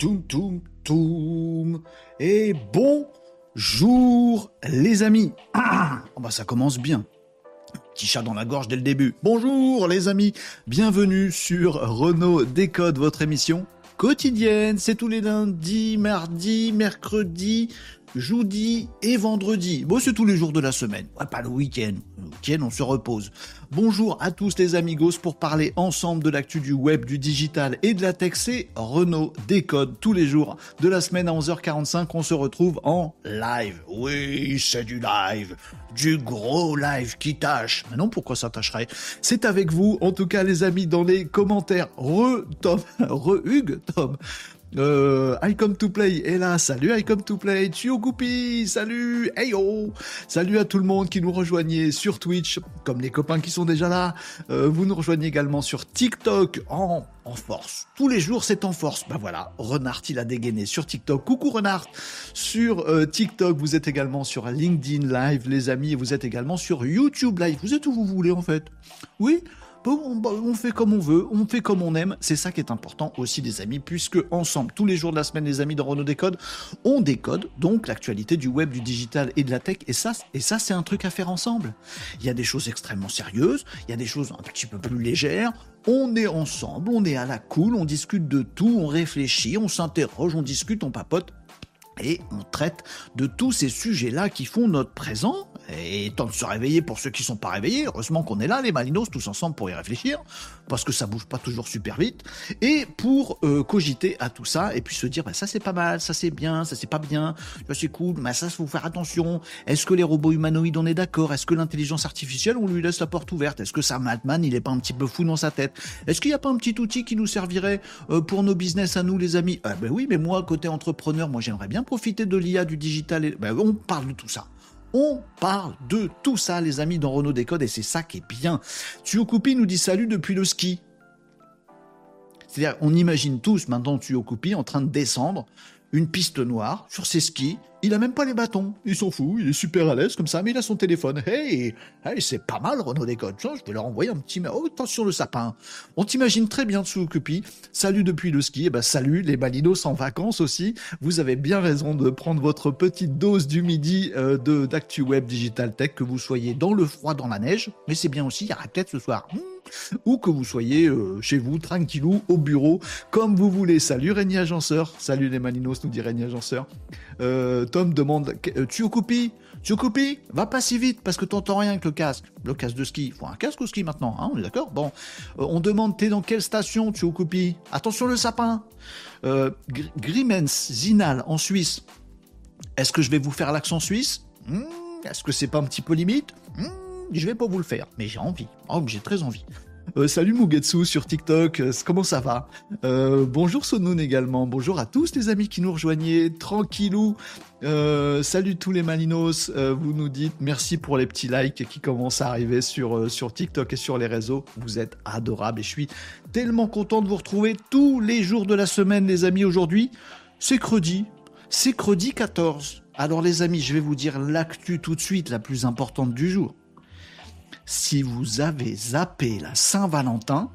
toum, toum. Et bonjour, les amis. Ah, oh bah ça commence bien. Petit chat dans la gorge dès le début. Bonjour, les amis. Bienvenue sur Renault Décode, votre émission quotidienne. C'est tous les lundis, mardis, mercredis, jeudi et vendredi. Bon, c'est tous les jours de la semaine. pas le week-end. Le week-end, on se repose. Bonjour à tous les amigos pour parler ensemble de l'actu du web, du digital et de la tech. C'est Renault Décode tous les jours de la semaine à 11h45. On se retrouve en live. Oui, c'est du live. Du gros live qui tâche. Mais non, pourquoi ça tâcherait? C'est avec vous, en tout cas les amis, dans les commentaires. Re Tom, re Hugues Tom. Euh, I come to play est là. Salut I come to play. Tio Goupy. Salut. Hey oh. Salut à tout le monde qui nous rejoignait sur Twitch, comme les copains qui sont déjà là. Euh, vous nous rejoignez également sur TikTok en, en force. Tous les jours, c'est en force. Bah voilà. Renard, il a dégainé sur TikTok. Coucou Renard. Sur euh, TikTok, vous êtes également sur LinkedIn Live, les amis. Et vous êtes également sur YouTube Live. Vous êtes où vous voulez, en fait? Oui? On, fait comme on veut, on fait comme on aime. C'est ça qui est important aussi, les amis, puisque ensemble, tous les jours de la semaine, les amis de Renault Décode, on décode donc l'actualité du web, du digital et de la tech. Et ça, et ça, c'est un truc à faire ensemble. Il y a des choses extrêmement sérieuses, il y a des choses un petit peu plus légères. On est ensemble, on est à la cool, on discute de tout, on réfléchit, on s'interroge, on discute, on papote et on traite de tous ces sujets-là qui font notre présent. Et temps de se réveiller pour ceux qui sont pas réveillés. Heureusement qu'on est là, les Malinos, tous ensemble pour y réfléchir, parce que ça bouge pas toujours super vite. Et pour euh, cogiter à tout ça, et puis se dire, bah, ça c'est pas mal, ça c'est bien, ça c'est pas bien, c'est cool, mais ça faut faire attention. Est-ce que les robots humanoïdes, on est d'accord? Est-ce que l'intelligence artificielle, on lui laisse la porte ouverte? Est-ce que Sam Altman, il est pas un petit peu fou dans sa tête? Est-ce qu'il n'y a pas un petit outil qui nous servirait euh, pour nos business à nous, les amis? Ah, Ben oui, mais moi, côté entrepreneur, moi j'aimerais bien profiter de l'IA, du digital. Ben, on parle de tout ça. On parle de tout ça, les amis, dans Renault Décode, et c'est ça qui est bien. Tuyokoupi nous dit salut depuis le ski. C'est-à-dire, on imagine tous maintenant Tuyokoupi en train de descendre une piste noire sur ses skis il a même pas les bâtons. Il s'en fout, il est super à l'aise comme ça, mais il a son téléphone. Hey, hey c'est pas mal Renault Décode. Je vais leur envoyer un petit... Oh, attention le sapin. On t'imagine très bien Tsukupi. Salut depuis le ski. Et eh ben, salut les balinos en vacances aussi. Vous avez bien raison de prendre votre petite dose du midi euh, de d'actu web digital tech, que vous soyez dans le froid, dans la neige. Mais c'est bien aussi, il y aura peut-être ce soir. Hmm, ou que vous soyez euh, chez vous, tranquillou, au bureau, comme vous voulez. Salut Régnier Agenceur. Salut les Malinos, nous dit Régnier Agenceur. Euh, Tom demande euh, Tu occupes Tu occupes Va pas si vite parce que t'entends rien avec le casque. Le casque de ski. Faut un casque au ski maintenant, hein, on est d'accord? Bon. on demande T'es dans quelle station Tu occupes Attention le sapin. Grimens, Zinal, en Suisse. Est-ce que je vais vous faire l'accent suisse? Hmm, Est-ce que c'est pas un petit peu limite? Hmm, je vais pas vous le faire, mais j'ai envie. Oh, j'ai très envie. Euh, salut Mugetsu sur TikTok, euh, comment ça va? Euh, Bonjour Sonoun également, bonjour à tous les amis qui nous rejoignaient, tranquillou. salut tous les Malinos, vous nous dites merci pour les petits likes qui commencent à arriver sur, sur TikTok et sur les réseaux. Vous êtes adorables et je suis tellement content de vous retrouver tous les jours de la semaine les amis aujourd'hui. C'est credi, c'est credi 14. Alors les amis, je vais vous dire l'actu tout de suite, la plus importante du jour si vous avez zappé la Saint-Valentin,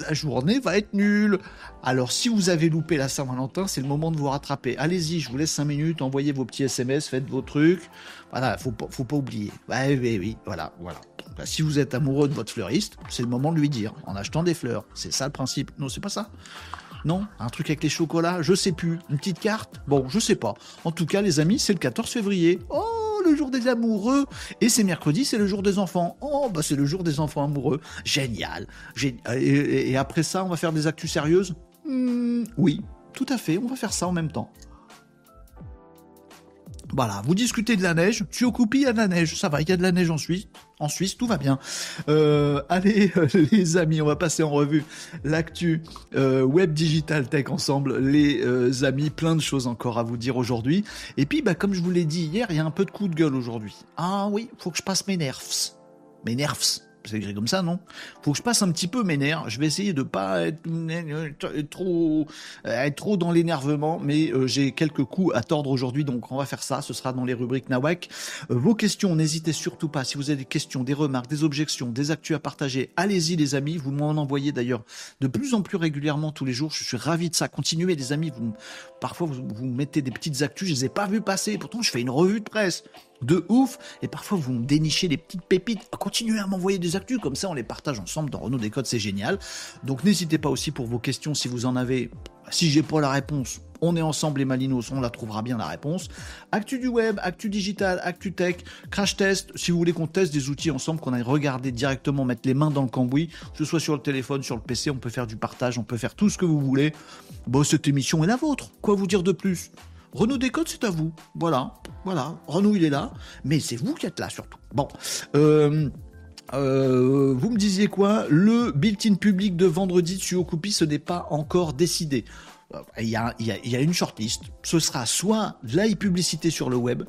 la journée va être nulle. Alors si vous avez loupé la Saint-Valentin, c'est le moment de vous rattraper. Allez-y, je vous laisse 5 minutes, envoyez vos petits SMS, faites vos trucs. Voilà, faut pas, faut pas oublier. oui, oui, oui, voilà, voilà. Bah, si vous êtes amoureux de votre fleuriste, c'est le moment de lui dire, en achetant des fleurs. C'est ça le principe. Non, c'est pas ça. Non Un truc avec les chocolats Je sais plus. Une petite carte? Bon, je sais pas. En tout cas, les amis, c'est le 14 février. Oh le jour des amoureux. Et c'est mercredi, c'est le jour des enfants. Oh, bah c'est le jour des enfants amoureux. Génial. Et, après ça, on va faire des actus sérieuses? Hmm, Oui, tout à fait, on va faire ça en même temps. Voilà, vous discutez de la neige, tu occupes, il y a de la neige, ça va, il y a de la neige en Suisse, en Suisse, tout va bien. Euh, allez, les amis, on va passer en revue l'actu euh, web digital tech ensemble, les euh, amis, plein de choses encore à vous dire aujourd'hui. Et puis, bah, comme je vous l'ai dit hier, il y a un peu de coup de gueule aujourd'hui. Ah oui, faut que je passe mes nerfs, mes nerfs, C'est comme ça, non Faut que je passe un petit peu mes nerfs. Je vais essayer de pas être, trop, être trop dans l'énervement, mais euh, j'ai quelques coups à tordre aujourd'hui, donc on va faire ça. Ce sera dans les rubriques Nawak. Euh, vos questions, n'hésitez surtout pas. Si vous avez des questions, des remarques, des objections, des actus à partager, allez-y les amis. Vous m'en envoyez d'ailleurs de plus en plus régulièrement tous les jours. Je suis ravi de ça. Continuez les amis. Vous, parfois vous, mettez des petites actus, je les ai pas vues passer. Pourtant je fais une revue de presse de ouf. Et parfois, vous me dénichez des petites pépites. Continuez à m'envoyer des actus, comme ça, on les partage ensemble dans Renault Décode, c'est génial. Donc, n'hésitez pas aussi pour vos questions, si vous en avez. Si j'ai pas la réponse, on est ensemble les Malinos, on la trouvera bien la réponse. Actu du web, actu digital, actu tech, crash test. Si vous voulez qu'on teste des outils ensemble, qu'on aille regarder directement, mettre les mains dans le cambouis, que ce soit sur le téléphone, sur le PC, on peut faire du partage, on peut faire tout ce que vous voulez. Bon, cette émission est la vôtre. Quoi vous dire de plus? Renault Décode, c'est à vous. Voilà, voilà. Renault, il est là, mais c'est vous qui êtes là surtout. Bon. Euh, euh, vous me disiez quoi? Le built-in public de vendredi de Suokupi, ce n'est pas encore décidé. Euh, il y, a, une shortlist. Ce sera soit de la publicité sur le web,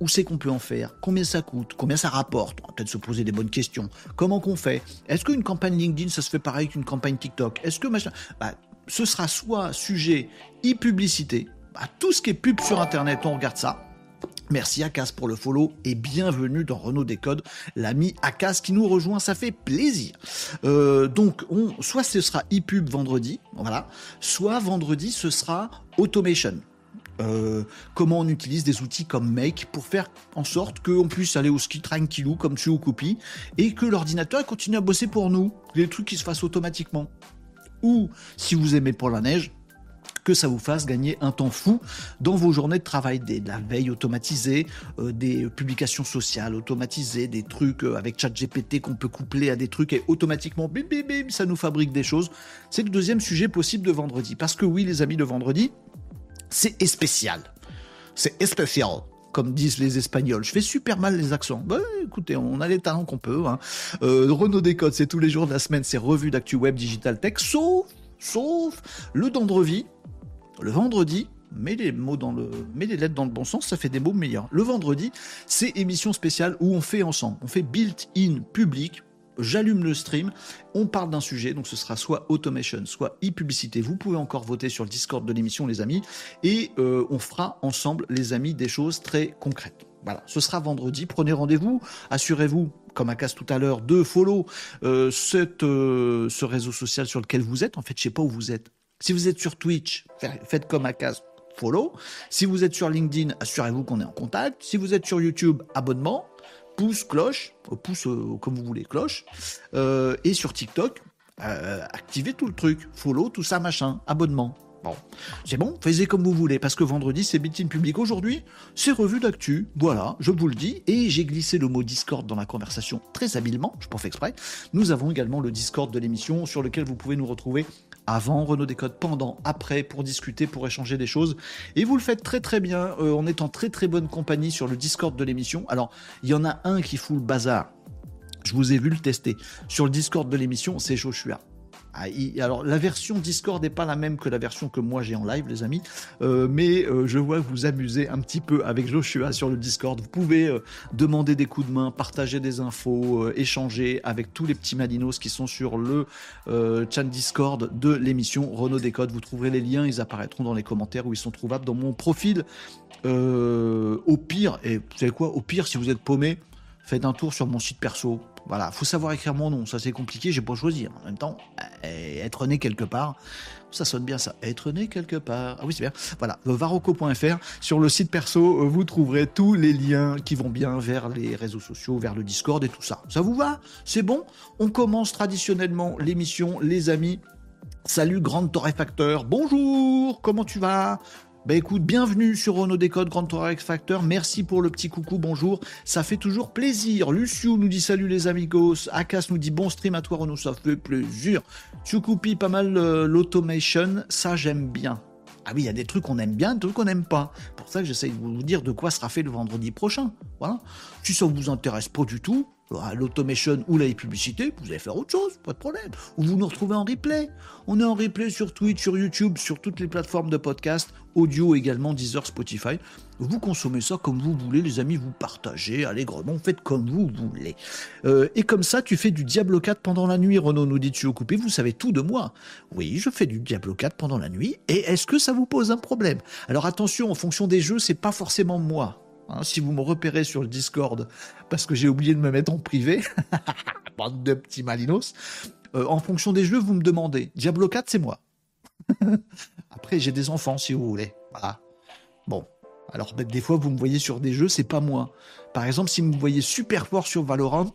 où c'est qu'on peut en faire, combien ça coûte, combien ça rapporte, on va peut-être se poser des bonnes questions, comment qu'on fait, est-ce qu'une campagne LinkedIn ça se fait pareil qu'une campagne TikTok, est-ce que machin, bah, ce sera soit sujet e-publicité, à tout ce qui est pub sur Internet, on regarde ça. Merci Akas pour le follow et bienvenue dans Renault Décode, l'ami Akas qui nous rejoint, ça fait plaisir. Euh, donc, on, soit ce sera e-pub vendredi, voilà, soit vendredi ce sera automation. Euh, comment on utilise des outils comme Make pour faire en sorte qu'on puisse aller au ski tranquillou comme tu au copie et que l'ordinateur continue à bosser pour nous, des trucs qui se fassent automatiquement. Ou si vous aimez pour la neige, que ça vous fasse gagner un temps fou dans vos journées de travail, des, de la veille automatisée, euh, des publications sociales automatisées, des trucs euh, avec ChatGPT qu'on peut coupler à des trucs et automatiquement, bim, bim, bim, ça nous fabrique des choses. C'est le deuxième sujet possible de vendredi. Parce que oui, les amis, de vendredi, c'est spécial. C'est spécial comme disent les Espagnols. Je fais super mal les accents. Bah, écoutez, on a les talents qu'on peut. Hein. Euh, Renault Décode, c'est tous les jours de la semaine, c'est revue d'actu web, digital tech, sauf, sauf le Dendrevie, le vendredi, mets les mots dans le, mets les lettres dans le bon sens, ça fait des mots meilleurs. Le vendredi, c'est émission spéciale où on fait ensemble, on fait built-in public. J'allume le stream, on parle d'un sujet, donc ce sera soit automation, soit e-publicité. Vous pouvez encore voter sur le Discord de l'émission, les amis, et euh, on fera ensemble, les amis, des choses très concrètes. Voilà, ce sera vendredi. Prenez rendez-vous. Assurez-vous, comme à casse tout à l'heure, de follow euh, euh, ce réseau social sur lequel vous êtes. En fait, je sais pas où vous êtes. Si vous êtes sur Twitch, faites comme Akas, follow. Si vous êtes sur LinkedIn, assurez-vous qu'on est en contact. Si vous êtes sur YouTube, abonnement, pouce, cloche, euh, pouce euh, comme vous voulez, cloche. Euh, et sur TikTok, activez tout le truc, follow, tout ça, machin, abonnement. Bon, c'est bon, faites comme vous voulez, parce que vendredi, c'est Built-in Public. Aujourd'hui, c'est revue d'actu. Voilà, je vous le dis. Et j'ai glissé le mot Discord dans la conversation très habilement, je pense exprès. Nous avons également le Discord de l'émission sur lequel vous pouvez nous retrouver avant Renault Décode, pendant, après, pour discuter, pour échanger des choses. Et vous le faites très très bien. Euh, on est en très très bonne compagnie sur le Discord de l'émission. Alors, il y en a un qui fout le bazar. Je vous ai vu le tester. Sur le Discord de l'émission, c'est Joshua. Ah, alors la version Discord n'est pas la même que la version que moi j'ai en live, les amis, euh, mais euh, je vois vous amusez un petit peu avec Joshua sur le Discord. Vous pouvez euh, demander des coups de main, partager des infos, échanger avec tous les petits malinos qui sont sur le chat Discord de l'émission Renault Décode. Vous trouverez les liens, ils apparaîtront dans les commentaires où ils sont trouvables dans mon profil. au pire, et vous savez quoi, au pire si vous êtes paumé, faites un tour sur mon site perso. Voilà, faut savoir écrire mon nom, ça c'est compliqué, j'ai pas choisi. En même temps, euh, être né quelque part, ça sonne bien ça. Être né quelque part. Ah oui, c'est bien. Voilà, varoco.fr. Sur le site perso, euh, vous trouverez tous les liens qui vont bien vers les réseaux sociaux, vers le Discord et tout ça. Ça vous va? C'est bon? On commence traditionnellement l'émission, les amis. Salut, grande torréfacteur. Bonjour, comment tu vas? Bah écoute, bienvenue sur Renault Décode Grand Tour Factor. Merci pour le petit coucou, bonjour. Ça fait toujours plaisir. Luciou nous dit salut les amigos. Akas nous dit bon stream à toi Renault, ça fait plaisir. Tchoukoupi, pas mal euh, l'automation, ça j'aime bien. Ah oui, il y a des trucs qu'on aime bien, des trucs qu'on n'aime pas. Pour ça que j'essaye de vous dire de quoi sera fait le vendredi prochain. Voilà. Si ça vous intéresse pas du tout, l'automation ou la publicité, vous allez faire autre chose, pas de problème. Ou vous nous retrouvez en replay. On est en replay sur Twitch, sur YouTube, sur toutes les plateformes de podcast, audio également, Deezer, Spotify. Vous consommez ça comme vous voulez, les amis, vous partagez allègrement, faites comme vous voulez. Euh, et comme ça, tu fais du Diablo 4 pendant la nuit, Renaud nous dit au Coupé, vous savez tout de moi. Oui, je fais du Diablo 4 pendant la nuit, et est-ce que ça vous pose un problème? Alors attention, en fonction des jeux, c'est pas forcément moi. Hein, si vous me repérez sur le Discord parce que j'ai oublié de me mettre en privé, bande de petits malinos, euh, en fonction des jeux, vous me demandez. Diablo 4, c'est moi. Après, j'ai des enfants, si vous voulez. Voilà. Bon. Alors, ben, des fois, vous me voyez sur des jeux, c'est pas moi. Par exemple, si vous me voyez super fort sur Valorant,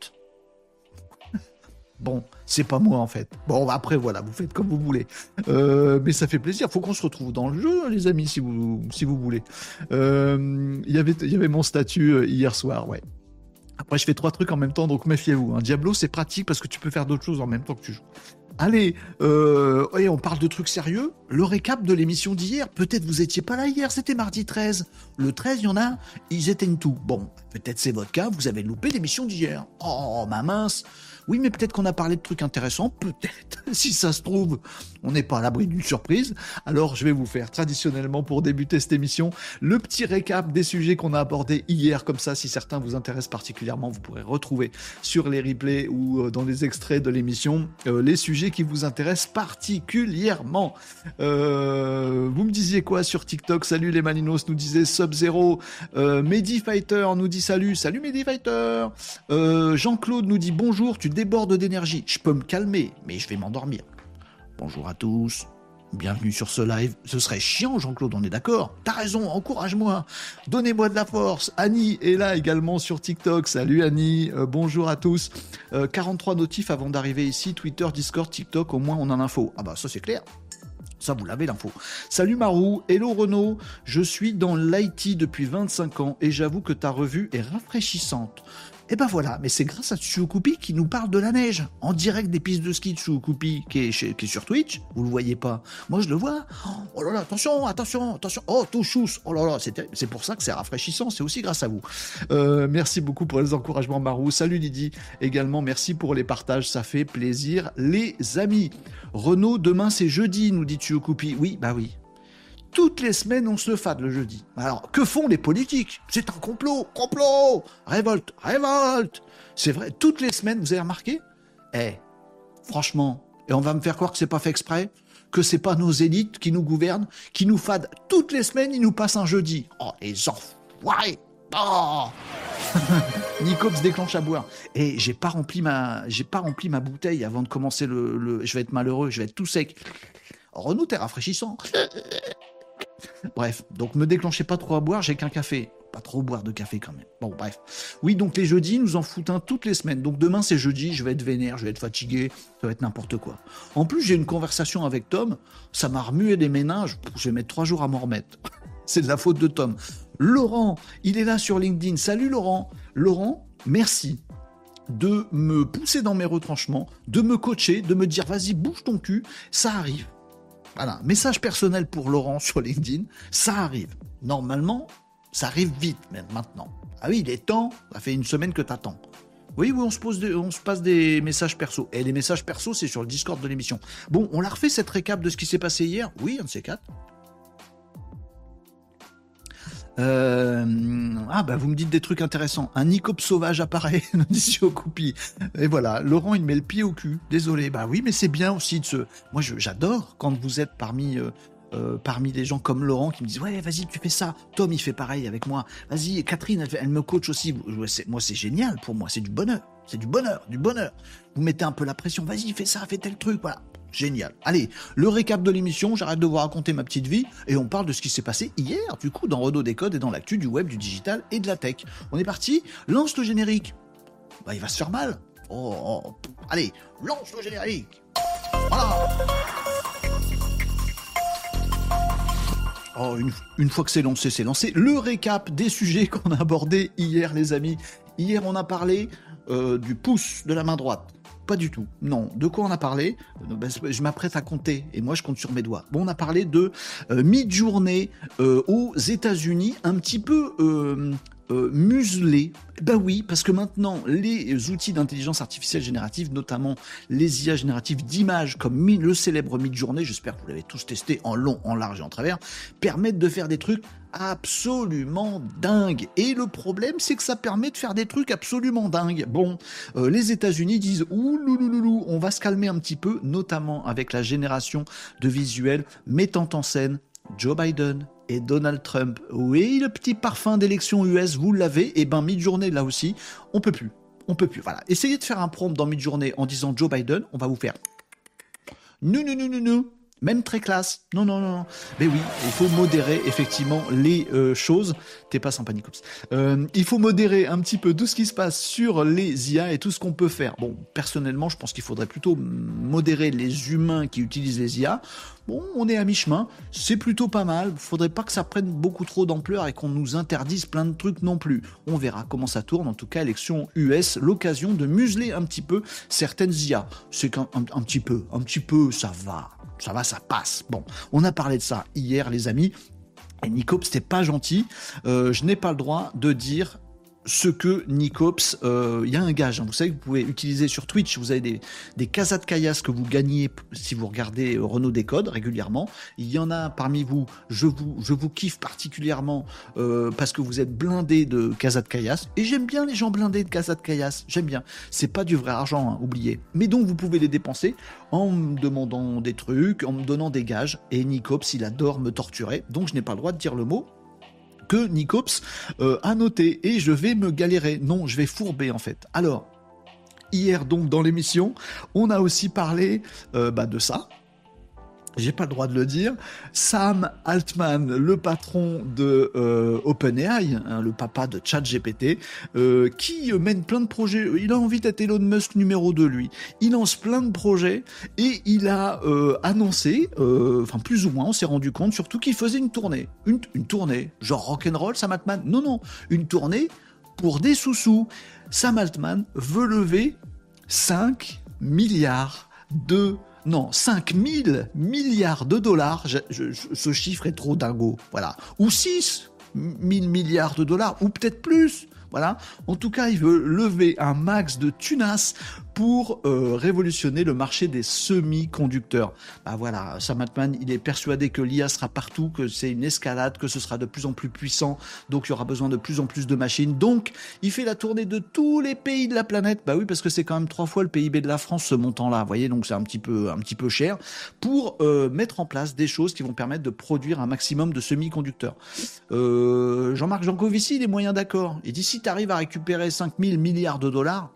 Bon, c'est pas moi en fait. Bon, après voilà, vous faites comme vous voulez. Euh, mais ça fait plaisir. Faut qu'on se retrouve dans le jeu, les amis, si vous si vous voulez. Euh, y Il y avait mon statut euh, hier soir, ouais. Après, je fais trois trucs en même temps, donc méfiez-vous. Hein. Diablo, c'est pratique parce que tu peux faire d'autres choses en même temps que tu joues. Allez, on parle de trucs sérieux. Le récap de l'émission d'hier. Peut-être vous étiez pas là hier, c'était mardi 13. Le 13, il y en a, ils éteignent tout. Bon, peut-être c'est votre cas, vous avez loupé l'émission d'hier. Oh, ma mince. Oui, mais peut-être qu'on a parlé de trucs intéressants, peut-être. si ça se trouve, on n'est pas à l'abri d'une surprise. Alors, je vais vous faire traditionnellement pour débuter cette émission le petit récap des sujets qu'on a abordés hier. Comme ça, si certains vous intéressent particulièrement, vous pourrez retrouver sur les replays ou euh, dans les extraits de l'émission euh, les sujets qui vous intéressent particulièrement. Euh, vous me disiez quoi sur TikTok? Salut les Malinos, nous disait Sub-Zero. Medifighter nous dit salut. Salut Medifighter. Jean-Claude nous dit bonjour. Déborde d'énergie. Je peux me calmer, mais je vais m'endormir. Bonjour à tous. Bienvenue sur ce live. Ce serait chiant, Jean-Claude, on est d'accord T'as raison, encourage-moi. Donnez-moi de la force. Annie est là également sur TikTok. Salut Annie, euh, bonjour à tous. 43 euh, notifs avant d'arriver ici. Twitter, Discord, TikTok, au moins on a l'info. Ah bah ça c'est clair. Ça, vous l'avez l'info. Salut Marou, hello Renaud, je suis dans l'IT depuis 25 ans et j'avoue que ta revue est rafraîchissante. Et ben voilà, mais c'est grâce à Tsukupi qui nous parle de la neige, en direct des pistes de ski de Tsukupi, qui est, sur Twitch, vous le voyez pas. Moi je le vois. Oh là là, attention, attention, attention. Oh, tout. Oh là là, c'est pour ça que c'est rafraîchissant, c'est aussi grâce à vous. Euh, merci beaucoup pour les encouragements Marou. Salut Lydie. Également, merci pour les partages, ça fait plaisir les amis. Renaud, demain c'est jeudi, nous dit Tsukupi. Oui, bah oui, toutes les semaines, on se fade le jeudi. Alors, que font les politiques? C'est un complot, complot Révolte, révolte C'est vrai, toutes les semaines, vous avez remarqué? Eh, franchement, et on va me faire croire que c'est pas fait exprès que c'est pas nos élites qui nous gouvernent, qui nous fadent toutes les semaines, ils nous passent un jeudi. Oh, les enfoirés Oh Nico se déclenche à boire. Et j'ai pas rempli ma, j'ai pas rempli ma bouteille avant de commencer le, je vais être malheureux, je vais être tout sec. Renaud, t'es rafraîchissant. Bref, donc me déclenchez pas trop à boire, j'ai qu'un café. Pas trop boire de café quand même. Bon, bref. Oui, donc les jeudis, nous en foutons toutes les semaines. Donc demain, c'est jeudi, je vais être vénère, je vais être fatigué, ça va être n'importe quoi. En plus, j'ai une conversation avec Tom, ça m'a remué des ménages, je vais mettre trois jours à m'en remettre. c'est de la faute de Tom. Laurent, il est là sur LinkedIn. Salut Laurent. Laurent, merci de me pousser dans mes retranchements, de me coacher, de me dire vas-y, bouge ton cul, ça arrive. Voilà, message personnel pour Laurent sur LinkedIn, ça arrive. Normalement, ça arrive vite, même maintenant. Ah oui, il est temps, ça fait une semaine que t'attends. Oui, oui, on se, on passe des messages perso. Et les messages perso, c'est sur le Discord de l'émission. Bon, on l'a refait cette récap de ce qui s'est passé hier? Oui, un de ces quatre. Euh, ah bah vous me dites des trucs intéressants. Un Nicop sauvage apparaît, nous dit Coupi. Et voilà, Laurent il met le pied au cul. Désolé. Bah oui, mais c'est bien aussi de se. Moi j'adore quand vous êtes parmi euh, euh, parmi des gens comme Laurent qui me disent ouais vas-y tu fais ça. Tom il fait pareil avec moi. Vas-y Catherine elle, me coach aussi. Moi c'est génial pour moi. C'est du bonheur. C'est du bonheur, du bonheur. Vous mettez un peu la pression. Vas-y fais ça, fais tel truc. Voilà. Génial. Allez, le récap de l'émission, j'arrête de vous raconter ma petite vie et on parle de ce qui s'est passé hier, du coup, dans Renault des codes et dans l'actu du web, du digital et de la tech. On est parti, lance le générique. Bah, il va se faire mal. Oh, oh. allez, lance le générique. Voilà. Oh, une, fois que c'est lancé, c'est lancé. Le récap des sujets qu'on a abordés hier, les amis. Hier, on a parlé euh, du pouce de la main droite. Pas du tout. Non. De quoi on a parlé? Euh, ben, Je m'apprête à compter et moi je compte sur mes doigts. Bon, on a parlé de euh, mi-journée euh, aux États-Unis, un petit peu euh, museler. Ben oui, parce que maintenant, les outils d'intelligence artificielle générative, notamment les IA génératives d'images comme le célèbre Midjourney, j'espère que vous l'avez tous testé en long, en large et en travers, permettent de faire des trucs absolument dingues. Et le problème, c'est que ça permet de faire des trucs absolument dingues. Bon, euh, les États-Unis disent ouh louloulou, on va se calmer un petit peu, notamment avec la génération de visuels mettant en scène Joe Biden, et Donald Trump. Oui, le petit parfum d'élection US, vous l'avez, et ben mid-journée là aussi, on peut plus. On peut plus. Voilà. Essayez de faire un prompt dans mid-journée en disant Joe Biden, on va vous faire. Non, non, non, non, non même très classe. Non, non, non. Mais oui, il faut modérer effectivement les euh, choses. T'es pas sans panique. Euh, il faut modérer un petit peu tout ce qui se passe sur les IA et tout ce qu'on peut faire. Bon, personnellement, je pense qu'il faudrait plutôt modérer les humains qui utilisent les IA. Bon, on est à mi-chemin, c'est plutôt pas mal. Il Faudrait pas que ça prenne beaucoup trop d'ampleur et qu'on nous interdise plein de trucs non plus. On verra comment ça tourne. En tout cas, élection US, l'occasion de museler un petit peu certaines IA. C'est qu'un un petit peu, un petit peu, ça va ça va, ça passe. Bon, on a parlé de ça hier, les amis. Et Nico, c'était pas gentil. Euh, je n'ai pas le droit de dire ce que Nicops, il euh, y a un gage, hein. vous savez que vous pouvez utiliser sur Twitch, vous avez des, casas de caillasse que vous gagnez si vous regardez euh, Renault Décode régulièrement. Il y en a parmi vous, je vous, je vous kiffe particulièrement euh, parce que vous êtes blindés de casas de caillasse. Et j'aime bien les gens blindés de casas de caillasse, j'aime bien. C'est pas du vrai argent, hein, oubliez. Mais donc vous pouvez les dépenser en me demandant des trucs, en me donnant des gages. Et Nicops, il adore me torturer, donc je n'ai pas le droit de dire le mot que Nicops euh, a noté et je vais me galérer. Non, je vais fourber en fait. Alors, hier donc dans l'émission, on a aussi parlé euh, bah, de ça, j'ai pas le droit de le dire, Sam Altman, le patron de euh, OpenAI, hein, le papa de ChatGPT, euh, qui mène plein de projets. Il a envie d'être Elon Musk numéro 2, lui. Il lance plein de projets et il a euh, annoncé, enfin plus ou moins, on s'est rendu compte surtout qu'il faisait une tournée. Une, une tournée, genre rock'n'roll, Sam Altman? Non, non, une tournée pour des sous-sous. Sam Altman veut lever 5 milliards de non, 5 000 milliards de dollars, ce chiffre est trop dingo, voilà. Ou 6 000 milliards de dollars, ou peut-être plus. Voilà. En tout cas, il veut lever un max de tunas pour euh, révolutionner le marché des semi-conducteurs. Bah voilà, Sam Altman, il est persuadé que l'IA sera partout, que c'est une escalade, que ce sera de plus en plus puissant, donc il y aura besoin de plus en plus de machines. Donc, il fait la tournée de tous les pays de la planète. Bah oui, parce que c'est quand même trois fois le PIB de la France ce montant-là. Vous voyez, donc c'est un petit peu, cher pour euh, mettre en place des choses qui vont permettre de produire un maximum de semi-conducteurs. Euh, Jean-Marc Jancovici, il est moyen d'accord. Et d'ici, tu arrives à récupérer 5000 milliards de dollars,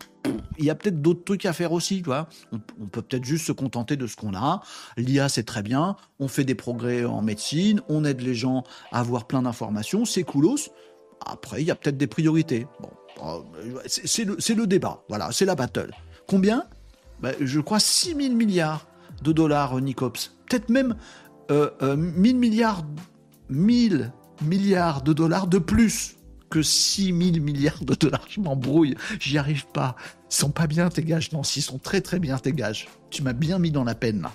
il y a peut-être d'autres trucs à faire aussi, vois. On, peut peut-être juste se contenter de ce qu'on a. L'IA, c'est très bien. On fait des progrès en médecine. On aide les gens à avoir plein d'informations. C'est coolos. Après, il y a peut-être des priorités. Bon, euh, c'est le, débat. Voilà, c'est la battle. Combien? Ben, Je crois 6 000 milliards de dollars, Nicops. Peut-être même euh, 1000 euh, milliards, 1000 milliards de dollars de plus que 6 000 milliards de dollars. Je m'embrouille, j'y arrive pas. Ils sont pas bien tes gages, non, ils sont très très bien tes gages. Tu m'as bien mis dans la peine là.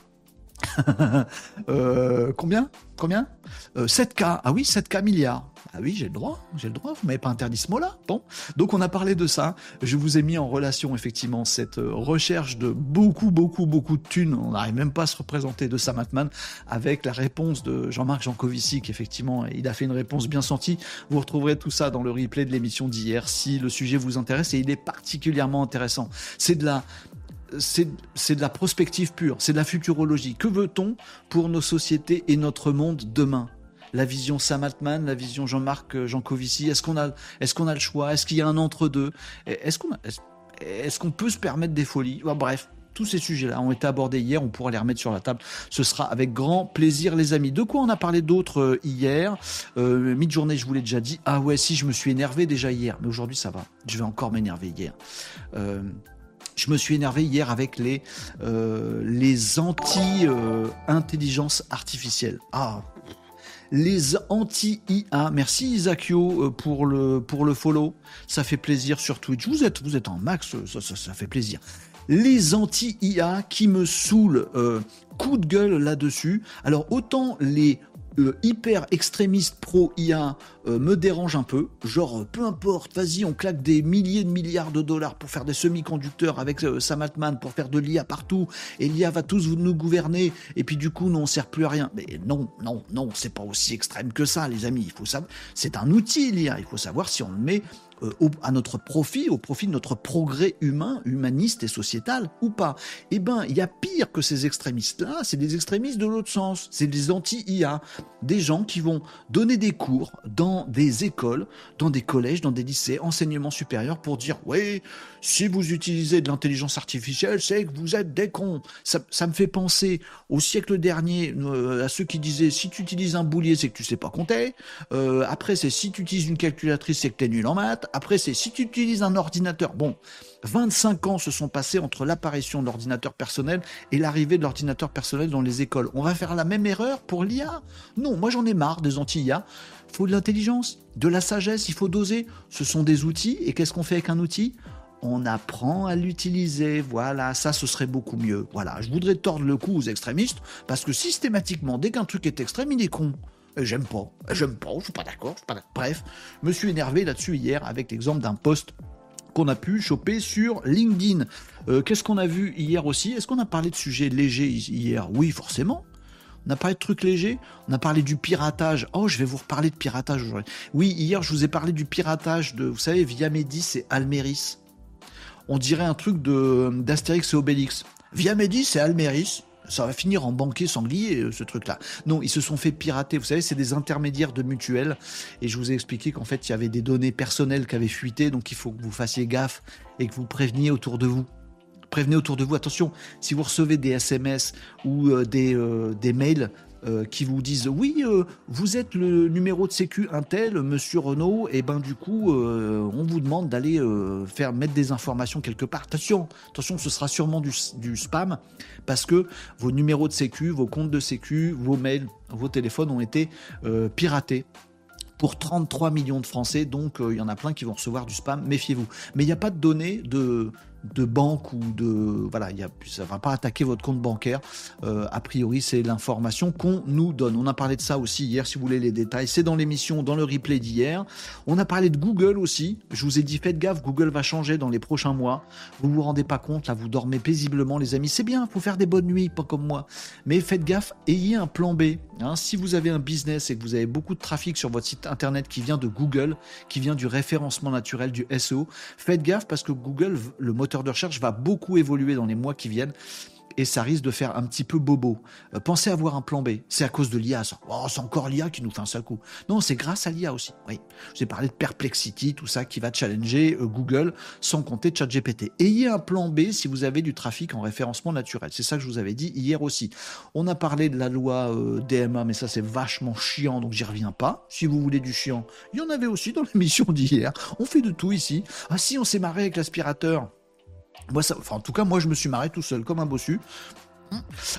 Euh, combien? Combien? 7K. Euh, ah oui, 7K milliards. Ah oui, j'ai le droit, j'ai le droit, vous m'avez pas interdit ce mot-là. Bon, donc on a parlé de ça. Je vous ai mis en relation effectivement cette euh, recherche de beaucoup, beaucoup, beaucoup de thunes. On n'arrive même pas à se représenter de Sam Altman avec la réponse de Jean-Marc Jancovici, qui effectivement, il a fait une réponse bien sentie. Vous retrouverez tout ça dans le replay de l'émission d'hier si le sujet vous intéresse et il est particulièrement intéressant. C'est de la c'est de la prospective pure, c'est de la futurologie. Que veut-on pour nos sociétés et notre monde demain? La vision Sam Altman, la vision Jean-Marc euh, Jancovici Est-ce qu'on a, qu'on a le choix? Est-ce qu'il y a un entre-deux? Est-ce qu'on, qu'on peut se permettre des folies? Bref, tous ces sujets-là ont été abordés hier, on pourra les remettre sur la table. Ce sera avec grand plaisir, les amis. De quoi on a parlé d'autres euh, hier? Euh, Mid-journée, je vous l'ai déjà dit. Ah ouais, si, je me suis énervé déjà hier, mais aujourd'hui ça va. Je vais encore m'énerver hier. Euh, je me suis énervé hier avec les, les anti-intelligence artificielle. Ah, les anti-IA. Merci Isakio euh, pour le, pour le follow. Ça fait plaisir sur Twitch. Vous êtes, vous êtes en max, ça, ça, fait plaisir. Les anti-IA qui me saoulent, coup de gueule là-dessus. Alors autant les euh, hyper extrémiste pro-IA euh, me dérange un peu. Genre, peu importe, vas-y, on claque des milliers de milliards de dollars pour faire des semi-conducteurs avec Sam Altman, pour faire de l'IA partout, et l'IA va tous nous gouverner, et puis du coup, nous, on sert plus à rien. Mais non, non, non, c'est pas aussi extrême que ça, les amis. Il faut savoir, c'est un outil, l'IA. Il faut savoir si on le met euh, à notre profit, au profit de notre progrès humain, humaniste et sociétal ou pas. Eh ben, il y a pire que ces extrémistes-là, c'est des extrémistes de l'autre sens, c'est des anti-IA, des gens qui vont donner des cours dans des écoles, dans des collèges, dans des lycées, enseignement supérieur pour dire oui, si vous utilisez de l'intelligence artificielle, c'est que vous êtes des cons. Ça, me fait penser au siècle dernier euh, à ceux qui disaient si tu utilises un boulier, c'est que tu sais pas compter. Euh, après, c'est si tu utilises une calculatrice, c'est que tu es nul en maths. Après, c'est si tu utilises un ordinateur. Bon, 25 ans se sont passés entre l'apparition de l'ordinateur personnel et l'arrivée de l'ordinateur personnel dans les écoles. On va faire la même erreur pour l'IA Non, moi j'en ai marre des anti-IA. Il faut de l'intelligence, de la sagesse, il faut doser. Ce sont des outils. Et qu'est-ce qu'on fait avec un outil? On apprend à l'utiliser. Voilà, ça, ce serait beaucoup mieux. Voilà, je voudrais tordre le cou aux extrémistes parce que systématiquement, dès qu'un truc est extrême, il est con. J'aime pas, j'aime pas, je suis pas d'accord, pas Bref, je me suis énervé là-dessus hier avec l'exemple d'un post qu'on a pu choper sur LinkedIn. Euh, qu'est-ce qu'on a vu hier aussi? Est-ce qu'on a parlé de sujets légers hier? Oui, forcément. On a parlé de trucs légers. On a parlé du piratage. Oh, je vais vous reparler de piratage aujourd'hui. Oui, hier, je vous ai parlé du piratage de, vous savez, via Médis et Almeris on dirait un truc d'Astérix et Obélix. Via Médis et Almeris, ça va finir en banquet sanglier, euh, ce truc-là. Non, ils se sont fait pirater. Vous savez, c'est des intermédiaires de mutuelles. Et je vous ai expliqué qu'en fait, il y avait des données personnelles qui avaient fuité. Donc, il faut que vous fassiez gaffe et que vous préveniez autour de vous. Prévenez autour de vous. Attention, si vous recevez des SMS ou euh, euh, des mails euh, qui vous disent oui, euh, vous êtes le numéro de sécu Intel, Monsieur Renault, et ben du coup, euh, on vous demande d'aller faire mettre des informations quelque part. Attention, attention, ce sera sûrement du, du, spam parce que vos numéros de sécu, vos comptes de sécu, vos mails, vos téléphones ont été piratés pour 33 millions de Français, donc il y en a plein qui vont recevoir du spam, méfiez-vous. Mais il n'y a pas de données de, de banque ou de voilà, y va pas attaquer votre compte bancaire. Euh, a priori, c'est l'information qu'on nous donne. On a parlé de ça aussi hier, si vous voulez les détails. C'est dans l'émission, dans le replay d'hier. On a parlé de Google aussi. Je vous ai dit, faites gaffe, Google va changer dans les prochains mois. Vous vous rendez pas compte, là, vous dormez paisiblement, les amis. C'est bien, faut faire des bonnes nuits, pas comme moi. Mais faites gaffe, ayez un plan B. Hein. si vous avez un business et que vous avez beaucoup de trafic sur votre site internet qui vient de Google, qui vient du référencement naturel du SEO, faites gaffe parce que Google, le moteur de recherche va beaucoup évoluer dans les mois qui viennent et ça risque de faire un petit peu bobo. Euh, pensez avoir un plan B. C'est à cause de l'IA, Oh, c'est encore l'IA qui nous fait un sale coup. Non, c'est grâce à l'IA aussi. Oui. Je vous ai parlé de Perplexity, tout ça qui va challenger euh, Google, sans compter ChatGPT. Ayez un plan B si vous avez du trafic en référencement naturel. C'est ça que je vous avais dit hier aussi. On a parlé de la loi euh, DMA, mais ça c'est vachement chiant, donc j'y reviens pas. Si vous voulez du chiant, il y en avait aussi dans l'émission d'hier. On fait de tout ici. Ah si, on s'est marré avec l'aspirateur. Moi, ça, enfin, en tout cas, moi, je me suis marré tout seul, comme un bossu.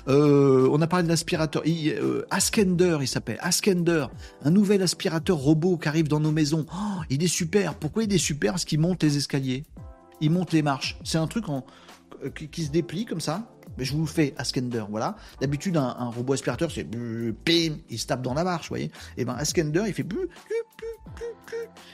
Euh, on a parlé de l'aspirateur. Euh, Askender, il s'appelle. Askender, un nouvel aspirateur robot qui arrive dans nos maisons. Oh, il est super. Pourquoi il est super? Parce qu'il monte les escaliers. Il monte les marches. C'est un truc en, qui, se déplie comme ça. Mais je vous le fais, Askender, voilà. D'habitude, un, robot aspirateur, c'est pim, il se tape dans la marche, vous voyez. Et ben, Askender, il fait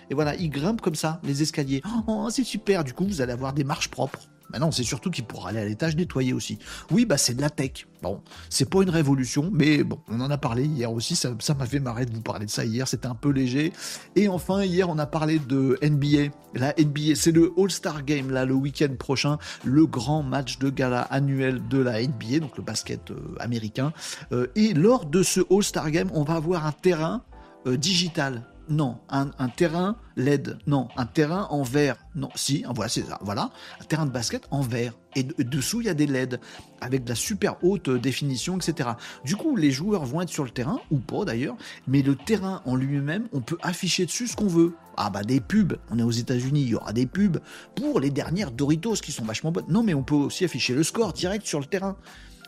et voilà, il grimpe comme ça les escaliers. Oh, c'est super. Du coup, vous allez avoir des marches propres. Bah non, c'est surtout qu'il pourra aller à l'étage nettoyer aussi. Oui, bah c'est de la tech. Bon, c'est pas une révolution, mais bon, on en a parlé hier aussi, ça, m'a fait marrer de vous parler de ça hier, c'était un peu léger. Et enfin, hier, on a parlé de NBA. La NBA, c'est le All-Star Game, là, le week-end prochain, le grand match de gala annuel de la NBA, donc le basket euh, américain. Euh, et lors de ce All-Star Game, on va avoir un terrain euh, digital non. Un, terrain LED, non. Un terrain en verre, non. Si, voilà, c'est ça. Voilà, un terrain de basket en verre. Et dessous, il y a des LED avec de la super haute définition, etc. Du coup, les joueurs vont être sur le terrain, ou pas d'ailleurs, mais le terrain en lui-même, on peut afficher dessus ce qu'on veut. Ah bah des pubs, on est aux États-Unis, il y aura des pubs pour les dernières Doritos qui sont vachement bonnes. Non, mais on peut aussi afficher le score direct sur le terrain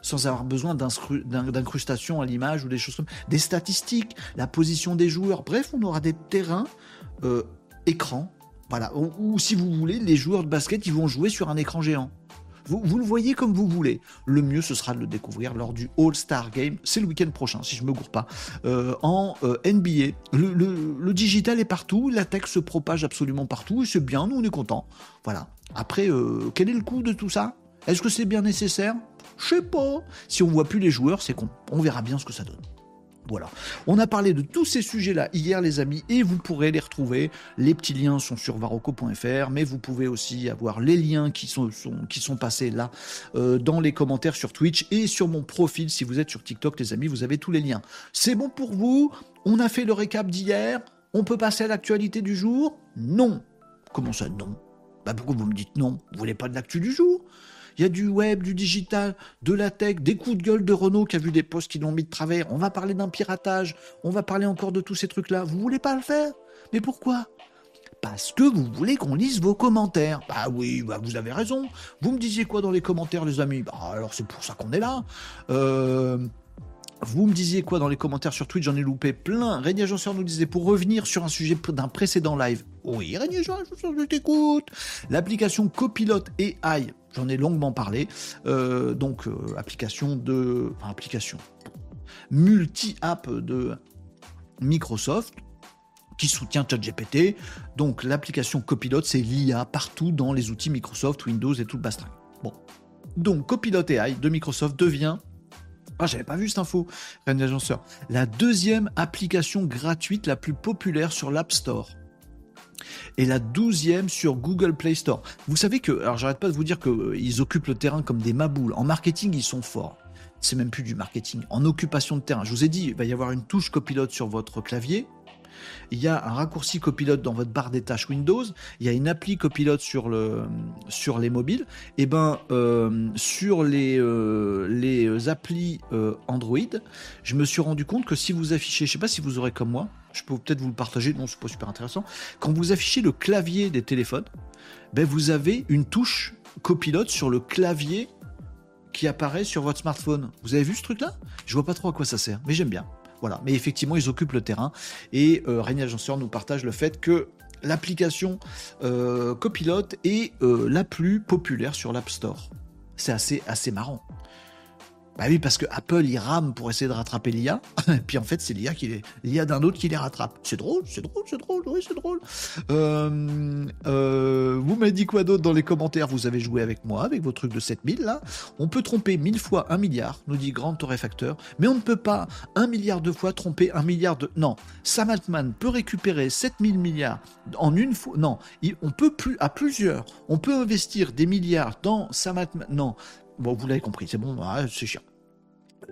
sans avoir besoin d'incrustation à l'image ou des choses comme des statistiques, la position des joueurs. Bref, on aura des terrains euh, écran, voilà. Ou, si vous voulez, les joueurs de basket, ils vont jouer sur un écran géant. Vous, vous, le voyez comme vous voulez. Le mieux, ce sera de le découvrir lors du All-Star Game. C'est le week-end prochain, si je me gourre pas. Euh, en euh, NBA. Le, le, le, digital est partout. La tech se propage absolument partout. Et c'est bien, nous, on est contents. Voilà. Après, euh, quel est le coût de tout ça? Est-ce que c'est bien nécessaire? Je sais pas. Si on voit plus les joueurs, c'est con. On verra bien ce que ça donne. Voilà. On a parlé de tous ces sujets-là hier, les amis, et vous pourrez les retrouver. Les petits liens sont sur varoco.fr, mais vous pouvez aussi avoir les liens qui sont, qui sont passés là euh, dans les commentaires sur Twitch et sur mon profil. Si vous êtes sur TikTok, les amis, vous avez tous les liens. C'est bon pour vous? On a fait le récap d'hier. On peut passer à l'actualité du jour? Non. Comment ça, non? Bah pourquoi vous me dites non? Vous voulez pas de l'actu du jour? Il y a du web, du digital, de la tech, des coups de gueule de Renault qui a vu des postes qui l'ont mis de travers. On va parler d'un piratage, on va parler encore de tous ces trucs-là. Vous voulez pas le faire? Mais pourquoi? Parce que vous voulez qu'on lise vos commentaires. Bah oui, bah vous avez raison. Vous me disiez quoi dans les commentaires, les amis? Bah alors c'est pour ça qu'on est là. Euh, vous me disiez quoi dans les commentaires sur Twitch J'en ai loupé plein. Régnier Agenceur nous disait pour revenir sur un sujet d'un précédent live. Oui, Régnier Agenceur, je t'écoute. L'application Copilot AI, j'en ai longuement parlé. Euh, donc, euh, application de. Enfin, application. Multi-app de Microsoft qui soutient ChatGPT. Donc, l'application Copilot, c'est l'IA partout dans les outils Microsoft, Windows et tout le bastring. Bon. Donc, Copilot AI de Microsoft devient ah, j'avais pas vu cette info, Rennes Agenceur. La deuxième application gratuite la plus populaire sur l'App Store. Et la douzième sur Google Play Store. Vous savez que, alors j'arrête pas de vous dire qu'ils euh, occupent le terrain comme des maboules. En marketing, ils sont forts. C'est même plus du marketing. En occupation de terrain. Je vous ai dit, il va y avoir une touche copilote sur votre clavier il y a un raccourci copilote dans votre barre des tâches Windows, il y a une appli copilote sur, le, sur les mobiles, et eh ben euh, sur les, euh, applis euh, Android, je me suis rendu compte que si vous affichez, je sais pas si vous aurez comme moi, je peux peut-être vous le partager, non c'est pas super intéressant, quand vous affichez le clavier des téléphones, ben vous avez une touche copilote sur le clavier qui apparaît sur votre smartphone. Vous avez vu ce truc-là? Je vois pas trop à quoi ça sert, mais j'aime bien. Voilà. Mais effectivement, ils occupent le terrain. Et euh, Régnier Agenceur nous partage le fait que l'application euh, Copilot est euh, la plus populaire sur l'App Store. C'est assez, assez marrant. Bah oui, parce que Apple, il rame pour essayer de rattraper l'IA, puis en fait, c'est l'IA qui l'IA d'un autre qui les rattrape. C'est drôle, c'est drôle, c'est drôle, oui, c'est drôle. Euh, euh, vous m'avez dit quoi d'autre dans les commentaires? Vous avez joué avec moi, avec vos trucs de 7000, là. On peut tromper mille fois un milliard, nous dit Grand Torréfacteur, mais on ne peut pas un milliard de fois tromper un milliard de... Non, Sam Altman peut récupérer 7000 milliards en une fois... Non, on peut plus, à plusieurs, on peut investir des milliards dans Sam Altman... Non, Bon, vous l'avez compris, c'est bon, ah, c'est chiant.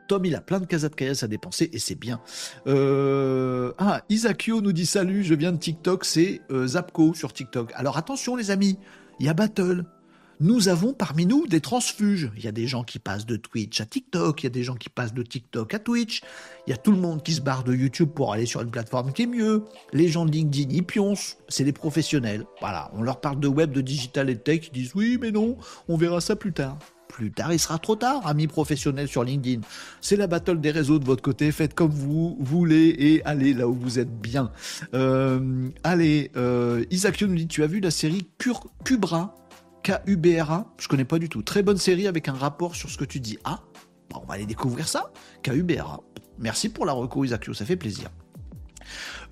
Tom, il a plein de casas à dépenser et c'est bien. Euh... Ah, Isakio nous dit salut, je viens de TikTok, c'est euh, Zapco sur TikTok. Alors attention les amis, il y a Battle. Nous avons parmi nous des transfuges. Il y a des gens qui passent de Twitch à TikTok, il y a des gens qui passent de TikTok à Twitch, il y a tout le monde qui se barre de YouTube pour aller sur une plateforme qui est mieux. Les gens de LinkedIn, ils pioncent, c'est des professionnels. Voilà, on leur parle de web, de digital et de tech, ils disent oui mais non, on verra ça plus tard plus tard, il sera trop tard, amis professionnels sur LinkedIn. C'est la battle des réseaux de votre côté, faites comme vous voulez et allez là où vous êtes bien. Euh, allez, euh, nous dit, tu as vu la série Cur Cubra? K-U-B-R-A Je connais pas du tout. Très bonne série avec un rapport sur ce que tu dis. Ah, bah, on va aller découvrir ça. K-U-B-R-A. Merci pour la recours Isaac, ça fait plaisir.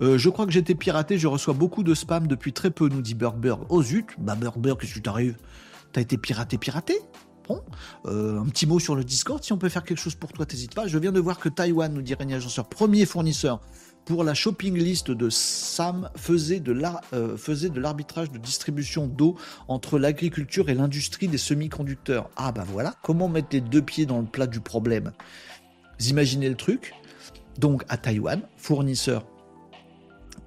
Euh, je crois que j'étais piraté, je reçois beaucoup de spam depuis très peu, nous dit Burgberg. Oh zut, bah Burgberg, qu'est-ce qui t'arrive T'as été piraté, piraté? Euh, un petit mot sur le Discord, si on peut faire quelque chose pour toi, t'hésites pas. Je viens de voir que Taïwan, nous dit Régnier Agenceur, premier fournisseur pour la shopping list de Sam, faisait de euh, l'arbitrage de distribution d'eau entre l'agriculture et l'industrie des semi-conducteurs. Ah bah voilà, comment mettre les deux pieds dans le plat du problème? Imaginez le truc? Donc à Taïwan, fournisseur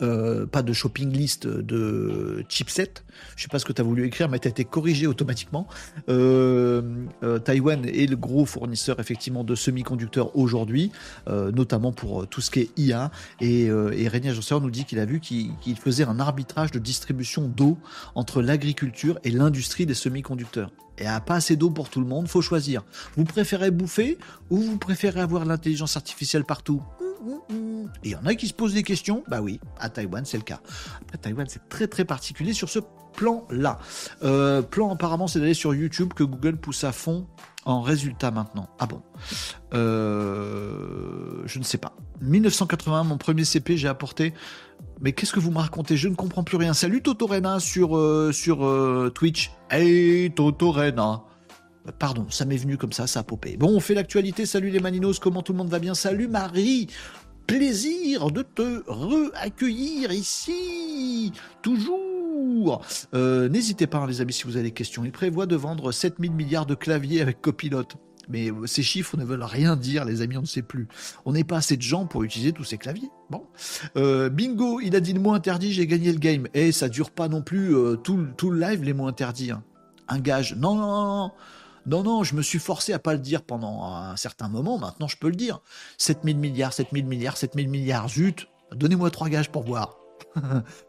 euh, pas de shopping list de chipset. Je sais pas ce que tu as voulu écrire, mais tu as été corrigé automatiquement. Euh, euh, Taïwan est le gros fournisseur effectivement de semi-conducteurs aujourd'hui, notamment pour tout ce qui est IA. Et, et René Agenceur nous dit qu'il a vu qu'il faisait un arbitrage de distribution d'eau entre l'agriculture et l'industrie des semi-conducteurs. Et à pas assez d'eau pour tout le monde, faut choisir. Vous préférez bouffer ou vous préférez avoir l'intelligence artificielle partout? Il y en a qui se posent des questions? Bah oui, à Taïwan, c'est le cas. Après, Taïwan, c'est très très particulier sur ce plan-là. Euh, plan, apparemment, c'est d'aller sur YouTube que Google pousse à fond en résultat maintenant. Ah bon? Euh, Je ne sais pas. 1981, mon premier CP, j'ai apporté. Mais qu'est-ce que vous me racontez? Je ne comprends plus rien. Salut Totorena sur, euh, sur euh, Twitch. Hey Totorena Pardon, ça m'est venu comme ça, ça a popé. Bon, on fait l'actualité. Salut les Maninos, comment tout le monde va bien? Salut Marie Plaisir de te re-accueillir ici Toujours euh, N'hésitez pas, hein, les amis, si vous avez des questions. Il prévoit de vendre 7000 milliards de claviers avec copilote. Mais euh, ces chiffres ne veulent rien dire, les amis, on ne sait plus. On n'est pas assez de gens pour utiliser tous ces claviers. Bon. Euh, bingo, il a dit le mot interdit, j'ai gagné le game. Et ça dure pas non plus tout, tout, le live, les mots interdits. Hein. Un gage. Non, non, non, non. Non, non, je me suis forcé à pas le dire pendant un certain moment, maintenant je peux le dire. 7000 milliards, 7000 milliards, 7000 milliards, zut, donnez-moi trois gages pour voir.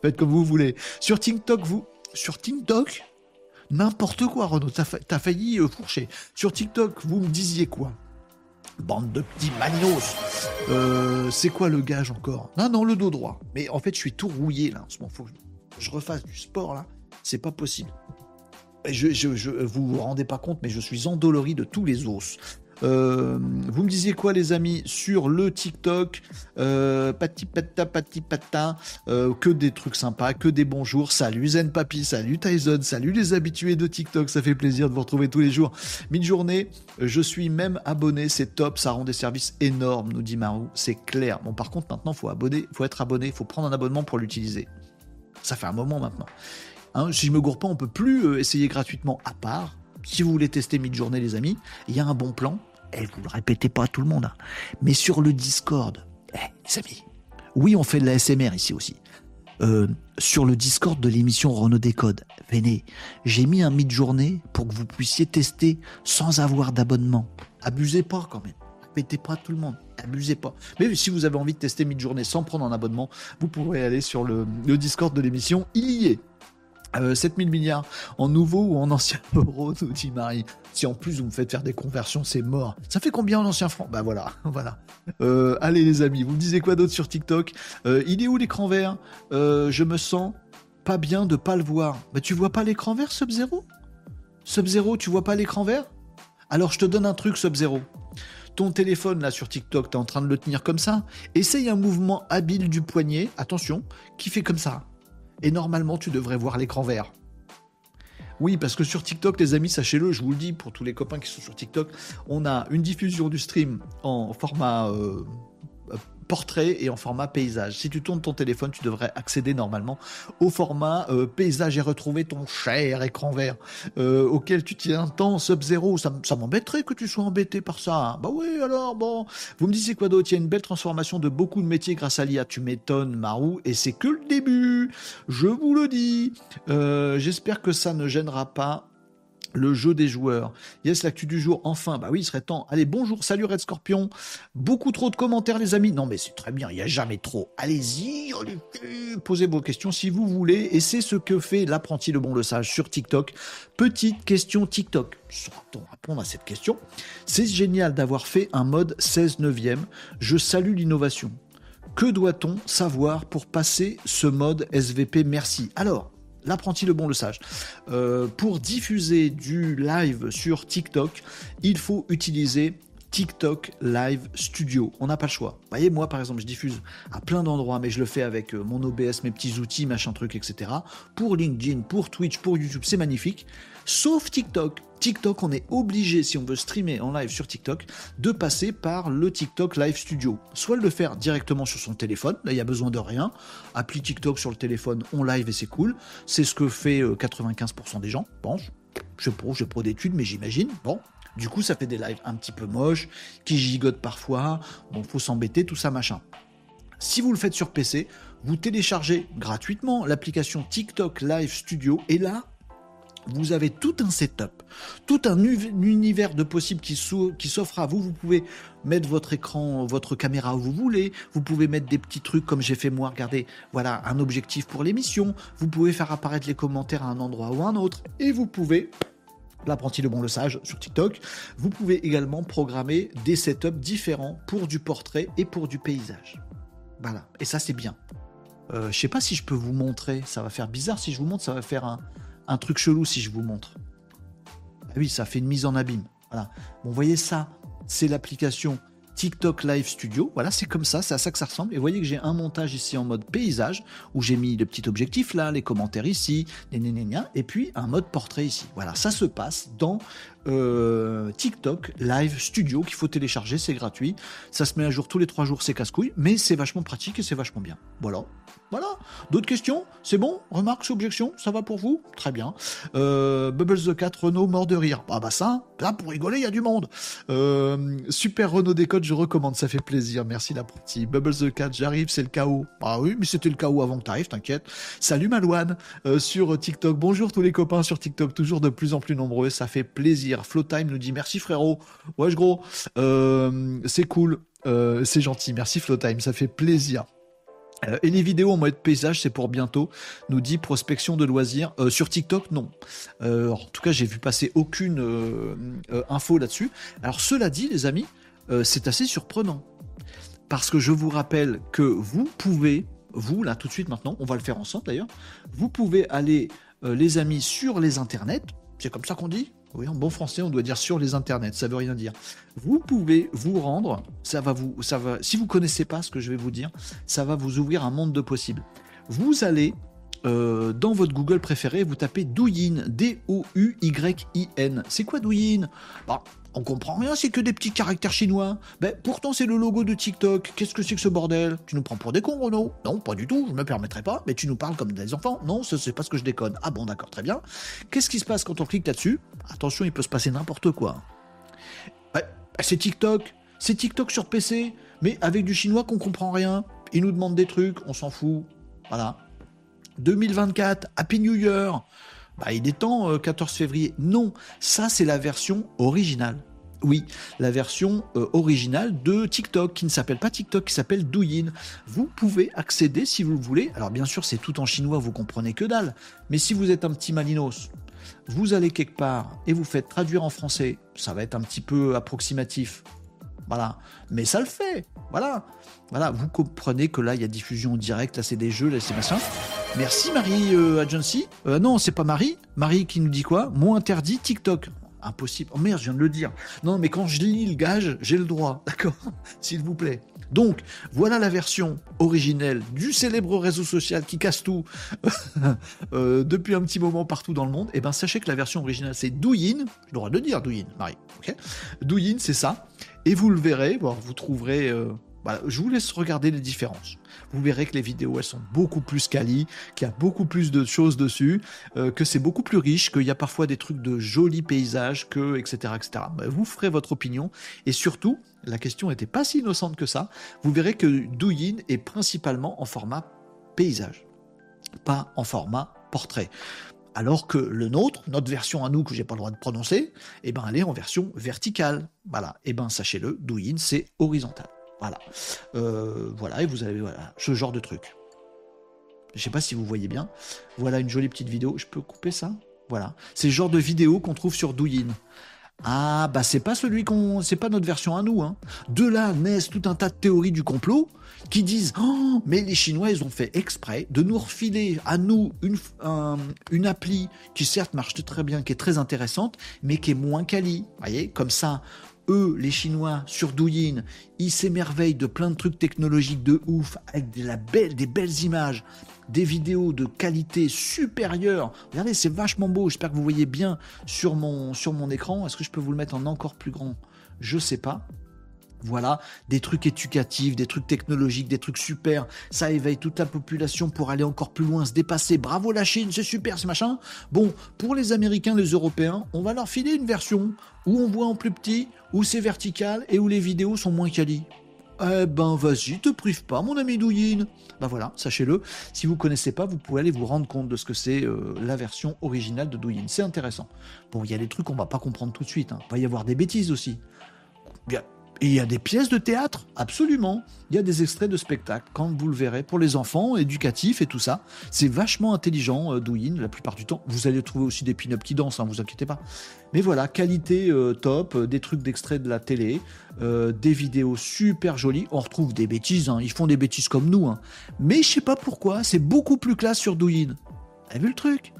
Faites comme vous voulez. Sur TikTok, vous... Sur TikTok N'importe quoi, Renaud, t'as failli euh, fourcher. Sur TikTok, vous me disiez quoi? Bande de petits manios. Euh, c'est quoi le gage encore? Non, non, le dos droit. Mais en fait, je suis tout rouillé là en ce moment. Faut que je refasse du sport là. C'est pas possible je, je, vous vous rendez pas compte, mais je suis endolori de tous les os. Euh, vous me disiez quoi, les amis, sur le TikTok? Euh, Pati pata, pati pata, euh, que des trucs sympas, que des bonjours. Salut Zen Papi, salut Tyson, salut les habitués de TikTok, ça fait plaisir de vous retrouver tous les jours. Mid-journée, je suis même abonné, c'est top, ça rend des services énormes, nous dit Marou, c'est clair. Bon, par contre, maintenant, faut abonner, faut être abonné, faut prendre un abonnement pour l'utiliser. Ça fait un moment maintenant. Hein, si je me gourre pas, on peut plus euh, essayer gratuitement à part. Si vous voulez tester mid-journée, les amis, il y a un bon plan. Et vous le répétez pas à tout le monde. Hein. Mais sur le Discord, eh, les amis, oui, on fait de la SMR ici aussi. Euh, sur le Discord de l'émission Renault Décode, venez, j'ai mis un mid-journée pour que vous puissiez tester sans avoir d'abonnement. Abusez pas quand même. Répétez pas à tout le monde. Abusez pas. Mais si vous avez envie de tester mid-journée sans prendre un abonnement, vous pourrez aller sur le, le Discord de l'émission. Il y est. 7000 euh, milliards en nouveau ou en ancien euro, nous dit Marie. Si en plus vous me faites faire des conversions, c'est mort. Ça fait combien en ancien franc? Bah voilà, voilà. Euh, allez les amis, vous me disiez quoi d'autre sur TikTok? Euh, Il est où l'écran vert? Je me sens pas bien de pas le voir. Bah tu vois pas l'écran vert, Sub-Zero? Sub-Zero, tu vois pas l'écran vert? Alors je te donne un truc, Sub-Zero. Ton téléphone là sur TikTok, t'es en train de le tenir comme ça. Essaye un mouvement habile du poignet, attention, qui fait comme ça et normalement tu devrais voir l'écran vert. Oui, parce que sur TikTok, les amis, sachez-le, je vous le dis pour tous les copains qui sont sur TikTok, on a une diffusion du stream en format euh, portrait et en format paysage. Si tu tournes ton téléphone, tu devrais accéder normalement au format euh, paysage et retrouver ton cher écran vert euh, auquel tu tiens tant Sub-Zero. Ça, m'embêterait que tu sois embêté par ça. Hein. Bah oui, alors bon. Vous me disiez quoi d'autre? Il y a une belle transformation de beaucoup de métiers grâce à l'IA. Tu m'étonnes, Marou, et c'est que le début. Je vous le dis. Euh, j'espère que ça ne gênera pas le jeu des joueurs. Yes, l'actu du jour, enfin, bah oui, il serait temps. Allez, bonjour, salut Red Scorpion. Beaucoup trop de commentaires, les amis. Non, mais c'est très bien, il n'y a jamais trop. Allez-y, posez vos questions si vous voulez. Et c'est ce que fait l'apprenti le bon le sage sur TikTok. Petite question TikTok. Saura-t-on répondre à cette question? C'est génial d'avoir fait un mode 16 neuvième. Je salue l'innovation. Que doit-on savoir pour passer ce mode SVP Merci. Alors, l'apprenti le bon le sage. Euh, pour diffuser du live sur TikTok, il faut utiliser TikTok Live Studio. On n'a pas le choix. Vous voyez, moi par exemple, je diffuse à plein d'endroits, mais je le fais avec euh, mon OBS, mes petits outils, machin truc, etc. Pour LinkedIn, pour Twitch, pour YouTube, c'est magnifique. Sauf TikTok. TikTok, on est obligé, si on veut streamer en live sur TikTok, de passer par le TikTok Live Studio. Soit le faire directement sur son téléphone, là il n'y a besoin de rien. Appli TikTok sur le téléphone, on live et c'est cool. C'est ce que fait 95% euh, des gens. Bon, je sais pas, je pas d'études, mais j'imagine. Bon, du coup, ça fait des lives un petit peu moches, qui gigotent parfois. Bon, faut s'embêter, tout ça, machin. Si vous le faites sur PC, vous téléchargez gratuitement l'application TikTok Live Studio et là, vous avez tout un setup, tout un univers de possibles qui s'offre à vous. Vous pouvez mettre votre écran, votre caméra où vous voulez. Vous pouvez mettre des petits trucs comme j'ai fait moi. Regardez, voilà un objectif pour l'émission. Vous pouvez faire apparaître les commentaires à un endroit ou à un autre. Et vous pouvez l'apprenti le bon le sage sur TikTok. Vous pouvez également programmer des setups différents pour du portrait et pour du paysage. Voilà, et ça c'est bien. Euh, je sais pas si je peux vous montrer, ça va faire bizarre si je vous montre, ça va faire un, un truc chelou si je vous montre. Ah oui, ça fait une mise en abîme. Voilà. Bon, vous voyez ça, c'est l'application TikTok Live Studio. Voilà, c'est comme ça, c'est à ça que ça ressemble. Et vous voyez que j'ai un montage ici en mode paysage, où j'ai mis le petit objectif là, les commentaires ici, et puis un mode portrait ici. Voilà, ça se passe dans euh, TikTok Live Studio qu'il faut télécharger, c'est gratuit. Ça se met à jour tous les trois jours, c'est casse-couille, mais c'est vachement pratique et c'est vachement bien. Voilà. Voilà. D'autres questions? C'est bon? Remarques, objections? Ça va pour vous? Très bien. Euh, Bubbles the Cat, Renault, mort de rire. Ah bah ça, là pour rigoler, il y a du monde. Euh, super Renault décode, je recommande, ça fait plaisir. Merci la petite. Bubbles the Cat, j'arrive, c'est le chaos. Ah oui, mais c'était le chaos avant que t'arrives, t'inquiète. Salut Malouane sur TikTok. Bonjour tous les copains sur TikTok, toujours de plus en plus nombreux, ça fait plaisir. Flowtime nous dit merci frérot. Wesh gros, c'est cool. c'est gentil, merci Flowtime, ça fait plaisir. Euh, et les vidéos en mode paysage, c'est pour bientôt, nous dit prospection de loisirs. Euh, sur TikTok, non. Euh, en tout cas, j'ai vu passer aucune info là-dessus. Alors, cela dit, les amis, c'est assez surprenant. Parce que je vous rappelle que vous pouvez, vous, là, tout de suite maintenant, on va le faire ensemble d'ailleurs, vous pouvez aller, les amis, sur les internets, c'est comme ça qu'on dit en bon français, on doit dire sur les internets, ça veut rien dire. Vous pouvez vous rendre, ça va vous, ça va, si vous connaissez pas ce que je vais vous dire, ça va vous ouvrir un monde de possibles. Vous allez euh, dans votre Google préféré, vous tapez Douyin, D-O-U-Y-I-N. C'est quoi Douyin? Bah, on comprend rien, c'est que des petits caractères chinois. Ben, pourtant, c'est le logo de TikTok. Qu'est-ce que c'est que ce bordel? Tu nous prends pour des cons, Renaud? Non, pas du tout, je me permettrai pas. Mais tu nous parles comme des enfants Non, ce c'est pas ce que je déconne. Ah bon, d'accord, très bien. Qu'est-ce qui se passe quand on clique là-dessus? Attention, il peut se passer n'importe quoi. Ben, c'est TikTok. C'est TikTok sur PC, mais avec du chinois qu'on comprend rien. Ils nous demandent des trucs, on s'en fout. Voilà. 2024, Happy New Year bah, il est temps, 14 euh, février. Non, ça c'est la version originale. Oui, la version euh, originale de TikTok, qui ne s'appelle pas TikTok, qui s'appelle Douyin. Vous pouvez accéder si vous le voulez. Alors bien sûr, c'est tout en chinois, vous comprenez que dalle. Mais si vous êtes un petit malinos, vous allez quelque part et vous faites traduire en français, ça va être un petit peu approximatif. Voilà. Mais ça le fait. Voilà. Voilà. Vous comprenez que là, il y a diffusion directe, là, c'est des jeux, là, c'est machin. Merci Marie euh, Agency. Euh, non, c'est pas Marie. Marie qui nous dit quoi? Mot interdit TikTok. Impossible. Oh merde, je viens de le dire. Non, mais quand je lis le gage, j'ai le droit. D'accord? S'il vous plaît. Donc, voilà la version originelle du célèbre réseau social qui casse tout euh, depuis un petit moment partout dans le monde. Et eh ben, sachez que la version originale, c'est Douyin. J'ai le droit de le dire, Douyin, Marie. Ok? Douyin, c'est ça. Et vous le verrez, vous trouverez. Euh, je vous laisse regarder les différences. Vous verrez que les vidéos, elles sont beaucoup plus quali, qu'il y a beaucoup plus de choses dessus, euh, que c'est beaucoup plus riche, qu'il y a parfois des trucs de jolis paysages, que etc. etc. Bah, vous ferez votre opinion. Et surtout, la question n'était pas si innocente que ça. Vous verrez que Douyin est principalement en format paysage, pas en format portrait alors que le nôtre, notre version à nous que j'ai pas le droit de prononcer, eh ben elle est en version verticale. Voilà. Eh ben sachez-le, Douyin c'est horizontal. Voilà. Euh, voilà et vous avez voilà ce genre de truc. Je sais pas si vous voyez bien. Voilà une jolie petite vidéo. Je peux couper ça? Voilà. C'est le genre de vidéo qu'on trouve sur Douyin. Ah bah c'est pas celui qu'on, c'est pas notre version à nous. Hein. De là naissent tout un tas de théories du complot qui disent oh, mais les Chinois ils ont fait exprès de nous refiler à nous une, appli qui certes marche très bien, qui est très intéressante, mais qui est moins quali. Voyez, comme ça eux, les Chinois, sur Douyin, ils s'émerveillent de plein de trucs technologiques de ouf, avec de la belle, des belles images, des vidéos de qualité supérieure. Regardez, c'est vachement beau. J'espère que vous voyez bien sur mon, sur mon écran. Est-ce que je peux vous le mettre en encore plus grand? Je sais pas. Voilà, des trucs éducatifs, des trucs technologiques, des trucs super. Ça éveille toute la population pour aller encore plus loin, se dépasser. Bravo la Chine, c'est super ce machin. Bon, pour les Américains, les Européens, on va leur filer une version où on voit en plus petit, où c'est vertical et où les vidéos sont moins quali. Eh ben vas-y, te prive pas, mon ami Douyin. Ben voilà, sachez-le. Si vous connaissez pas, vous pouvez aller vous rendre compte de ce que c'est euh, la version originale de Douyin. C'est intéressant. Bon, il y a des trucs qu'on va pas comprendre tout de suite. Hein. Il va y avoir des bêtises aussi. Et il y a des pièces de théâtre, absolument. Il y a des extraits de spectacles, quand vous le verrez, pour les enfants, éducatifs et tout ça. C'est vachement intelligent, euh, Douyin, la plupart du temps. Vous allez trouver aussi des pin-up qui dansent, hein, vous inquiétez pas. Mais voilà, qualité euh, top, euh, des trucs d'extraits de la télé, des vidéos super jolies. On retrouve des bêtises, hein, ils font des bêtises comme nous. Hein. Mais je sais pas pourquoi, c'est beaucoup plus classe sur Douyin. Avez vu le truc?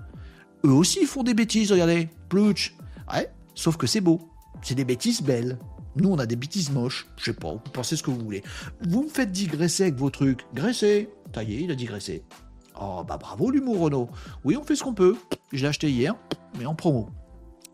Eux aussi ils font des bêtises, regardez. Plouch. Ouais, sauf que c'est beau. C'est des bêtises belles. Nous, on a des bêtises moches. Je sais pas, vous pensez ce que vous voulez. Vous me faites digresser avec vos trucs. Graisser. Taillé, il a digressé. Oh, bah bravo l'humour, Renault. Oui, on fait ce qu'on peut. Je l'ai acheté hier, mais en promo.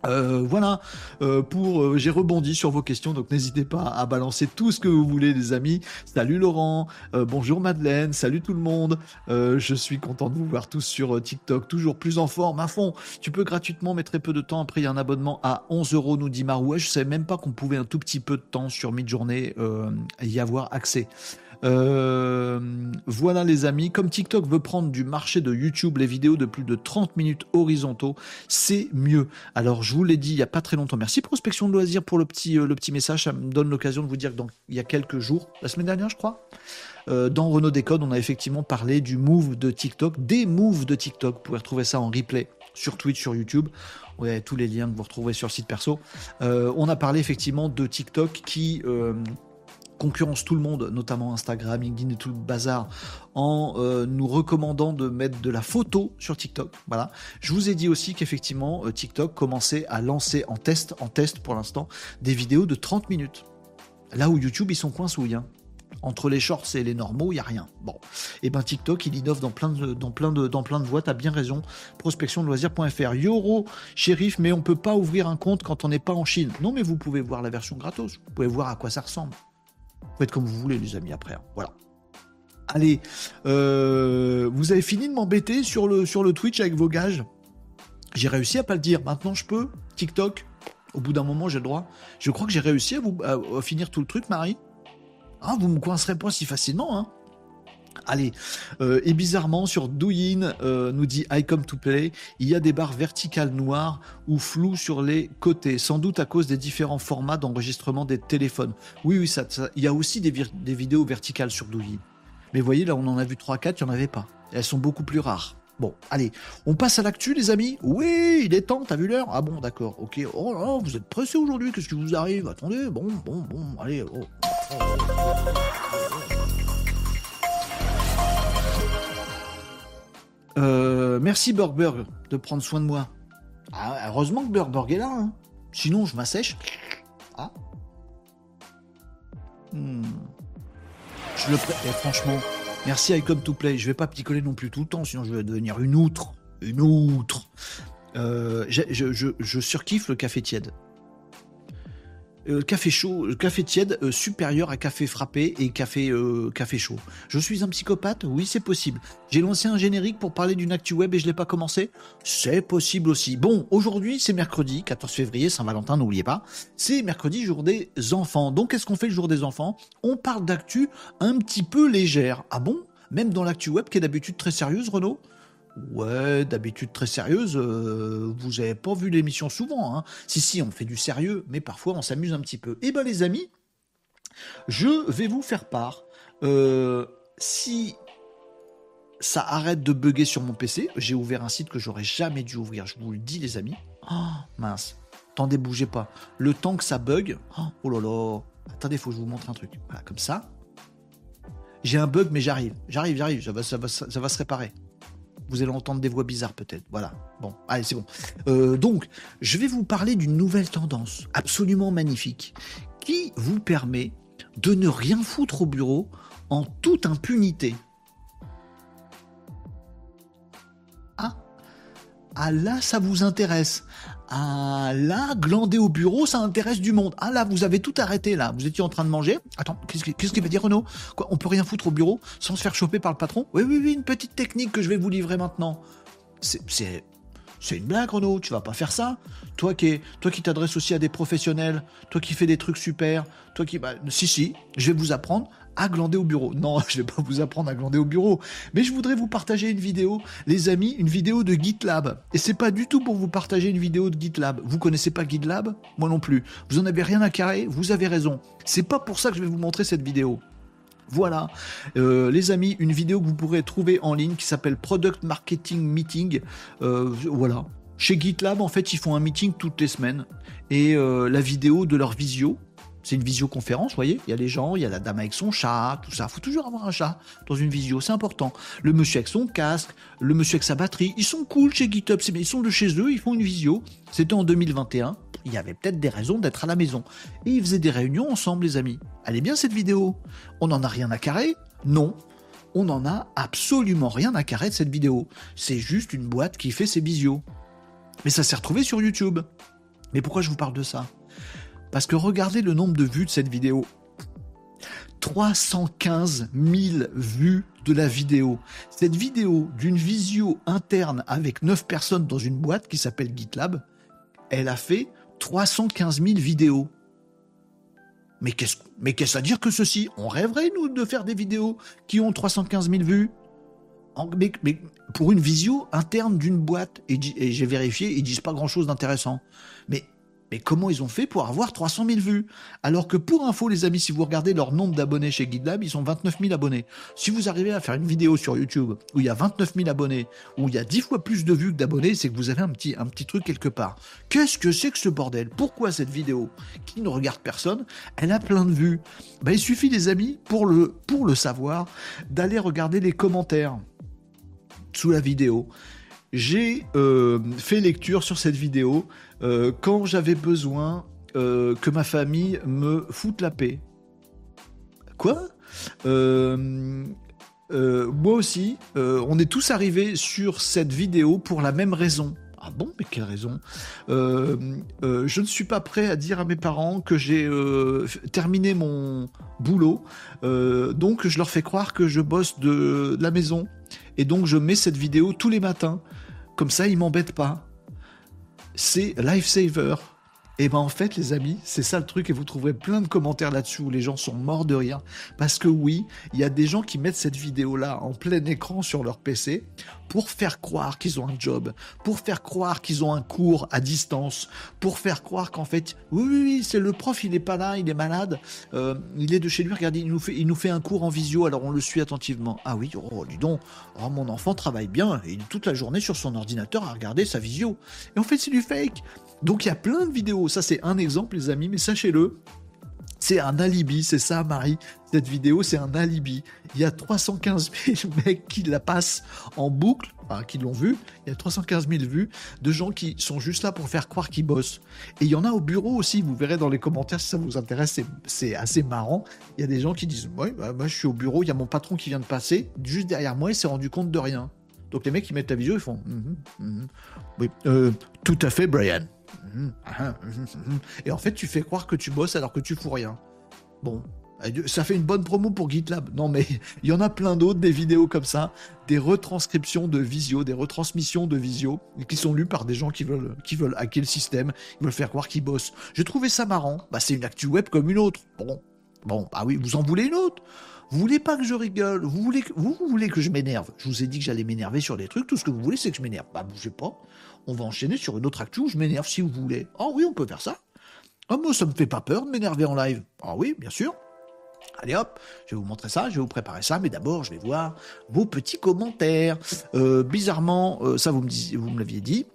Euh, voilà. Euh, pour euh, j'ai rebondi sur vos questions donc n'hésitez pas à balancer tout ce que vous voulez les amis. Salut Laurent. Bonjour Madeleine. Salut tout le monde. Je suis content de vous voir tous sur TikTok. Toujours plus en forme à fond. Tu peux gratuitement mais très peu de temps. Après il y a un abonnement à 11 euros nous dit Marouet. Je savais même pas qu'on pouvait un tout petit peu de temps sur mid-journée y avoir accès euh, voilà les amis, comme TikTok veut prendre du marché de YouTube les vidéos de plus de 30 minutes horizontaux, c'est mieux. Alors je vous l'ai dit il n'y a pas très longtemps. Merci Prospection de loisirs pour le petit, euh, message. Ça me donne l'occasion de vous dire que il y a quelques jours, la semaine dernière je crois, euh, dans Renault Décode, on a effectivement parlé du move de TikTok, des moves de TikTok. Vous pouvez retrouver ça en replay sur Twitch, sur YouTube. Ouais, tous les liens que vous retrouverez sur le site perso. on a parlé effectivement de TikTok qui concurrence tout le monde, notamment Instagram, LinkedIn et tout le bazar, en euh, nous recommandant de mettre de la photo sur TikTok. Voilà. Je vous ai dit aussi qu'effectivement, euh, TikTok commençait à lancer en test, en test pour l'instant, des vidéos de 30 minutes. Là où YouTube, ils sont coincés, hein. Entre les shorts et les normaux, il n'y a rien. Bon. Et eh ben TikTok, il innove dans plein de, dans plein de, dans plein de voies. T'as bien raison. Prospection de. Yoro, shérif, mais on peut pas ouvrir un compte quand on n'est pas en Chine. Non, mais vous pouvez voir la version gratos. Vous pouvez voir à quoi ça ressemble. Faites comme vous voulez, les amis, après. Hein. Voilà. Allez, euh, vous avez fini de m'embêter sur le, Twitch avec vos gages? J'ai réussi à pas le dire. Maintenant, je peux. TikTok, au bout d'un moment, j'ai le droit. Je crois que j'ai réussi à, vous, finir tout le truc, Marie. Ah, vous me coincerez pas si facilement, hein Allez, euh, et bizarrement sur Douyin euh, nous dit I come to play, il y a des barres verticales noires ou floues sur les côtés, sans doute à cause des différents formats d'enregistrement des téléphones. Oui, oui, ça, il y a aussi des, vidéos verticales sur Douyin. Mais voyez, là on en a vu 3-4, il n'y en avait pas. elles sont beaucoup plus rares. Bon, allez, on passe à l'actu, les amis. Oui, il est temps, t'as vu l'heure? Ah bon, d'accord, ok. Oh là, vous êtes pressé aujourd'hui, qu'est-ce qui vous arrive? Attendez, bon, bon, bon, allez. oh. Euh, merci Burgberg de prendre soin de moi. Ah, heureusement que Burgberg est là. Hein. Sinon, je m'assèche. Ah. Hmm. Je le eh, franchement, merci Icom to Play. Je vais pas picoler non plus tout le temps, sinon je vais devenir une outre. Une outre. Euh, je surkiffe le café tiède. Euh, café chaud, euh, café tiède euh, supérieur à café frappé et café, café chaud. Je suis un psychopathe? Oui, c'est possible. J'ai lancé un générique pour parler d'une actu web et je l'ai pas commencé? C'est possible aussi. Bon, aujourd'hui, c'est mercredi, 14 février, Saint-Valentin, n'oubliez pas. C'est mercredi, jour des enfants. Donc, qu'est-ce qu'on fait le jour des enfants? On parle d'actu un petit peu légère. Ah bon? Même dans l'actu web qui est d'habitude très sérieuse, Renaud? Ouais, d'habitude très sérieuse, euh, vous avez pas vu l'émission souvent. Hein. Si, si, on fait du sérieux, mais parfois on s'amuse un petit peu. Eh ben les amis, je vais vous faire part. Euh, si ça arrête de bugger sur mon PC, j'ai ouvert un site que j'aurais jamais dû ouvrir, je vous le dis les amis. Oh, mince, attendez, bougez pas. Le temps que ça bug, oh, oh là là, attendez, faut que je vous montre un truc. Voilà, comme ça. J'ai un bug, mais j'arrive, j'arrive, j'arrive, ça va, ça, va, ça va se réparer. Vous allez entendre des voix bizarres peut-être. Voilà. Bon, allez, c'est bon. Euh, donc, je vais vous parler d'une nouvelle tendance absolument magnifique qui vous permet de ne rien foutre au bureau en toute impunité. Ah, ah là, ça vous intéresse. Ah là, glander au bureau, ça intéresse du monde. Ah là, vous avez tout arrêté là. Vous étiez en train de manger. Attends, qu'est-ce qu'il va dire Renaud? Quoi, on peut rien foutre au bureau sans se faire choper par le patron? Oui, oui, oui, une petite technique que je vais vous livrer maintenant. C'est C'est une blague, Renaud, tu vas pas faire ça. Toi qui, toi qui t'adresses aussi à des professionnels, toi qui fais des trucs super, toi qui... Bah, si, si, je vais vous apprendre à glander au bureau. Non, je vais pas vous apprendre à glander au bureau, mais je voudrais vous partager une vidéo, les amis, une vidéo de GitLab. Et c'est pas du tout pour vous partager une vidéo de GitLab. Vous connaissez pas GitLab? Moi non plus. Vous en avez rien à carrer Vous avez raison. C'est pas pour ça que je vais vous montrer cette vidéo. Voilà, euh, les amis, une vidéo que vous pourrez trouver en ligne qui s'appelle Product Marketing Meeting. Euh, voilà. Chez GitLab, en fait, ils font un meeting toutes les semaines. Et euh, la vidéo de leur visio, c'est une visioconférence, vous voyez Il y a les gens, il y a la dame avec son chat, tout ça. Il faut toujours avoir un chat dans une visio, c'est important. Le monsieur avec son casque, le monsieur avec sa batterie, ils sont cool chez GitHub, ils sont de chez eux, ils font une visio. C'était en 2021, il y avait peut-être des raisons d'être à la maison. Et ils faisaient des réunions ensemble, les amis. Est bien cette vidéo? On n'en a rien à carrer? Non. On n'en a absolument rien à carrer de cette vidéo. C'est juste une boîte qui fait ses visios. Mais ça s'est retrouvé sur YouTube. Mais pourquoi je vous parle de ça? Parce que regardez le nombre de vues de cette vidéo. 315 000 vues de la vidéo. Cette vidéo d'une visio interne avec 9 personnes dans une boîte qui s'appelle GitLab, elle a fait 315 000 vidéos. Mais qu'est-ce, mais qu'est-ce à dire que ceci? On rêverait, nous, de faire des vidéos qui ont 315 000 vues mais, pour une visio interne d'une boîte, et, et j'ai vérifié, ils disent pas grand-chose d'intéressant. Mais mais comment ils ont fait pour avoir 300 000 vues? Alors que pour info, les amis, si vous regardez leur nombre d'abonnés chez GitLab, ils ont 29 000 abonnés. Si vous arrivez à faire une vidéo sur YouTube où il y a 29 000 abonnés, où il y a 10 fois plus de vues que d'abonnés, c'est que vous avez un petit, truc quelque part. Qu'est-ce que c'est que ce bordel? Pourquoi cette vidéo, qui ne regarde personne, elle a plein de vues ben, Il suffit, les amis, pour le, pour le savoir, d'aller regarder les commentaires sous la vidéo. J'ai euh, fait lecture sur cette vidéo euh, quand j'avais besoin euh, que ma famille me foute la paix. Quoi? Moi aussi, on est tous arrivés sur cette vidéo pour la même raison. Ah bon, mais quelle raison? Je ne suis pas prêt à dire à mes parents que j'ai terminé mon boulot, donc je leur fais croire que je bosse de la maison. Et donc je mets cette vidéo tous les matins. Comme ça, ils m'embêtent pas. C'est Lifesaver. Et ben en fait, les amis, c'est ça le truc, et vous trouverez plein de commentaires là-dessus où les gens sont morts de rire. Parce que oui, il y a des gens qui mettent cette vidéo-là en plein écran sur leur PC pour faire croire qu'ils ont un job, pour faire croire qu'ils ont un cours à distance, pour faire croire qu'en fait, oui, oui, oui, c'est le prof, il est pas là, il est malade, euh, il est de chez lui, regardez, il nous, fait, un cours en visio, alors on le suit attentivement. Ah oui, oh, dis donc, oh, mon enfant travaille bien, il est toute la journée sur son ordinateur à regarder sa visio. Et en fait, c'est du fake. Donc il y a plein de vidéos, ça c'est un exemple les amis, mais sachez-le, c'est un alibi, c'est ça Marie, cette vidéo c'est un alibi. Il y a 315 000 mecs qui la passent en boucle, enfin qui l'ont vu, il y a 315 000 vues de gens qui sont juste là pour faire croire qu'ils bossent. Et il y en a au bureau aussi, vous verrez dans les commentaires si ça vous intéresse, c'est assez marrant. Il y a des gens qui disent, ouais, bah, moi je suis au bureau, il y a mon patron qui vient de passer, juste derrière moi il s'est rendu compte de rien. Donc les mecs qui mettent la visio, ils font, mhm, mhm. oui, euh, tout à fait Brian. Et en fait, tu fais croire que tu bosses alors que tu fous rien. Bon, ça fait une bonne promo pour GitLab. Non, mais il y en a plein d'autres, des vidéos comme ça, des retranscriptions de visio, des retransmissions de visio, qui sont lues par des gens qui veulent, qui veulent hacker le système, qui veulent faire croire qu'ils bossent. J'ai trouvé ça marrant. Bah, c'est une actu web comme une autre. Bon, bon, bah oui, vous en voulez une autre? Vous voulez pas que je rigole? Vous voulez, que, vous, voulez que je m'énerve? Je vous ai dit que j'allais m'énerver sur des trucs. Tout ce que vous voulez, c'est que je m'énerve. Bah, bougez pas on va enchaîner sur une autre actu où je m'énerve si vous voulez. Oh oui, on peut faire ça. Oh, moi, ça me fait pas peur de m'énerver en live. Ah oui, bien sûr. Allez hop, je vais vous montrer ça, je vais vous préparer ça, mais d'abord je vais voir vos petits commentaires. Euh, bizarrement, euh, ça vous me, me l'aviez dit.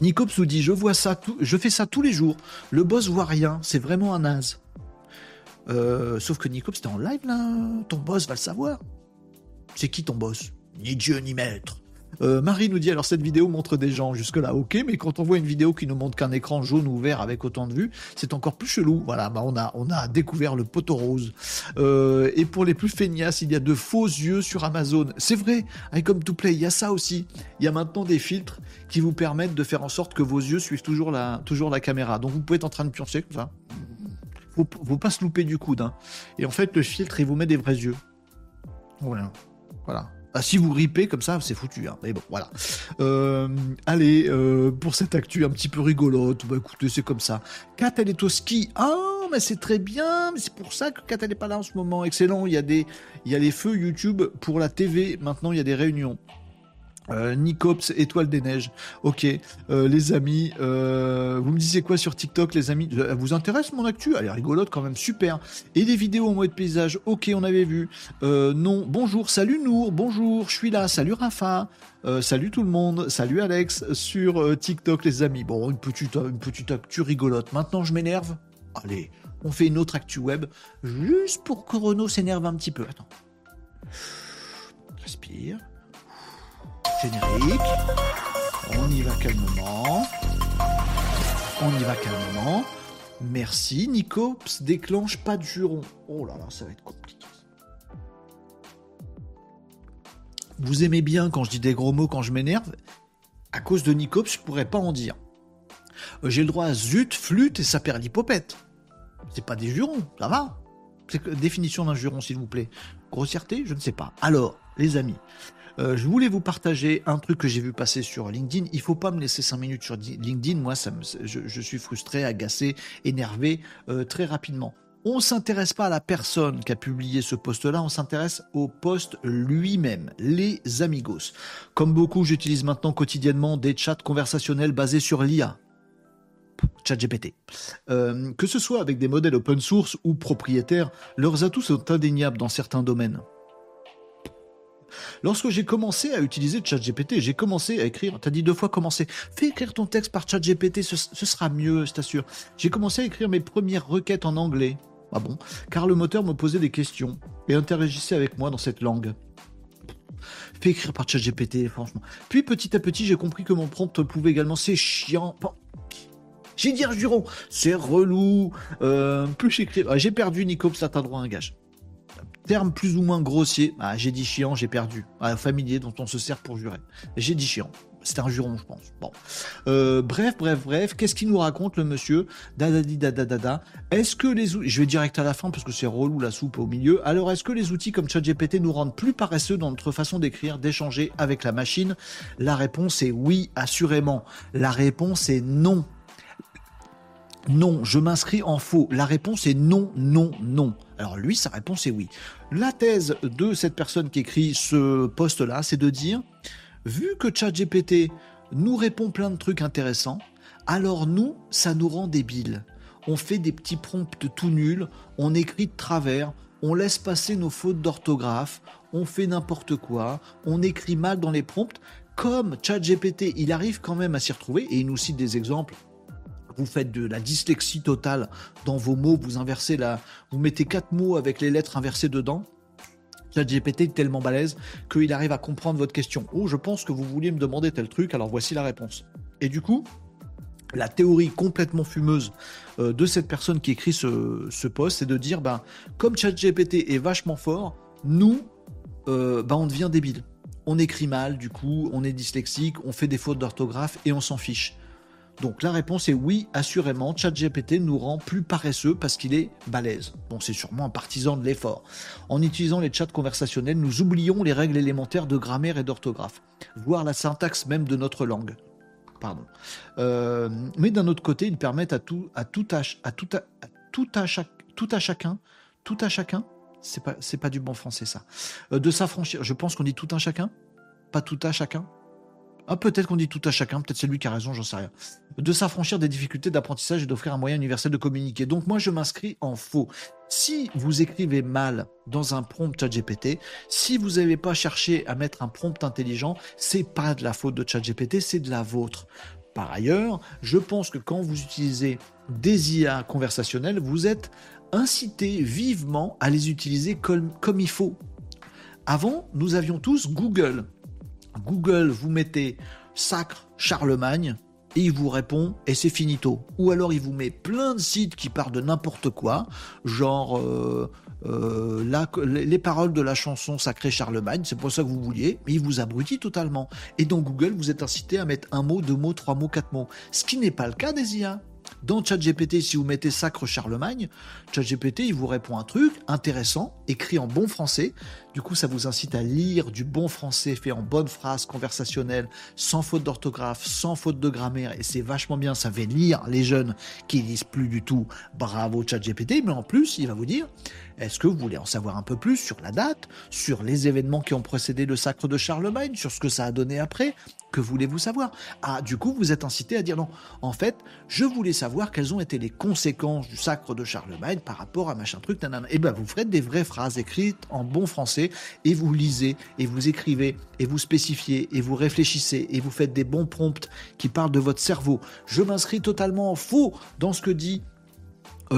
Vous dit je vois ça, je fais ça tous les jours. Le boss voit rien, c'est vraiment un naze. Euh, sauf que Nicops c'était en live là, ton boss va le savoir. C'est qui ton boss? Ni Dieu ni maître. Euh, Marie nous dit alors cette vidéo montre des gens jusque là ok mais quand on voit une vidéo qui nous montre qu'un écran jaune ou vert avec autant de vues c'est encore plus chelou. Voilà bah on a on a découvert le poteau rose. Euh, et pour les plus feignasses il y a de faux yeux sur Amazon. C'est vrai avec Comme to Play il y a ça aussi. Il y a maintenant des filtres qui vous permettent de faire en sorte que vos yeux suivent toujours la toujours la caméra. Donc vous pouvez être en train de pioncer comme ça. Faut, faut pas se louper du coude hein. et en fait le filtre il vous met des vrais yeux. Voilà. Voilà Ah, si vous ripez comme ça, c'est foutu. Hein. Mais bon, voilà. Euh, allez, euh, pour cette actu un petit peu rigolote, bah écoutez, c'est comme ça. Kat, elle est au ski. Ah, mais c'est très bien. Mais c'est pour ça que Kat, elle n'est pas là en ce moment. Excellent. Il y a des, il y a les feux YouTube pour la TV. Maintenant, il y a des réunions. Euh, Nicops, Étoile des Neiges. Ok, euh, les amis, euh, vous me disiez quoi sur TikTok, les amis? Vous intéresse mon actu? Elle est rigolote quand même, super. Et des vidéos en mode paysage, ok, on avait vu. non, bonjour, salut Nour, bonjour, je suis là, salut Rafa. salut tout le monde, salut Alex sur TikTok les amis. Bon, une petite, une petite actu rigolote. Maintenant je m'énerve. Allez, on fait une autre actu web juste pour que Renault s'énerve un petit peu. Attends. Respire générique. On y va calmement. On y va calmement. Merci Nico. déclenche pas de juron. Oh là là, ça va être compliqué. Vous aimez bien quand je dis des gros mots quand je m'énerve? À cause de Nicops, je pourrais pas en dire. Euh, j'ai le droit à zut, flûte et ça perd l'hypopète. C'est pas des jurons, ça va C'est définition d'un juron, s'il vous plaît. Grossièreté, je ne sais pas. Alors, les amis, euh, je voulais vous partager un truc que j'ai vu passer sur LinkedIn. Il faut pas me laisser 5 minutes sur LinkedIn. Moi, ça je, suis frustré, agacé, énervé euh, très rapidement. On s'intéresse pas à la personne qui a publié ce post-là, on s'intéresse au post lui-même, les amigos. Comme beaucoup, j'utilise maintenant quotidiennement des chats conversationnels basés sur l'IA. ChatGPT. Euh, que ce soit avec des modèles open source ou propriétaires, leurs atouts sont indéniables dans certains domaines. Lorsque j'ai commencé à utiliser ChatGPT, j'ai commencé à écrire, t'as dit deux fois commencer, fais écrire ton texte par ChatGPT, ce, sera mieux, je t'assure. J'ai commencé à écrire mes premières requêtes en anglais. Ah bon? Car le moteur me posait des questions et interagissait avec moi dans cette langue. Fais écrire par ChatGPT, franchement. Puis petit à petit, j'ai compris que mon prompt pouvait également. C'est chiant. J'ai dit un juron, c'est relou. Euh, plus j'écris. Ah, j'ai perdu Nico, ça t'a droit à un gage. Terme plus ou moins grossier. Ah, j'ai dit chiant, j'ai perdu. Un familier dont on se sert pour jurer. J'ai dit chiant. C'est un juron, je pense. Bon. Euh, bref, bref, bref. Qu'est-ce qu'il nous raconte, le monsieur Dadadi, dadadada. Est-ce que les outils. Je vais direct à la fin parce que c'est relou la soupe au milieu. Alors, est-ce que les outils comme ChatGPT nous rendent plus paresseux dans notre façon d'écrire, d'échanger avec la machine? La réponse est oui, assurément. La réponse est non. Non, je m'inscris en faux. La réponse est non, non, non. Alors lui, sa réponse est oui. La thèse de cette personne qui écrit ce poste-là, c'est de dire, vu que ChatGPT nous répond plein de trucs intéressants, alors nous, ça nous rend débiles. On fait des petits prompts tout nuls, on écrit de travers, on laisse passer nos fautes d'orthographe, on fait n'importe quoi, on écrit mal dans les prompts. Comme ChatGPT, il arrive quand même à s'y retrouver, et il nous cite des exemples vous faites de la dyslexie totale dans vos mots, vous inversez la, vous mettez quatre mots avec les lettres inversées dedans. ChatGPT est tellement balèze qu'il arrive à comprendre votre question. Oh, je pense que vous vouliez me demander tel truc, alors voici la réponse. Et du coup, la théorie complètement fumeuse euh, de cette personne qui écrit ce, ce post, c'est de dire, ben, comme ChatGPT est vachement fort, nous, euh, ben, on devient débile. On écrit mal, du coup, on est dyslexique, on fait des fautes d'orthographe et on s'en fiche. Donc la réponse est oui, assurément, ChatGPT nous rend plus paresseux parce qu'il est balèze. Bon, c'est sûrement un partisan de l'effort. En utilisant les chats conversationnels, nous oublions les règles élémentaires de grammaire et d'orthographe, voire la syntaxe même de notre langue. Pardon. Euh, mais d'un autre côté, ils permettent à tout à tout à, tout à, tout à chaque tout à chacun tout à chacun c'est pas du bon français ça euh, de s'affranchir. Je pense qu'on dit tout un chacun, pas tout à chacun. Ah, peut-être qu'on dit tout à chacun, peut-être c'est lui qui a raison, j'en sais rien. De s'affranchir des difficultés d'apprentissage et d'offrir un moyen universel de communiquer. Donc moi, je m'inscris en faux. Si vous écrivez mal dans un prompt ChatGPT, si vous n'avez pas cherché à mettre un prompt intelligent, c'est pas de la faute de ChatGPT, c'est de la vôtre. Par ailleurs, je pense que quand vous utilisez des IA conversationnels, vous êtes incité vivement à les utiliser comme, comme il faut. Avant, nous avions tous Google. Google, vous mettez sacre Charlemagne et il vous répond et c'est finito. Ou alors il vous met plein de sites qui parlent de n'importe quoi, genre euh, euh, les paroles de la chanson Sacré Charlemagne, c'est pour ça que vous vouliez, mais il vous abrutit totalement. Et dans Google, vous êtes incité à mettre un mot, deux mots, trois mots, quatre mots. Ce qui n'est pas le cas des IA. Dans ChatGPT, si vous mettez Sacre Charlemagne, ChatGPT, il vous répond un truc intéressant, écrit en bon français. Du coup, ça vous incite à lire du bon français fait en bonne phrase conversationnelle, sans faute d'orthographe, sans faute de grammaire, et c'est vachement bien, ça fait lire les jeunes qui lisent plus du tout. Bravo ChatGPT, mais en plus, il va vous dire, est-ce que vous voulez en savoir un peu plus sur la date, sur les événements qui ont précédé le sacre de Charlemagne, sur ce que ça a donné après Que voulez-vous savoir? Ah, du coup, vous êtes incité à dire non. En fait, je voulais savoir quelles ont été les conséquences du sacre de Charlemagne par rapport à machin truc, nanana. Et eh ben, vous ferez des vraies phrases écrites en bon français et vous lisez et vous écrivez et vous spécifiez et vous réfléchissez et vous faites des bons prompts qui parlent de votre cerveau. Je m'inscris totalement faux dans ce que dit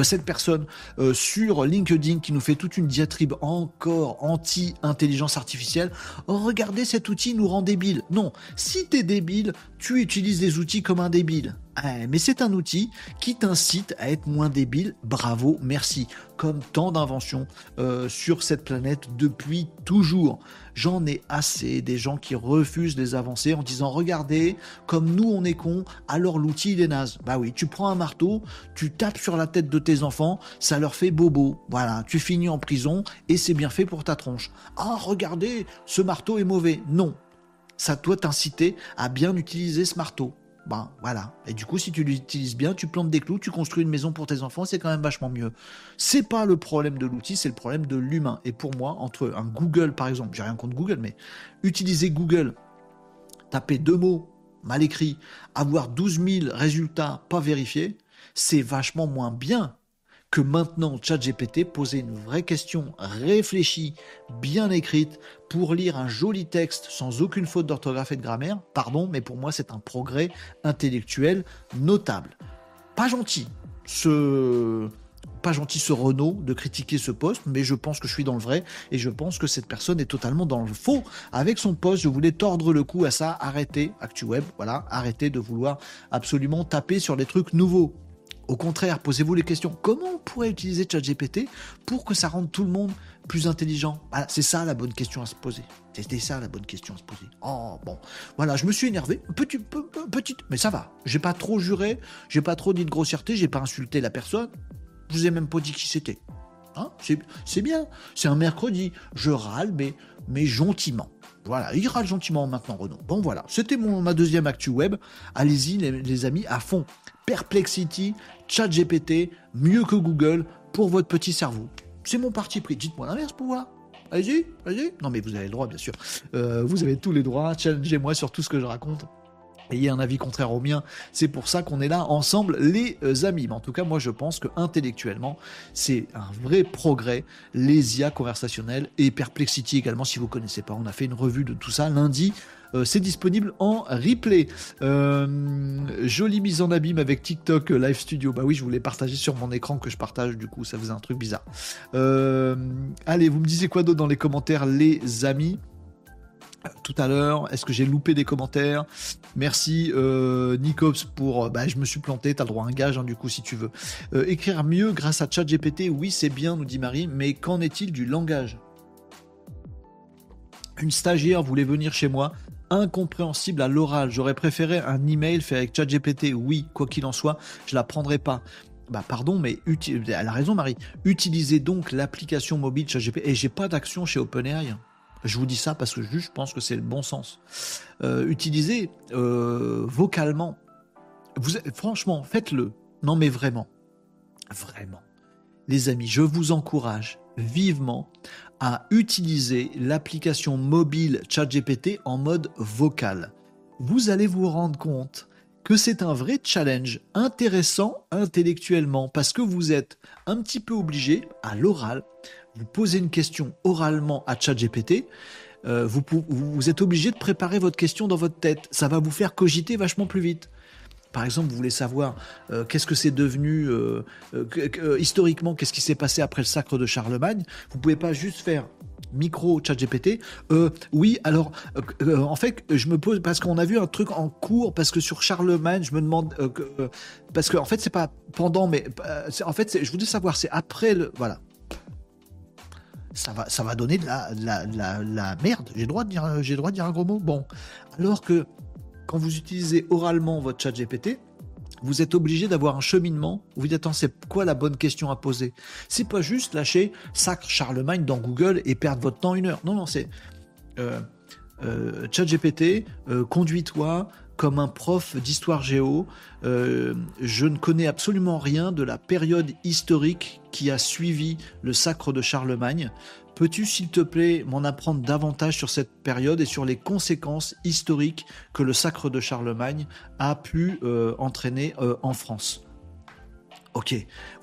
cette personne euh, sur LinkedIn qui nous fait toute une diatribe encore anti-intelligence artificielle. Oh, regardez, cet outil nous rend débile. Non, si t'es débile, tu utilises des outils comme un débile. Eh, mais c'est un outil qui t'incite à être moins débile. Bravo, merci. Comme tant d'inventions euh, sur cette planète depuis toujours. J'en ai assez des gens qui refusent les avancées en disant regardez, comme nous on est cons, alors l'outil il est naze. Bah oui, tu prends un marteau, tu tapes sur la tête de tes enfants, ça leur fait bobo. Voilà, tu finis en prison et c'est bien fait pour ta tronche. Ah regardez, ce marteau est mauvais. Non, ça doit t'inciter à bien utiliser ce marteau. Ben voilà. Et du coup, si tu l'utilises bien, tu plantes des clous, tu construis une maison pour tes enfants, c'est quand même vachement mieux. C'est pas le problème de l'outil, c'est le problème de l'humain. Et pour moi, entre un Google par exemple, j'ai rien contre Google, mais utiliser Google, taper deux mots mal écrits, avoir 12 000 résultats pas vérifiés, c'est vachement moins bien que maintenant ChatGPT poser une vraie question réfléchie, bien écrite, pour lire un joli texte sans aucune faute d'orthographe et de grammaire, pardon, mais pour moi c'est un progrès intellectuel notable. Pas gentil, ce pas gentil ce Renault de critiquer ce poste, mais je pense que je suis dans le vrai et je pense que cette personne est totalement dans le faux avec son poste. Je voulais tordre le cou à ça, arrêtez, ActuWeb, voilà, arrêtez de vouloir absolument taper sur des trucs nouveaux. Au contraire, posez-vous les questions. Comment on pourrait utiliser ChatGPT pour que ça rende tout le monde plus intelligent? C'est ça la bonne question à se poser. C'était ça la bonne question à se poser. Oh bon, voilà, je me suis énervé, petit, petite, mais ça va. J'ai pas trop juré, j'ai pas trop dit de grossièreté, j'ai pas insulté la personne. Je vous ai même pas dit qui c'était. Hein? C'est bien. C'est un mercredi. Je râle, mais, mais gentiment. Voilà, il râle gentiment maintenant, Renaud. Bon, voilà, c'était ma deuxième actu web. Allez-y, les, amis, à fond. Perplexity, ChatGPT, mieux que Google pour votre petit cerveau. C'est mon parti pris. Dites-moi l'inverse pour voir. Allez-y, allez-y. Non, mais vous avez le droit, bien sûr. Euh, vous avez tous les droits. Challengez-moi sur tout ce que je raconte ayez un avis contraire au mien. C'est pour ça qu'on est là ensemble, les euh, amis. Mais en tout cas, moi, je pense que intellectuellement, c'est un vrai progrès. Les IA conversationnelles et Perplexity également, si vous connaissez pas. On a fait une revue de tout ça lundi. Euh, c'est disponible en replay. Euh, jolie mise en abîme avec TikTok Live Studio. Bah oui, je voulais partager sur mon écran que je partage, du coup, ça faisait un truc bizarre. allez, vous me disiez quoi d'autre dans les commentaires, les amis? Tout à l'heure. Est-ce que j'ai loupé des commentaires? Merci euh, Nicops pour... Bah, je me suis planté, t'as le droit à un gage hein, du coup si tu veux. Euh, écrire mieux grâce à ChatGPT, oui c'est bien, nous dit Marie, mais qu'en est-il du langage? Une stagiaire voulait venir chez moi, incompréhensible à l'oral. J'aurais préféré un email fait avec ChatGPT, oui, quoi qu'il en soit, je la prendrai pas. Bah pardon, mais elle a raison Marie. Utilisez donc l'application mobile ChatGPT. Et j'ai pas d'action chez OpenAI. Je vous dis ça parce que je pense que c'est le bon sens. Euh, utilisez euh, vocalement. Vous, franchement, faites-le. Non mais vraiment. Vraiment. Les amis, je vous encourage vivement à utiliser l'application mobile ChatGPT en mode vocal. Vous allez vous rendre compte que c'est un vrai challenge intéressant intellectuellement parce que vous êtes un petit peu obligé à l'oral vous posez une question oralement à ChatGPT, euh, vous, vous, êtes obligé de préparer votre question dans votre tête. Ça va vous faire cogiter vachement plus vite. Par exemple, vous voulez savoir euh, qu'est-ce que c'est devenu euh, historiquement, qu'est-ce qui s'est passé après le sacre de Charlemagne. Vous pouvez pas juste faire micro ChatGPT. oui, alors en fait, je me pose parce qu'on a vu un truc en cours parce que sur Charlemagne, je me demande parce que en fait c'est pas pendant, mais en fait je voulais savoir c'est après le voilà ça va, ça va donner de la, la, merde. J'ai droit de dire, j'ai droit de dire un gros mot. Bon, alors que quand vous utilisez oralement votre chat GPT, vous êtes obligé d'avoir un cheminement. Vous dites, attends, c'est quoi la bonne question à poser? C'est pas juste lâcher Sacre Charlemagne dans Google et perdre votre temps une heure. Non, non, c'est euh, euh, ChatGPT, euh, conduis-toi comme un prof d'histoire géo. Je ne connais absolument rien de la période historique qui a suivi le sacre de Charlemagne. Peux-tu, s'il te plaît, m'en apprendre davantage sur cette période et sur les conséquences historiques que le sacre de Charlemagne a pu euh, entraîner euh, en France? Ok,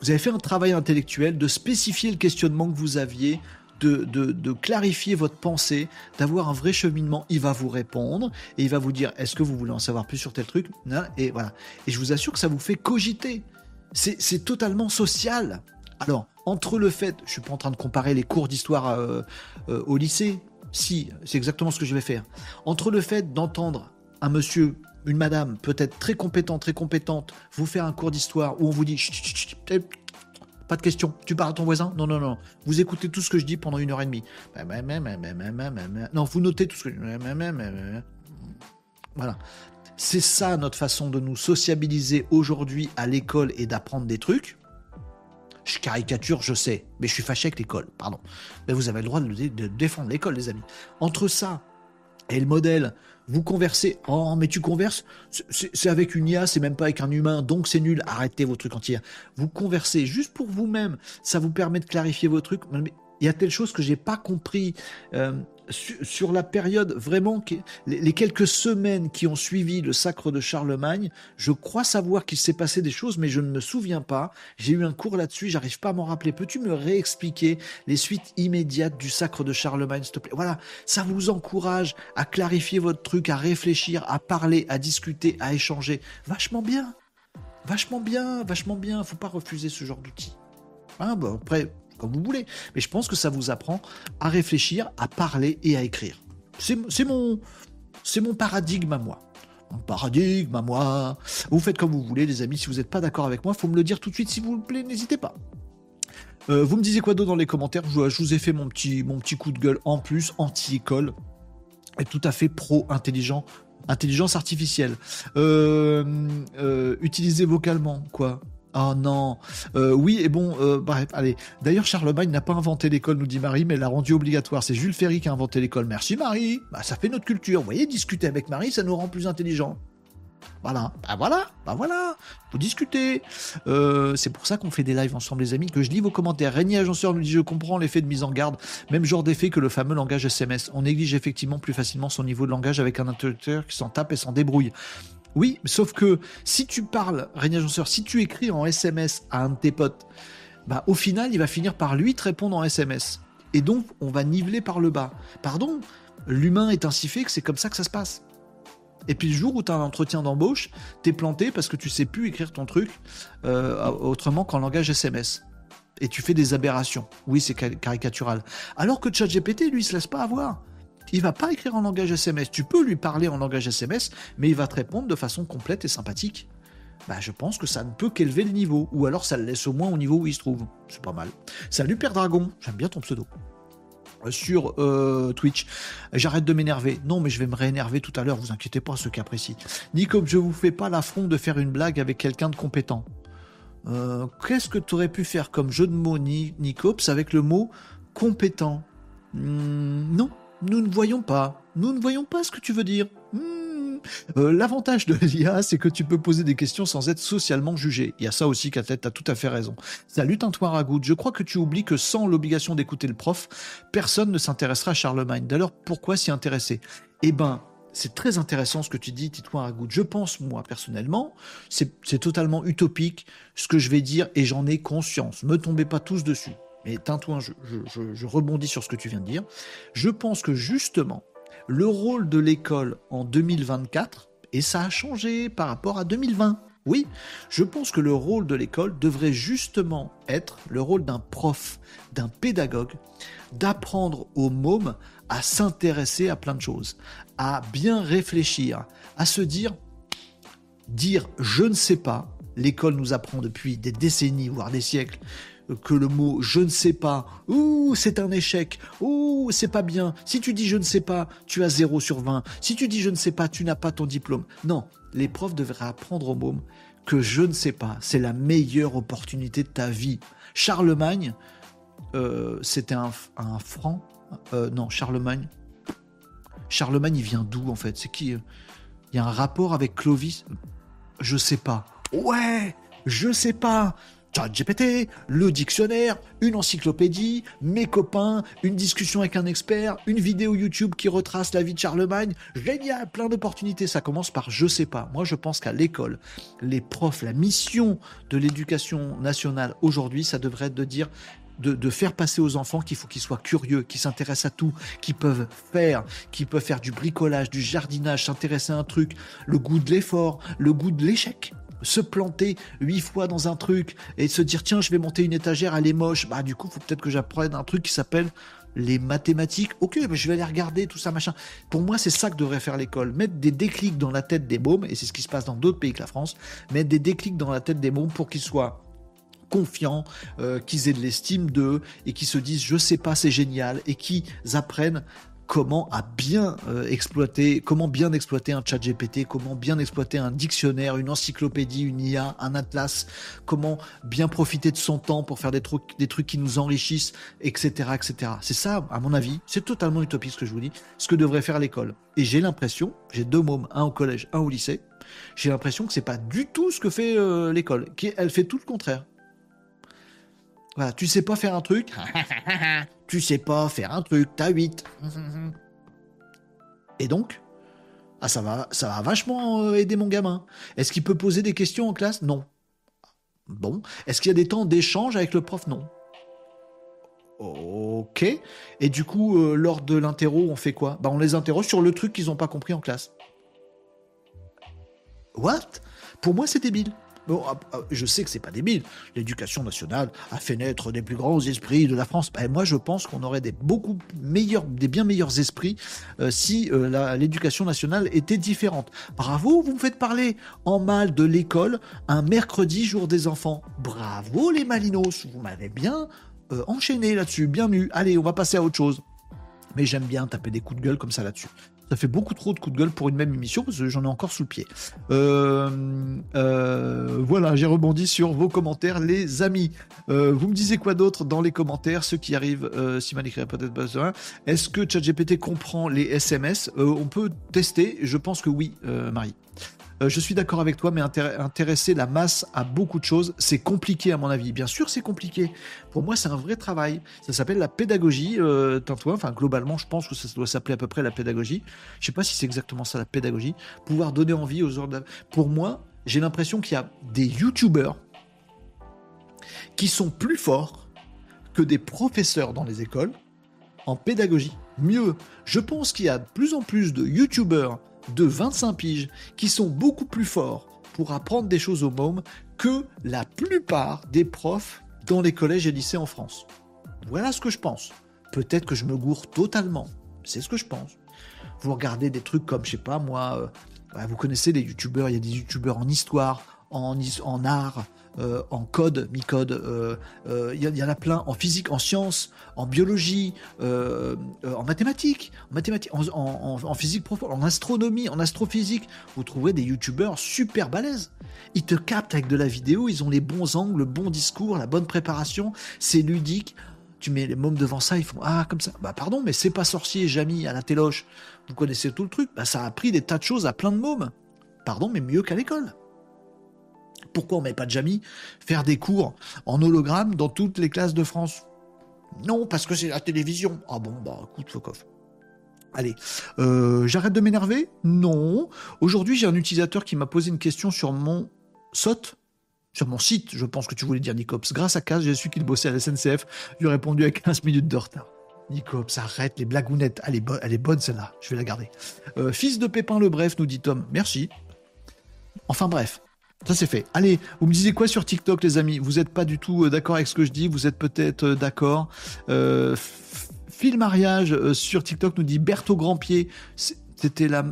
vous avez fait un travail intellectuel de spécifier le questionnement que vous aviez, de, de, clarifier votre pensée, d'avoir un vrai cheminement. Il va vous répondre et il va vous dire est-ce que vous voulez en savoir plus sur tel truc? Et voilà. Et je vous assure que ça vous fait cogiter. C'est totalement social. Alors, entre le fait, je suis pas en train de comparer les cours d'histoire euh, euh, au lycée, si, c'est exactement ce que je vais faire. Entre le fait d'entendre un monsieur, une madame, peut-être très compétente, très compétente, vous faire un cours d'histoire où on vous dit pas de question, tu parles à ton voisin? Non, non, non. Vous écoutez tout ce que je dis pendant une heure et demie. Non, vous notez tout ce que je Voilà. C'est ça notre façon de nous sociabiliser aujourd'hui à l'école et d'apprendre des trucs. Je caricature, je sais, mais je suis fâché avec l'école, pardon. Mais vous avez le droit de, défendre l'école, les amis. Entre ça et le modèle, vous conversez. Oh, mais tu converses C'est avec une IA, c'est même pas avec un humain, donc c'est nul. Arrêtez vos trucs entiers. Vous conversez juste pour vous-même. Ça vous permet de clarifier vos trucs. Mais il y a telle chose que j'ai pas compris. Euh, sur, la période vraiment, les, quelques semaines qui ont suivi le sacre de Charlemagne, je crois savoir qu'il s'est passé des choses, mais je ne me souviens pas. J'ai eu un cours là-dessus, j'arrive pas à m'en rappeler. Peux-tu me réexpliquer les suites immédiates du sacre de Charlemagne, s'il te plaît? Voilà, ça vous encourage à clarifier votre truc, à réfléchir, à parler, à discuter, à échanger. Vachement bien, vachement bien, vachement bien. Faut pas refuser ce genre d'outils. Hein, après, comme vous voulez. Mais je pense que ça vous apprend à réfléchir, à parler et à écrire. C'est mon, mon paradigme à moi. Mon paradigme à moi. Vous faites comme vous voulez, les amis. Si vous n'êtes pas d'accord avec moi, faut me le dire tout de suite, s'il vous plaît. N'hésitez pas. Euh, vous me disiez quoi d'autre dans les commentaires? Je, vous ai fait mon petit, mon petit coup de gueule en plus, anti-école. Et tout à fait pro-intelligent. Intelligence artificielle. Euh, euh, vocalement, quoi. Oh non. Euh, oui, et bon, euh, bref, allez. D'ailleurs, Charlemagne n'a pas inventé l'école, nous dit Marie, mais l'a rendu obligatoire. C'est Jules Ferry qui a inventé l'école. Merci Marie. Bah, ça fait notre culture. Vous voyez, discuter avec Marie, ça nous rend plus intelligents. Voilà, bah voilà, bah voilà, vous discutez. Euh, c'est pour ça qu'on fait des lives ensemble, les amis, que je lis vos commentaires. Régnier Agenceur nous dit Je comprends l'effet de mise en garde, même genre d'effet que le fameux langage SMS. On néglige effectivement plus facilement son niveau de langage avec un interlocuteur qui s'en tape et s'en débrouille. Oui, sauf que si tu parles, Régnier Agenceur, si tu écris en SMS à un de tes potes, bah, au final, il va finir par lui te répondre en SMS. Et donc, on va niveler par le bas. Pardon, l'humain est ainsi fait que c'est comme ça que ça se passe. Et puis le jour où tu as un entretien d'embauche, t'es planté parce que tu sais plus écrire ton truc euh, autrement qu'en langage SMS. Et tu fais des aberrations. Oui, c'est caricatural. Alors que ChatGPT, lui, se laisse pas avoir il va pas écrire en langage SMS. Tu peux lui parler en langage SMS, mais il va te répondre de façon complète et sympathique. Bah, je pense que ça ne peut qu'élever le niveau, ou alors ça le laisse au moins au niveau où il se trouve. C'est pas mal. Salut Père Dragon, j'aime bien ton pseudo. Euh, sur euh, Twitch. J'arrête de m'énerver. Non, mais je vais me réénerver tout à l'heure, vous inquiétez pas, ceux qui apprécient. Nicops, je vous fais pas l'affront de faire une blague avec quelqu'un de compétent. Euh, qu'est-ce que tu aurais pu faire comme jeu de mots, Nicops, avec le mot compétent? Hmm, Non, nous ne voyons pas. Nous ne voyons pas ce que tu veux dire. Hmm. Euh, l'avantage de l'IA, c'est que tu peux poser des questions sans être socialement jugé. Il y a ça aussi, Catlette, as tout à fait raison. Salut Tintoin Ragout, je crois que tu oublies que sans l'obligation d'écouter le prof, personne ne s'intéressera à Charlemagne. D'ailleurs, pourquoi s'y intéresser? Eh ben, c'est très intéressant ce que tu dis, Titouan Ragout. Je pense, moi, personnellement, c'est totalement utopique ce que je vais dire et j'en ai conscience. Me tombez pas tous dessus mais Tintouin, je, rebondis sur ce que tu viens de dire. Je pense que justement, le rôle de l'école en 2024, et ça a changé par rapport à 2020, oui, je pense que le rôle de l'école devrait justement être le rôle d'un prof, d'un pédagogue, d'apprendre aux mômes à s'intéresser à plein de choses, à bien réfléchir, à se dire, dire je ne sais pas, l'école nous apprend depuis des décennies, voire des siècles, que le mot je ne sais pas, ou c'est un échec, ou c'est pas bien. Si tu dis je ne sais pas, tu as 0 sur 20. Si tu dis je ne sais pas, tu n'as pas ton diplôme. Non, les profs devraient apprendre aux mômes que je ne sais pas. C'est la meilleure opportunité de ta vie. Charlemagne, euh, c'était un, franc. Euh, non, Charlemagne. Charlemagne, il vient d'où en fait? C'est qui Il y a un rapport avec Clovis? Je sais pas. Ouais, je sais pas. GPT, le dictionnaire, une encyclopédie, mes copains, une discussion avec un expert, une vidéo YouTube qui retrace la vie de Charlemagne. Génial, plein d'opportunités. Ça commence par je sais pas. Moi, je pense qu'à l'école, les profs, la mission de l'éducation nationale aujourd'hui, ça devrait être de dire de, faire passer aux enfants qu'il faut qu'ils soient curieux, qu'ils s'intéressent à tout, qu'ils peuvent faire, qu'ils peuvent faire du bricolage, du jardinage, s'intéresser à un truc, le goût de l'effort, le goût de l'échec se planter huit fois dans un truc et se dire tiens je vais monter une étagère elle est moche. Bah du coup faut peut-être que j'apprenne un truc qui s'appelle les mathématiques. Ok je vais aller regarder tout ça machin. Pour moi c'est ça que devrait faire l'école. Mettre des déclics dans la tête des mômes et c'est ce qui se passe dans d'autres pays que la France mettre des déclics dans la tête des mômes pour qu'ils soient confiants, euh, qu'ils aient de l'estime d'eux et qu'ils se disent je sais pas c'est génial et qu'ils apprennent comment à bien euh, exploiter, comment bien exploiter un chat GPT, comment bien exploiter un dictionnaire, une encyclopédie, une IA, un atlas, comment bien profiter de son temps pour faire des trucs, des trucs qui nous enrichissent, etc., etc. C'est ça, à mon avis, c'est totalement utopique ce que je vous dis, ce que devrait faire l'école. Et j'ai l'impression, j'ai deux mômes, un au collège, un au lycée, j'ai l'impression que c'est pas du tout ce que fait euh, l'école, elle fait tout le contraire. Voilà, tu sais pas faire un truc, tu sais pas faire un truc, t'as 8. Et donc, ah, ça va, ça va vachement euh, aider mon gamin. Est-ce qu'il peut poser des questions en classe? Non. Bon. Est-ce qu'il y a des temps d'échange avec le prof? Non. Ok. Et du coup, euh, lors de l'interro, on fait quoi? Bah, On les interroge sur le truc qu'ils n'ont pas compris en classe. What? Pour moi, c'est débile. Ah, ah, je sais que c'est pas débile. L'éducation nationale a fait naître des plus grands esprits de la France. Ben, moi, je pense qu'on aurait des beaucoup meilleurs, des bien meilleurs esprits euh, si euh, l'éducation nationale était différente. Bravo, vous me faites parler en mal de l'école un mercredi jour des enfants. Bravo les Malinos, vous m'avez bien euh, enchaîné là-dessus, bien eu. Allez, on va passer à autre chose. Mais j'aime bien taper des coups de gueule comme ça là-dessus. Ça fait beaucoup trop de coups de gueule pour une même émission parce que j'en ai encore sous le pied. Euh, euh, voilà, j'ai rebondi sur vos commentaires, les amis. Euh, vous me disiez quoi d'autre dans les commentaires, ceux qui arrivent, si mal écrit peut-être besoin. Est-ce que ChatGPT comprend les SMS On peut tester, je pense que oui, Marie. Euh, je suis d'accord avec toi, mais intéresser la masse à beaucoup de choses, c'est compliqué à mon avis. Bien sûr, c'est compliqué. Pour moi, c'est un vrai travail. Ça s'appelle la pédagogie, euh, Enfin, globalement, je pense que ça doit s'appeler à peu près la pédagogie. Je sais pas si c'est exactement ça, la pédagogie. Pouvoir donner envie aux autres. Pour moi, j'ai l'impression qu'il y a des YouTubers qui sont plus forts que des professeurs dans les écoles en pédagogie. Mieux, je pense qu'il y a de plus en plus de YouTubers de 25 piges qui sont beaucoup plus forts pour apprendre des choses aux mômes que la plupart des profs dans les collèges et lycées en France. Voilà ce que je pense. Peut-être que je me gourre totalement. C'est ce que je pense. Vous regardez des trucs comme, je sais pas moi, euh, vous connaissez les youtubeurs, il y a des youtubeurs en histoire, en art, euh, en code, mi-code, euh, euh, il y, en a plein en physique, en sciences, en biologie, en mathématiques, en, mathématiques en, physique profonde, en astronomie, en astrophysique. Vous trouverez des youtubeurs super balèzes. Ils te captent avec de la vidéo, ils ont les bons angles, le bon discours, la bonne préparation, c'est ludique. Tu mets les mômes devant ça, ils font Ah, comme ça. Bah, pardon, mais c'est pas sorcier, Jamy, à la téloche. Vous connaissez tout le truc. Bah, ça a appris des tas de choses à plein de mômes. Pardon, mais mieux qu'à l'école. Pourquoi on met pas de Jamie faire des cours en hologramme dans toutes les classes de France? Non, parce que c'est la télévision. Ah bon, bah écoute, fuck off. Allez, euh, j'arrête de m'énerver? Non. Aujourd'hui, j'ai un utilisateur qui m'a posé une question sur mon SOT, sur mon site, je pense que tu voulais dire Nicops. Grâce à Kaz, j'ai su qu'il bossait à la SNCF. Lui répondu avec 15 minutes de retard. Nicops, arrête les blagounettes. Elle est, elle est bonne celle-là, je vais la garder. Euh, fils de Pépin le Bref, nous dit Tom. Merci. Enfin bref, ça c'est fait. Allez, vous me disiez quoi sur TikTok, les amis? Vous n'êtes pas du tout euh, d'accord avec ce que je dis Vous êtes peut-être euh, d'accord euh, Phil Mariage euh, sur TikTok nous dit Berthaud Grandpied. C'était la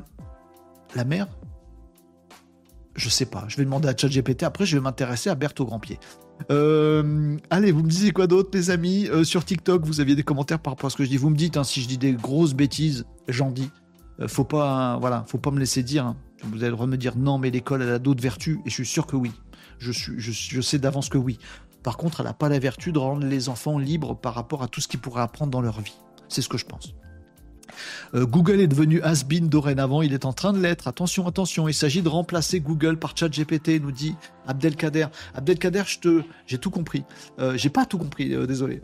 la mère? Je sais pas. Je vais demander à ChatGPT. Après, je vais m'intéresser à Berthaud Grandpied. allez, vous me disiez quoi d'autre, les amis? Sur TikTok, vous aviez des commentaires par rapport à ce que je dis. Vous me dites hein, si je dis des grosses bêtises, j'en dis. faut pas, voilà, faut pas me laisser dire. Hein. Vous allez me dire non, mais l'école elle a d'autres vertus, et je suis sûr que oui. Je, je, sais d'avance que oui. Par contre, elle n'a pas la vertu de rendre les enfants libres par rapport à tout ce qu'ils pourraient apprendre dans leur vie. C'est ce que je pense. Euh, Google est devenu has-been dorénavant, il est en train de l'être. Attention, attention, il s'agit de remplacer Google par ChatGPT, nous dit Abdelkader. Abdelkader, je te, j'ai tout compris. Euh, j'ai pas tout compris, euh, désolé.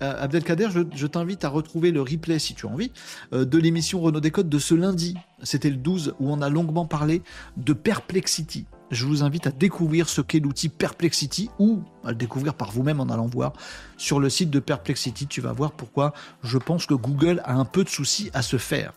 Abdelkader, je, t'invite à retrouver le replay, si tu as envie, de l'émission Renault Décode de ce lundi. C'était le 12 où on a longuement parlé de Perplexity je vous invite à découvrir ce qu'est l'outil Perplexity ou à le découvrir par vous-même en allant voir sur le site de Perplexity. Tu vas voir pourquoi je pense que Google a un peu de soucis à se faire.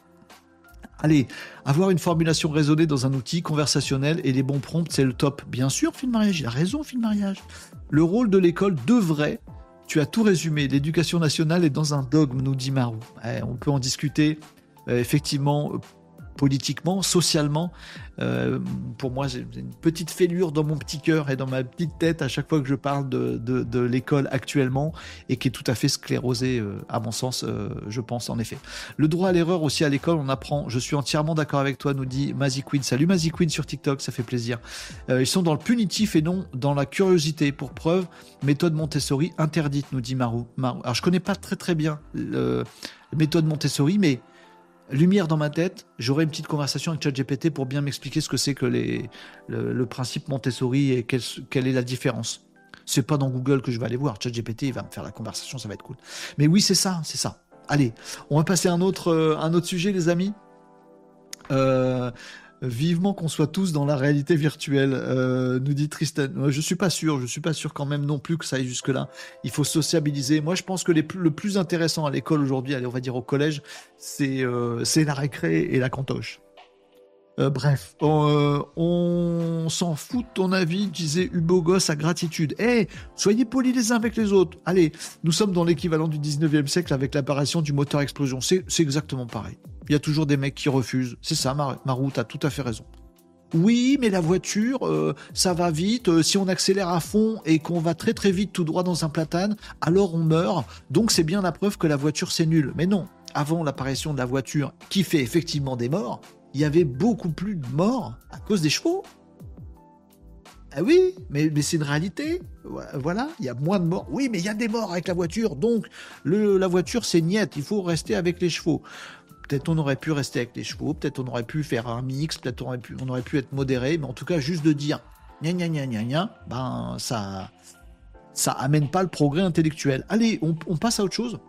Allez, avoir une formulation raisonnée dans un outil conversationnel et les bons prompts, c'est le top. Bien sûr, Phil Mariage, il a raison, Phil Mariage. Le rôle de l'école devrait, tu as tout résumé, l'éducation nationale est dans un dogme, nous dit Marou. Eh, on peut en discuter. Euh, effectivement, politiquement, socialement. Euh, pour moi, j'ai une petite fêlure dans mon petit cœur et dans ma petite tête à chaque fois que je parle de, l'école actuellement et qui est tout à fait sclérosée, euh, à mon sens, euh, je pense en effet. Le droit à l'erreur aussi à l'école, on apprend. Je suis entièrement d'accord avec toi, nous dit Mazie Queen. Salut Mazie Queen sur TikTok, ça fait plaisir. ils sont dans le punitif et non dans la curiosité. Pour preuve, méthode Montessori interdite, nous dit Marou. Alors je connais pas très très bien méthode Montessori, mais lumière dans ma tête, j'aurai une petite conversation avec ChatGPT pour bien m'expliquer ce que c'est que le, principe Montessori et quelle, est la différence. C'est pas dans Google que je vais aller voir. ChatGPT, il va me faire la conversation, ça va être cool. Mais oui, c'est ça, c'est ça. Allez, on va passer à un autre, euh, un autre sujet, les amis. Euh, Vivement qu'on soit tous dans la réalité virtuelle, euh, nous dit Tristan. Je suis pas sûr, je suis pas sûr quand même non plus que ça aille jusque-là. Il faut sociabiliser. Moi, je pense que le plus intéressant à l'école aujourd'hui, allez, on va dire au collège, c'est euh, la récré et la cantoche. Euh, bref, on s'en fout de ton avis, disait Hugo Goss à gratitude. Eh, soyez polis les uns avec les autres. Allez, nous sommes dans l'équivalent du 19e siècle avec l'apparition du moteur explosion. C'est exactement pareil il y a toujours des mecs qui refusent. C'est ça, Marou, t'as tout à fait raison. Oui, mais la voiture, euh, ça va vite. Euh, si on accélère à fond et qu'on va très très vite tout droit dans un platane, alors on meurt. Donc c'est bien la preuve que la voiture c'est nul. Mais non, avant l'apparition de la voiture qui fait effectivement des morts, il y avait beaucoup plus de morts à cause des chevaux. Ah oui, mais, c'est une réalité. Voilà, il y a moins de morts. Oui, mais il y a des morts avec la voiture. Donc la voiture c'est niette. Il faut rester avec les chevaux. Peut-être on aurait pu rester avec les chevaux, peut-être on aurait pu faire un mix, peut-être on aurait pu, on aurait pu être modéré, mais en tout cas juste de dire gna gna gna gna gna, ben ça, ça amène pas le progrès intellectuel. Allez, on, passe à autre chose?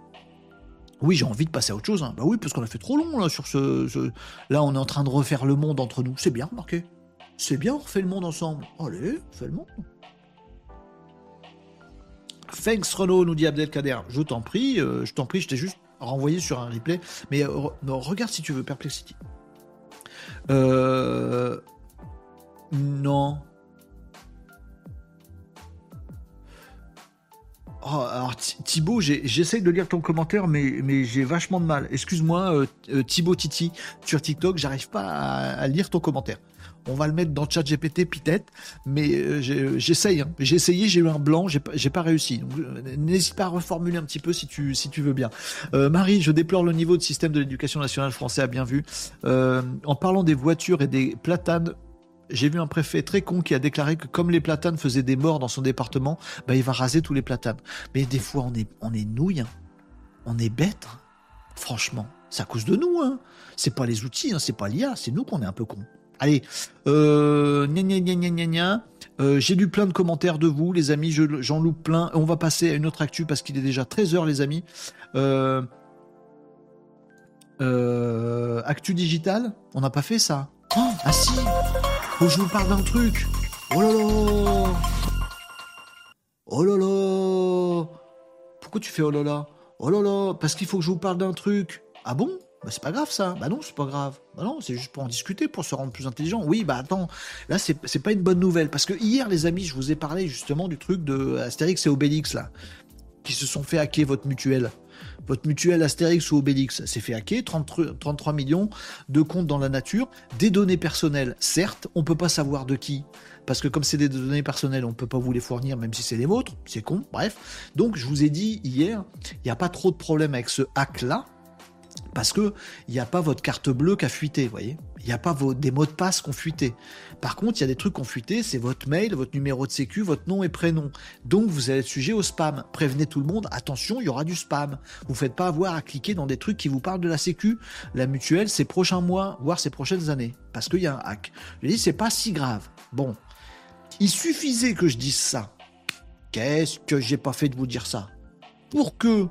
Oui, j'ai envie de passer à autre chose. Hein. Bah oui, parce qu'on a fait trop long là sur ce, Là, on est en train de refaire le monde entre nous. C'est bien, remarquez. C'est bien, on refait le monde ensemble. Allez, on fait le monde. Thanks Renault, nous dit Abdelkader. Je t'en prie, euh, je t'en prie, je t'ai juste renvoyer sur un replay. Mais euh, regarde si tu veux Perplexity. Euh, non. Oh, alors Thibaut, j'essaye de lire ton commentaire, mais, j'ai vachement de mal. Excuse-moi, euh, Thibaut Titi, sur TikTok, j'arrive pas à, lire ton commentaire on va le mettre dans chat GPT peut-être, mais euh, j'essaye. Hein. J'ai essayé, j'ai eu un blanc, j'ai pas, réussi. Euh, n'hésite pas à reformuler un petit peu si tu, veux bien. Euh, Marie, je déplore le niveau de système de l'éducation nationale français, à bien vu. en parlant des voitures et des platanes, j'ai vu un préfet très con qui a déclaré que comme les platanes faisaient des morts dans son département, bah, il va raser tous les platanes. Mais des fois, on est, on est nouilles, hein. on est bêtes. Hein. Franchement, c'est à cause de nous. Hein. C'est pas les outils, c'est pas l'IA, c'est nous qu'on est un peu cons. Allez, euh, euh, j'ai lu plein de commentaires de vous, les amis. J'en loupe plein. On va passer à une autre actu parce qu'il est déjà 13h, les amis. Euh, actu digital, on n'a pas fait ça. Oh, ah si Je vous parle d'un truc. Oh là là Oh là là Pourquoi tu fais oh là là? Oh là Parce qu'il faut que je vous parle d'un truc. Ah bon? Bah, c'est pas grave ça. Bah non, c'est pas grave. Bah non, c'est juste pour en discuter, pour se rendre plus intelligent. Oui, bah attends, là c'est pas une bonne nouvelle. Parce que hier, les amis, je vous ai parlé justement du truc de Astérix et Obélix là, qui se sont fait hacker votre mutuelle. Votre mutuelle Astérix ou Obélix s'est fait hacker, 33 millions de comptes dans la nature, des données personnelles, certes, on peut pas savoir de qui, parce que comme c'est des données personnelles, on peut pas vous les fournir, même si c'est les vôtres, c'est con, bref. Donc je vous ai dit hier, il n'y a pas trop de problème avec ce hack-là, Parce que il n'y a pas votre carte bleue qui a fuité, vous voyez. Il n'y a pas vos, des mots de passe fuité. Par contre, il y a des trucs fuité, c'est votre mail, votre numéro de sécu, votre nom et prénom. Donc, vous allez être sujet au spam. Prévenez tout le monde, attention, il y aura du spam. Vous ne faites pas avoir à cliquer dans des trucs qui vous parlent de la sécu, la mutuelle, ces prochains mois, voire ces prochaines années. Parce qu'il y a un hack. Je dis, c'est pas si grave. Bon. Il suffisait que je dise ça. Qu'est-ce que j'ai pas fait de vous dire ça? Pour que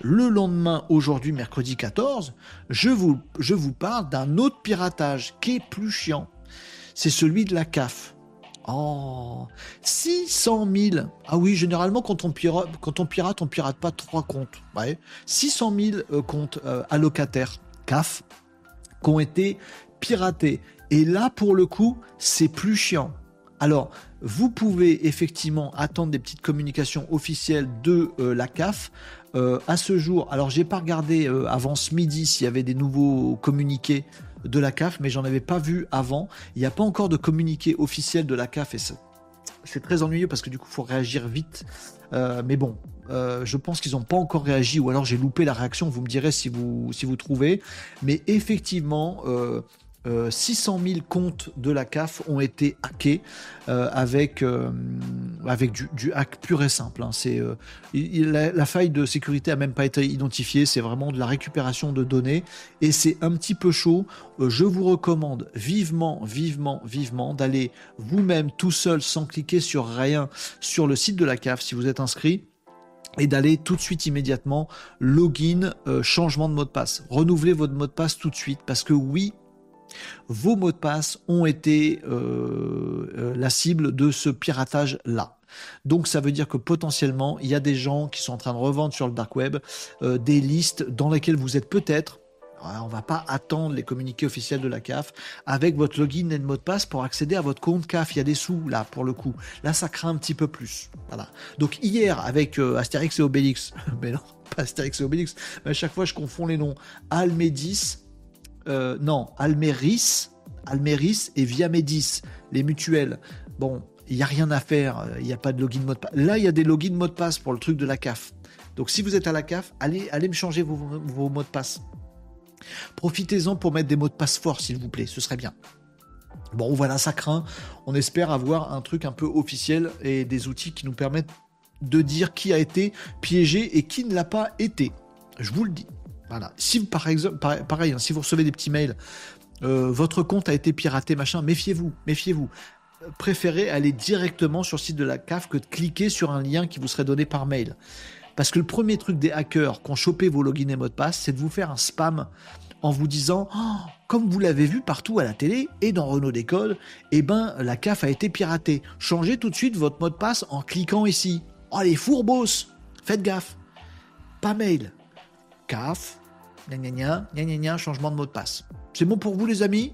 le lendemain, aujourd'hui, mercredi 14, je vous, je vous parle d'un autre piratage qui est plus chiant. C'est celui de la CAF. Oh, 600 000. Ah oui, généralement, quand on pirate, quand on pirate, on pirate pas trois comptes. Ouais. 600 000 euh, comptes euh, allocataires CAF qui ont été piratés. Et là, pour le coup, c'est plus chiant. Alors, vous pouvez effectivement attendre des petites communications officielles de euh, la CAF. Euh, à ce jour, alors j'ai pas regardé euh, avant ce midi s'il y avait des nouveaux communiqués de la CAF, mais j'en avais pas vu avant. Il n'y a pas encore de communiqué officiel de la CAF et c'est très ennuyeux parce que du coup, il faut réagir vite. mais bon, je pense qu'ils n'ont pas encore réagi ou alors j'ai loupé la réaction. Vous me direz si vous, si vous trouvez. Mais effectivement, 600 euh, 000 comptes de la CAF ont été hackés euh, avec, euh, avec du, hack pur et simple. Hein. C'est, la, faille de sécurité a même pas été identifiée, c'est vraiment de la récupération de données et c'est un petit peu chaud. je vous recommande vivement, vivement, vivement d'aller vous-même tout seul sans cliquer sur rien sur le site de la CAF si vous êtes inscrit et d'aller tout de suite immédiatement login, changement de mot de passe. Renouvelez votre mot de passe tout de suite parce que oui, vos mots de passe ont été euh, euh, la cible de ce piratage-là. Donc ça veut dire que potentiellement, il y a des gens qui sont en train de revendre sur le dark web euh, des listes dans lesquelles vous êtes peut-être on va pas attendre les communiqués officiels de la CAF avec votre login et le mot de passe pour accéder à votre compte CAF. Il y a des sous là pour le coup. Là, ça craint un petit peu plus. Voilà. Donc hier avec Astérix et Obélix, mais non, pas Astérix et Obélix. Mais à chaque fois, je confonds les noms. Almédis euh, non, Almeris, Almeris et Viamedis, les mutuelles. Bon, il n'y a rien à faire, il n'y a pas de login mot de passe. Là, il y a des logins mot de passe pour le truc de la CAF. Donc si vous êtes à la CAF, allez, allez me changer vos, mots de passe. Profitez-en pour mettre des mots de passe forts, s'il vous plaît, ce serait bien. Bon, voilà, ça craint. On espère avoir un truc un peu officiel et des outils qui nous permettent de dire qui a été piégé et qui ne l'a pas été. Je vous le dis. Voilà. Si par exemple, pareil, hein, si vous recevez des petits mails, euh, votre compte a été piraté, machin, méfiez-vous, méfiez-vous. Préférez aller directement sur le site de la CAF que de cliquer sur un lien qui vous serait donné par mail. Parce que le premier truc des hackers qui ont chopé vos logins et mots de passe, c'est de vous faire un spam en vous disant, oh, comme vous l'avez vu partout à la télé et dans Renault Décode, eh ben, la CAF a été piratée. Changez tout de suite votre mot de passe en cliquant ici. Oh, les fourbos Faites gaffe. Pas mail, CAF, gna gna gna, gna changement de mot de passe. C'est bon pour vous les amis?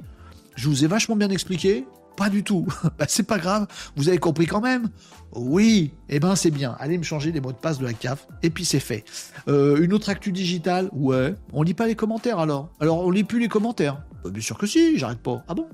Je vous ai vachement bien expliqué Pas du tout. bah, c'est pas grave, vous avez compris quand même Oui, eh ben c'est bien. Allez me changer les mots de passe de la CAF, et puis c'est fait. Euh, une autre actu digitale? Ouais. On lit pas les commentaires alors Alors on lit plus les commentaires euh, Bien sûr que si, j'arrête pas. Ah bon?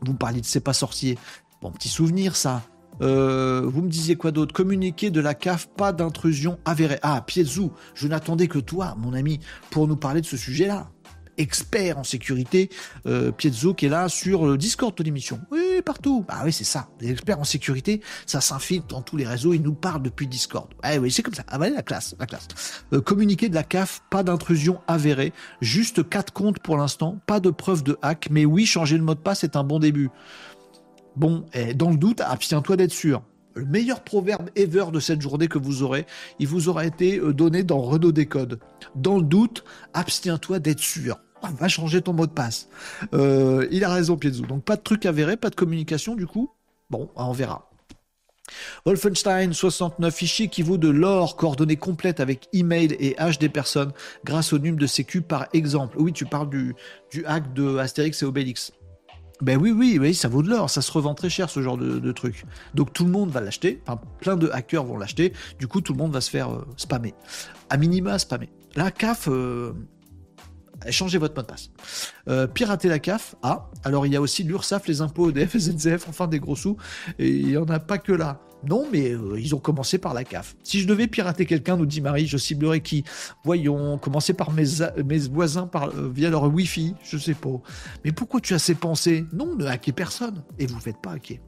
Vous parliez de C'est pas sorcier. Bon, petit souvenir ça. Euh, vous me disiez quoi d'autre? Communiquer de la CAF, pas d'intrusion avérée. Ah, Piezou, je n'attendais que toi, mon ami, pour nous parler de ce sujet-là. Expert en sécurité, euh, qui est là sur le Discord de l'émission. Oui, partout. Ah oui, c'est ça. Les experts en sécurité, ça s'infiltre dans tous les réseaux. Ils nous parlent depuis Discord. Ah oui, c'est comme ça. Ah bah, la classe, la classe. Euh, communiquer de la CAF, pas d'intrusion avérée. Juste quatre comptes pour l'instant. Pas de preuve de hack. Mais oui, changer le mot de passe est un bon début. Bon, et dans le doute, abstiens-toi d'être sûr. Le meilleur proverbe ever de cette journée que vous aurez, il vous aura été euh, donné dans Renault Décode. Dans le doute, abstiens-toi d'être sûr. Ah, va changer ton mot de passe. Euh, il a raison, Piezou. Donc pas de truc avéré, pas de communication du coup? Bon, on verra. Wolfenstein 69 fichiers qui vaut de l'or, coordonnées complètes avec email et âge des personnes grâce au numéro de sécu par exemple. Oui, tu parles du, du hack de Astérix et Obélix. Ben oui, oui, oui, ça vaut de l'or, ça se revend très cher ce genre de, truc. Donc tout le monde va l'acheter, enfin plein de hackers vont l'acheter, du coup tout le monde va se faire euh, spammer. À minima spammer. La CAF, euh, changez votre mot de passe. Euh, pirater la CAF, ah, alors il y a aussi l'URSSAF, les impôts, des FSNCF, enfin des gros sous, et il n'y en a pas que là. Non, mais euh, ils ont commencé par la CAF. Si je devais pirater quelqu'un, nous dit Marie, je ciblerais qui? Voyons, commencer par mes, voisins par, euh, via leur Wi-Fi, je sais pas. Mais pourquoi tu as ces pensées? Non, ne hackez personne. Et vous ne faites pas hacker.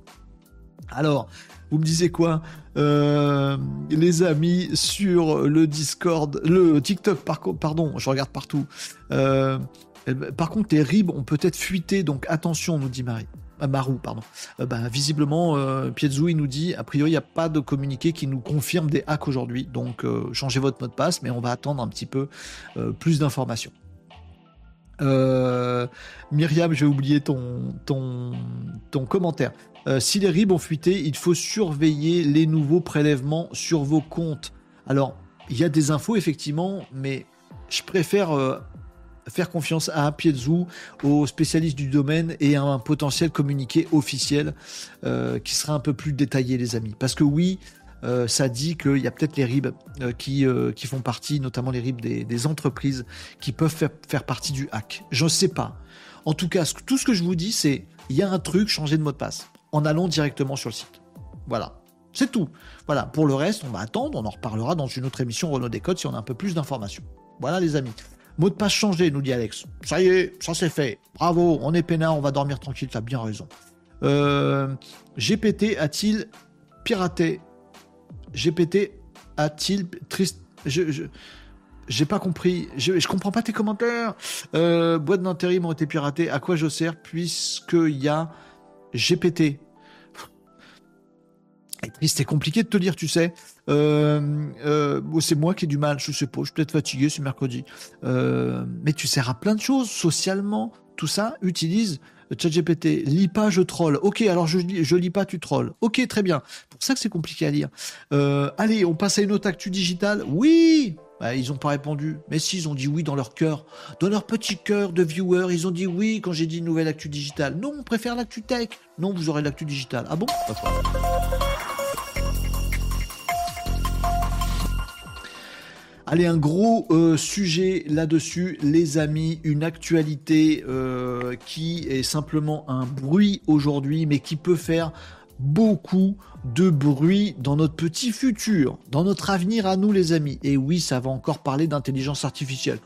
Alors, vous me disiez quoi? Euh, Les amis sur le Discord, le TikTok, pardon, je regarde partout. par contre, les RIB ont peut-être fuité, donc attention, nous dit Marie. Euh, Marou, pardon. Euh, bah, visiblement, euh, il nous dit, a priori, il n'y a pas de communiqué qui nous confirme des hacks aujourd'hui. Donc, changez votre mot de passe, mais on va attendre un petit peu plus d'informations. Myriam, j'ai oublié ton, ton, ton commentaire. si les RIB ont fuité, il faut surveiller les nouveaux prélèvements sur vos comptes. Alors, il y a des infos, effectivement, mais je préfère faire confiance à Piezzu, aux spécialistes du domaine et à un potentiel communiqué officiel euh, qui sera un peu plus détaillé, les amis. Parce que oui, euh, ça dit qu'il y a peut-être les RIB euh, qui, qui font partie, notamment les RIB des, entreprises, qui peuvent faire, faire, partie du hack. Je ne sais pas. En tout cas, tout ce que je vous dis, c'est il y a un truc, changer de mot de passe, en allant directement sur le site. Voilà. C'est tout. Voilà. Pour le reste, on va attendre. On en reparlera dans une autre émission Renault Décode si on a un peu plus d'informations. Voilà, les amis. Mot de passe changé, nous dit Alex. Ça y est, ça c'est fait. Bravo, on est peinard, on va dormir tranquille, t'as bien raison. Euh, GPT a-t-il piraté? GPT a-t-il triste? Je, j'ai pas compris. Je, je comprends pas tes commentaires. Euh, boîte d'intérim ont été piratées. À quoi je sers puisqu'il y a GPT c'est compliqué de te lire, tu sais. Euh, euh, c'est moi qui ai du mal, je sais pas, je suis peut-être fatigué, c'est mercredi. Euh, mais tu sers à plein de choses, socialement, tout ça, utilise ChatGPT. Lis pas, je troll. Ok, alors je, je lis pas, tu trolls. Ok, très bien. Pour ça que c'est compliqué à lire. allez, on passe à une autre actu digitale. Oui bah, ils n'ont pas répondu. Mais si, ils ont dit oui dans leur cœur. Dans leur petit cœur de viewers, ils ont dit oui quand j'ai dit nouvelle actu digitale. Non, on préfère l'actu tech. Non, vous aurez l'actu digitale. Ah bon? Allez, un gros euh, sujet là-dessus, les amis, une actualité euh, qui est simplement un bruit aujourd'hui, mais qui peut faire beaucoup de bruit dans notre petit futur, dans notre avenir à nous les amis. Et oui, ça va encore parler d'intelligence artificielle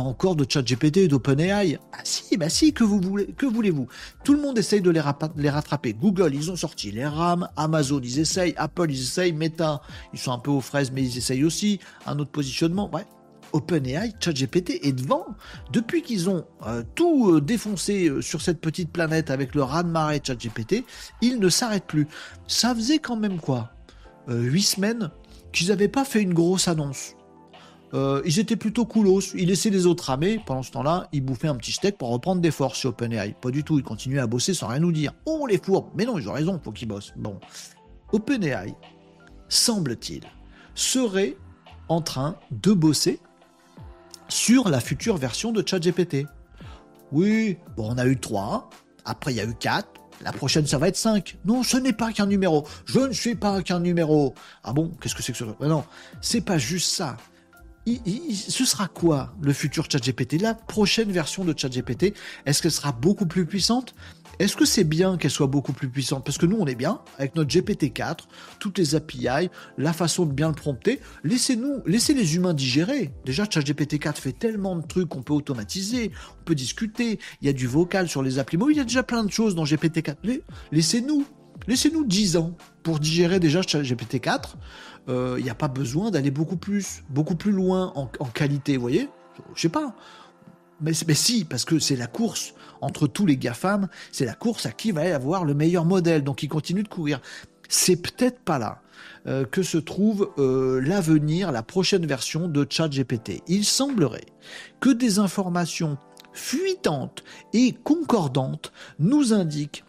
encore de ChatGPT et d'OpenAI. Ah si, bah si, que vous voulez, que voulez-vous? Tout le monde essaye de les, les, rattraper. Google, ils ont sorti les RAM, Amazon, ils essayent, Apple, ils essayent, Meta, ils sont un peu aux fraises, mais ils essayent aussi. Un autre positionnement, ouais. OpenAI, ChatGPT est devant. Depuis qu'ils ont euh, tout euh, défoncé euh, sur cette petite planète avec le raz-de-marée ChatGPT, ils ne s'arrêtent plus. Ça faisait quand même quoi? Huit semaines qu'ils n'avaient pas fait une grosse annonce. Euh, ils étaient plutôt coolos. Ils laissaient les autres ramer. Pendant ce temps-là, ils bouffaient un petit steak pour reprendre des forces chez OpenAI. Pas du tout. Ils continuaient à bosser sans rien nous dire. Oh, les fourbes. Mais non, ils ont raison. Faut qu'ils bossent. Bon. OpenAI, semble-t-il, serait en train de bosser sur la future version de ChatGPT. Oui, bon, on a eu 3. Après, il y a eu 4. La prochaine, ça va être 5. Non, ce n'est pas qu'un numéro. Je ne suis pas qu'un numéro. Ah bon Qu'est-ce que c'est que ce... Non, c'est pas juste ça ce sera quoi le futur ChatGPT La prochaine version de ChatGPT, est-ce qu'elle sera beaucoup plus puissante? Est-ce que c'est bien qu'elle soit beaucoup plus puissante? Parce que nous, on est bien avec notre GPT-4, toutes les API, la façon de bien le prompter. Laissez-nous, laissez les humains digérer. Déjà, ChatGPT-4 fait tellement de trucs qu'on peut automatiser, on peut discuter. Il y a du vocal sur les applis mobiles, il y a déjà plein de choses dans GPT-4. Laissez-nous, laissez-nous 10 ans pour digérer déjà GPT-4 il euh, n'y a pas besoin d'aller beaucoup plus, beaucoup plus loin en, qualité, vous voyez? Je sais pas. Mais, mais, si, parce que c'est la course entre tous les GAFAM, c'est la course à qui va avoir le meilleur modèle, donc ils continuent de courir. C'est peut-être pas là euh, que se trouve euh, l'avenir, la prochaine version de ChatGPT. Il semblerait que des informations fuitantes et concordantes nous indiquent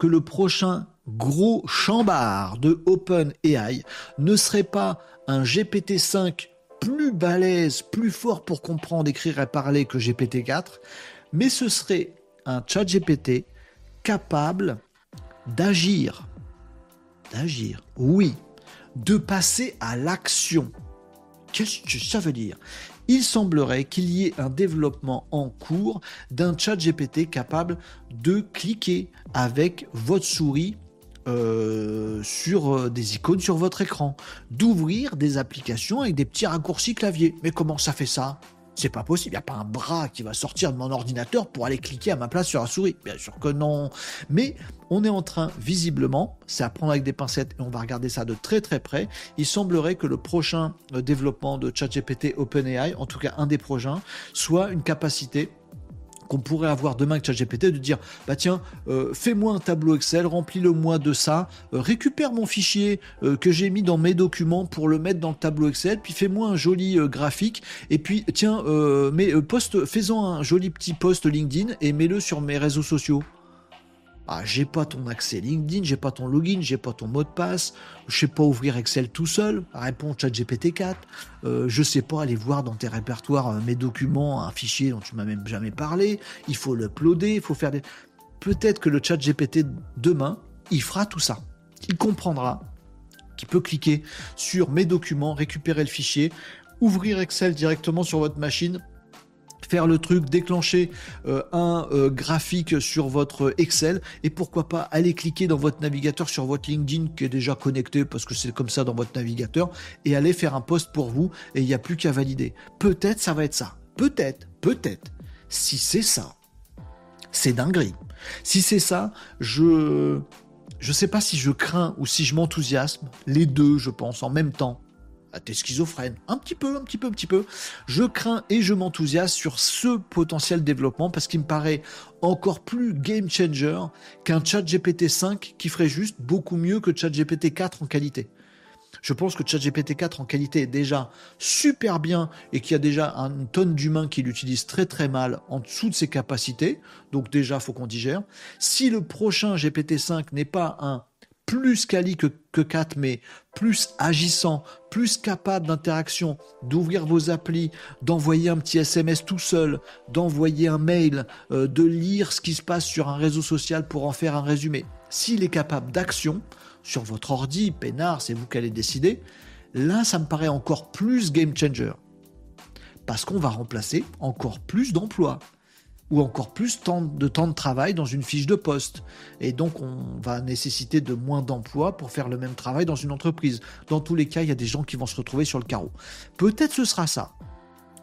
que le prochain gros chambard de OpenAI ne serait pas un GPT-5 plus balèze, plus fort pour comprendre, écrire et parler que GPT-4, mais ce serait un chat GPT capable d'agir. D'agir, oui. De passer à l'action. Qu'est-ce que ça veut dire? Il semblerait qu'il y ait un développement en cours d'un chat GPT capable de cliquer avec votre souris euh, sur euh, des icônes sur votre écran, d'ouvrir des applications avec des petits raccourcis clavier. Mais comment ça fait ça? C'est pas possible, il n'y a pas un bras qui va sortir de mon ordinateur pour aller cliquer à ma place sur la souris. Bien sûr que non. Mais on est en train, visiblement, c'est à prendre avec des pincettes et on va regarder ça de très très près. Il semblerait que le prochain euh, développement de ChatGPT OpenAI, en tout cas un des prochains, soit une capacité qu'on pourrait avoir demain avec ChatGPT de dire bah tiens euh, fais-moi un tableau Excel remplis-le moi de ça euh, récupère mon fichier euh, que j'ai mis dans mes documents pour le mettre dans le tableau Excel puis fais-moi un joli graphique et puis tiens mais poste faisons un joli petit post LinkedIn et mets-le sur mes réseaux sociaux ah, j'ai pas ton accès LinkedIn, j'ai pas ton login, j'ai pas ton mot de passe, je sais pas ouvrir Excel tout seul, réponds ChatGPT 4, euh, je sais pas aller voir dans tes répertoires euh, mes documents, un fichier dont tu m'as même jamais parlé, il faut l'uploader, il faut faire des... Peut-être que le ChatGPT demain, il fera tout ça. Il comprendra qu'il peut cliquer sur mes documents, récupérer le fichier, ouvrir Excel directement sur votre machine, faire le truc, déclencher euh, un euh, graphique sur votre Excel et pourquoi pas aller cliquer dans votre navigateur sur votre LinkedIn qui est déjà connecté parce que c'est comme ça dans votre navigateur et aller faire un post pour vous et il n'y a plus qu'à valider. Peut-être ça va être ça. Peut-être, peut-être. Si c'est ça, c'est dinguerie. Si c'est ça, je je sais pas si je crains ou si je m'enthousiasme, les deux je pense en même temps. Ah, t'es schizophrène. Un petit peu, un petit peu, un petit peu. Je crains et je m'enthousiasme sur ce potentiel développement parce qu'il me paraît encore plus game changer qu'un chat GPT 5 qui ferait juste beaucoup mieux que chat GPT 4 en qualité. Je pense que ChatGPT 4 en qualité est déjà super bien et qu'il y a déjà une tonne d'humains qui l'utilisent très très mal en dessous de ses capacités. Donc déjà, faut qu'on digère. Si le prochain GPT 5 n'est pas un plus quali que, que 4, mais plus agissant, plus capable d'interaction, d'ouvrir vos applis, d'envoyer un petit SMS tout seul, d'envoyer un mail, euh, de lire ce qui se passe sur un réseau social pour en faire un résumé. S'il est capable d'action sur votre ordi, peinard, c'est vous qui allez décider, là ça me paraît encore plus game changer. Parce qu'on va remplacer encore plus d'emplois ou encore plus de temps de travail dans une fiche de poste. Et donc, on va nécessiter de moins d'emplois pour faire le même travail dans une entreprise. Dans tous les cas, il y a des gens qui vont se retrouver sur le carreau. Peut-être ce sera ça.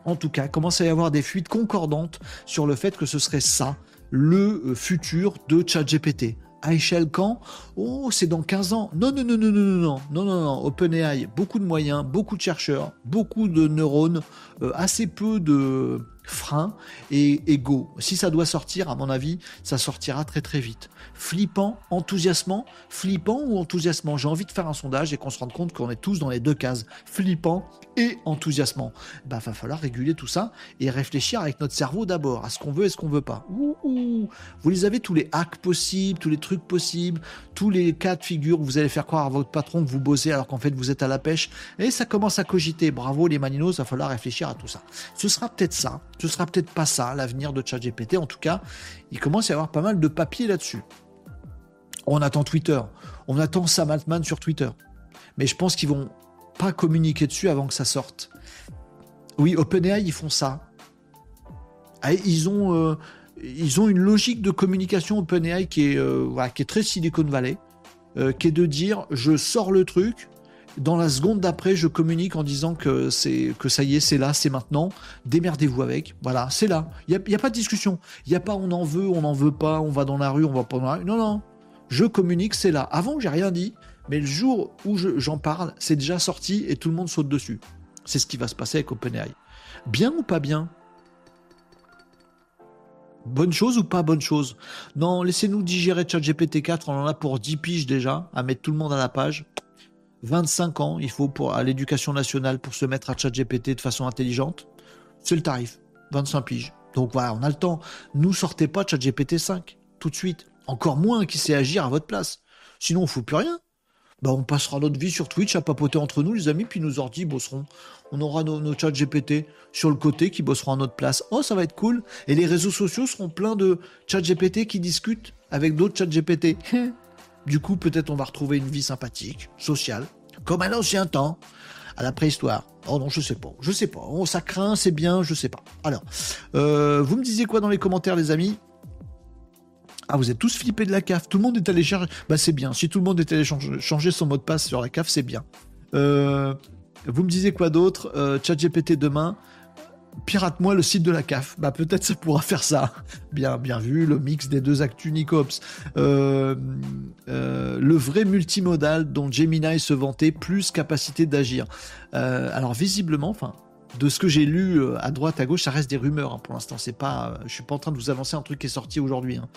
En tout cas, commence à y avoir des fuites concordantes sur le fait que ce serait ça, le euh, futur de ChatGPT. À échelle quand? Oh, c'est dans 15 ans. Non, non, non, non, non, non, non, non, non, OpenAI, beaucoup de moyens, beaucoup de chercheurs, beaucoup de neurones, euh, assez peu de, frein et ego. Si ça doit sortir, à mon avis, ça sortira très très vite. Flippant, enthousiasmant, flippant ou enthousiasmant. J'ai envie de faire un sondage et qu'on se rende compte qu'on est tous dans les deux cases, flippant et enthousiasmant. Bah, va falloir réguler tout ça et réfléchir avec notre cerveau d'abord à ce qu'on veut et ce qu'on veut pas. Vous les avez tous les hacks possibles, tous les trucs possibles, tous les cas de figure où vous allez faire croire à votre patron que vous bossez alors qu'en fait vous êtes à la pêche et ça commence à cogiter. Bravo les maninos, va falloir réfléchir à tout ça. Ce sera peut-être ça ce sera peut-être pas ça l'avenir de ChatGPT. En tout cas, il commence à y avoir pas mal de papiers là-dessus. On attend Twitter, on attend Sam Altman sur Twitter. Mais je pense qu'ils vont pas communiquer dessus avant que ça sorte. Oui, OpenAI, ils font ça. Ah, ils ont, euh, ils ont une logique de communication OpenAI qui est, euh, qui est très Silicon Valley, euh, qui est de dire je sors le truc, dans la seconde d'après, je communique en disant que que ça y est, c'est là, c'est maintenant. Démerdez-vous avec. Voilà, c'est là. Il n'y a, pas de discussion. Il n'y a pas on en veut, on n'en veut pas, on va dans la rue, on va pas dans la rue. Non, non. Je communique, c'est là. Avant, j'ai rien dit, mais le jour où j'en parle, c'est déjà sorti et tout le monde saute dessus. C'est ce qui va se passer avec OpenAI. Bien ou pas bien? Bonne chose ou pas bonne chose? Non, laissez-nous digérer ChatGPT 4, on en a pour 10 piges déjà, à mettre tout le monde à la page. 25 ans, il faut pour, à l'éducation nationale pour se mettre à ChatGPT de façon intelligente. C'est le tarif, 25 piges. Donc voilà, on a le temps. Nous sortez pas ChatGPT 5 tout de suite. Encore moins qui sait agir à votre place. Sinon, on ne fout plus rien. Bah, on passera notre vie sur Twitch à papoter entre nous, les amis, puis nos ordi bosseront. On aura nos, nos chats GPT sur le côté qui bosseront à notre place. Oh, ça va être cool. Et les réseaux sociaux seront pleins de chats GPT qui discutent avec d'autres chats GPT. Du coup, peut-être on va retrouver une vie sympathique, sociale, comme à l'ancien temps, à la préhistoire. Oh non, je sais pas, je sais pas. Oh, ça craint, c'est bien, je sais pas. Alors, euh, vous me disiez quoi dans les commentaires, les amis? Ah, vous êtes tous flippés de la CAF. Tout le monde est allé chercher. Bah, c'est bien. Si tout le monde est allé changer son mot de passe sur la CAF, c'est bien. Euh, vous me disiez quoi d'autre? Euh, ChatGPT demain. Pirate-moi le site de la CAF. Bah peut-être ça pourra faire ça. Bien, bien vu, le mix des deux actus Nicops. Euh, le vrai multimodal dont Gemini se vantait, plus capacité d'agir. alors visiblement, enfin de ce que j'ai lu euh, à droite, à gauche, ça reste des rumeurs hein, pour l'instant. C'est pas, euh, je suis pas en train de vous avancer un truc qui est sorti aujourd'hui. Hein.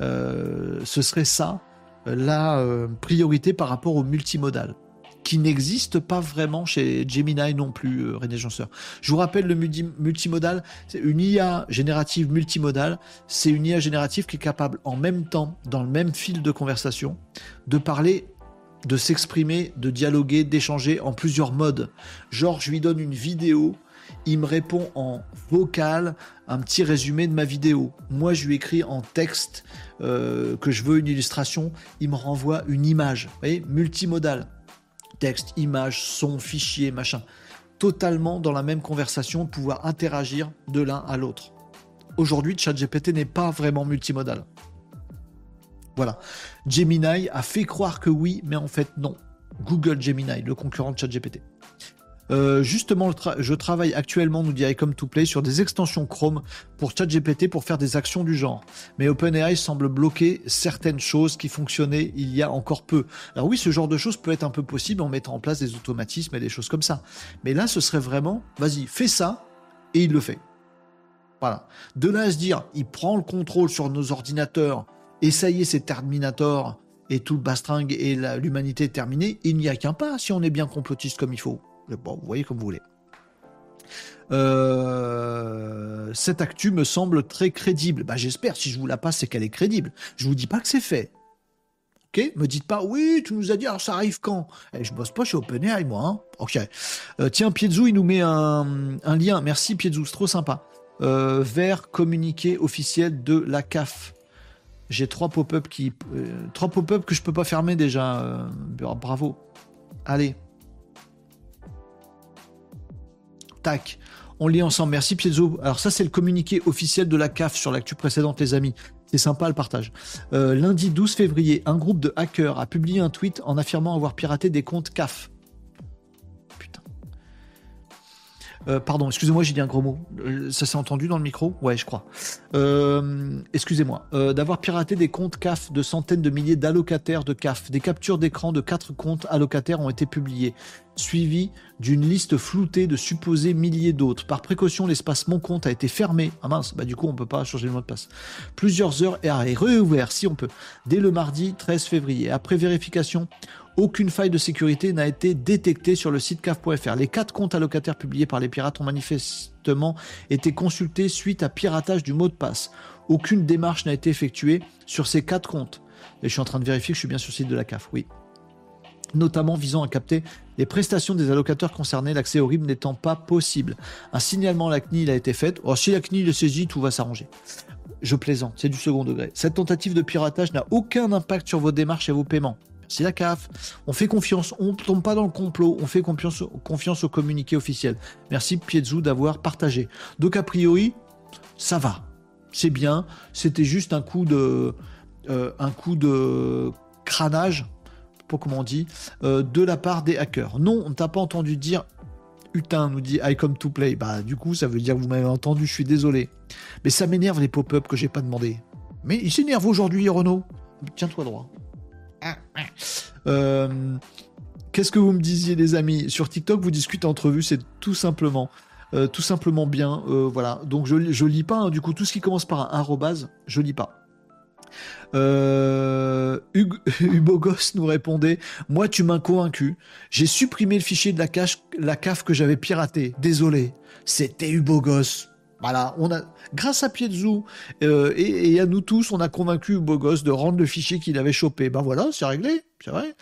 Euh, ce serait ça la priorité par rapport au multimodal, qui n'existe pas vraiment chez Gemini non plus, René Janseur. Je vous rappelle le multimodal, c'est une IA générative multimodale. C'est une IA générative qui est capable en même temps, dans le même fil de conversation, de parler de s'exprimer, de dialoguer, d'échanger en plusieurs modes. Genre, je lui donne une vidéo, il me répond en vocal un petit résumé de ma vidéo. Moi, je lui écris en texte euh, que je veux une illustration, il me renvoie une image. Vous voyez, multimodal. Texte, image, son, fichier, machin. Totalement dans la même conversation, pouvoir interagir de l'un à l'autre. Aujourd'hui, ChatGPT n'est pas vraiment multimodal. Voilà. Gemini a fait croire que oui, mais en fait non. Google Gemini, le concurrent de ChatGPT. Euh, justement, je travaille actuellement, nous dirait comme to play, sur des extensions Chrome pour ChatGPT pour faire des actions du genre. Mais OpenAI semble bloquer certaines choses qui fonctionnaient il y a encore peu. Alors oui, ce genre de choses peut être un peu possible en mettant en place des automatismes et des choses comme ça. Mais là, ce serait vraiment, vas-y, fais ça, et il le fait. Voilà. De là à se dire, il prend le contrôle sur nos ordinateurs, et ça y est, c'est Terminator et tout le bastringue et l'humanité terminée. Il n'y a qu'un pas si on est bien complotiste comme il faut. Bon, vous voyez comme vous voulez. Euh, cette actu me semble très crédible. Bah, J'espère, si je vous la passe, c'est qu'elle est crédible. Je vous dis pas que c'est fait. Ok? Me dites pas, oui, tu nous as dit, alors ça arrive quand? Eh, Je bosse pas chez OpenAI, moi. Hein ok. Euh, tiens, Piezou, il nous met un, lien. Merci, Piezou, c'est trop sympa. Euh, vers communiqué officiel de la CAF. J'ai trois pop-up qui, euh, trois pop-up que je peux pas fermer déjà. Euh, bravo. Allez. Tac. On lit ensemble. Merci Piezo. Alors ça c'est le communiqué officiel de la CAF sur l'actu précédente les amis. C'est sympa le partage. Euh, lundi 12 février, un groupe de hackers a publié un tweet en affirmant avoir piraté des comptes CAF. Euh, pardon, excusez-moi, j'ai dit un gros mot. Euh, ça s'est entendu dans le micro? Ouais, je crois. Euh, excusez-moi. D'avoir piraté des comptes CAF de centaines de milliers d'allocataires de CAF. Des captures d'écran de quatre comptes allocataires ont été publiées, suivies d'une liste floutée de supposés milliers d'autres. Par précaution, l'espace Mon compte a été fermé. Ah mince, bah du coup, on peut pas changer le mot de passe. Plusieurs heures et réouvert, si on peut, dès le mardi 13 février. Après vérification, aucune faille de sécurité n'a été détectée sur le site CAF.fr. Les quatre comptes allocataires publiés par les pirates ont manifestement été consultés suite à piratage du mot de passe. Aucune démarche n'a été effectuée sur ces quatre comptes. Et je suis en train de vérifier que je suis bien sur le site de la CAF, oui. Notamment visant à capter les prestations des allocateurs concernés, l'accès au RIB n'étant pas possible. Un signalement à la CNIL a été fait. Oh, si la CNIL le saisit, tout va s'arranger. Je plaisante, c'est du second degré. Cette tentative de piratage n'a aucun impact sur vos démarches et vos paiements c'est la CAF. On fait confiance, on ne tombe pas dans le complot, on fait confiance, au communiqué officiel. Merci Piezou d'avoir partagé. Donc a priori, ça va, c'est bien. C'était juste un coup de, euh, un coup de crânage, pas comment on euh, de la part des hackers. Non, on ne t'a pas entendu dire Putain, nous dit I come to play. Bah, du coup, ça veut dire que vous m'avez entendu, je suis désolé. Mais ça m'énerve les pop-up que j'ai pas demandé. Mais il s'énerve aujourd'hui, Renault. Tiens-toi droit. Euh, qu'est-ce que vous me disiez, les amis Sur TikTok, vous discutez entre vous, c'est tout simplement. Euh, bien, euh, voilà. Donc je, je lis pas, hein. du coup tout ce qui commence par un arrobase, je lis pas. Euh, Hugo Goss nous répondait Moi, tu m'as convaincu. J'ai supprimé le fichier de la, cache, la CAF que j'avais piraté. Désolé. C'était Hugo Goss. Voilà, on a, grâce à Piezou euh, et, à nous tous, on a convaincu Gosse de rendre le fichier qu'il avait chopé. Ben voilà, c'est réglé, c'est vrai.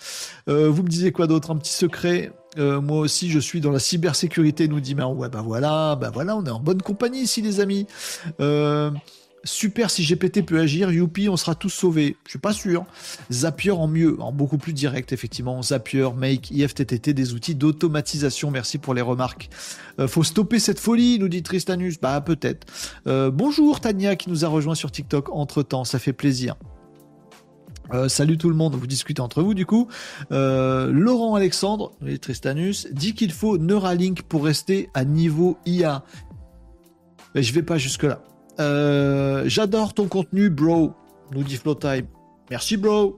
Euh, vous me disiez quoi d'autre? Un petit secret? Euh, moi aussi, je suis dans la cybersécurité, nous dit mais ouais, bah voilà, bah voilà, on est en bonne compagnie ici, les amis. Super si GPT peut agir, youpi, on sera tous sauvés. Je suis pas sûr. Zapier en mieux, en beaucoup plus direct, effectivement. Zapier, Make, IFTTT, des outils d'automatisation. Merci pour les remarques. Euh, faut stopper cette folie, nous dit Tristanus. Bah, peut-être. Euh, bonjour Tania qui nous a rejoint sur TikTok entre temps, ça fait plaisir. Euh, salut tout le monde, vous discutez entre vous du coup. Laurent Alexandre, Tristanus, dit qu'il faut Neuralink pour rester à niveau IA. Mais je vais pas jusque là. Euh, j'adore ton contenu, bro, nous dit Flowtime. Merci, bro.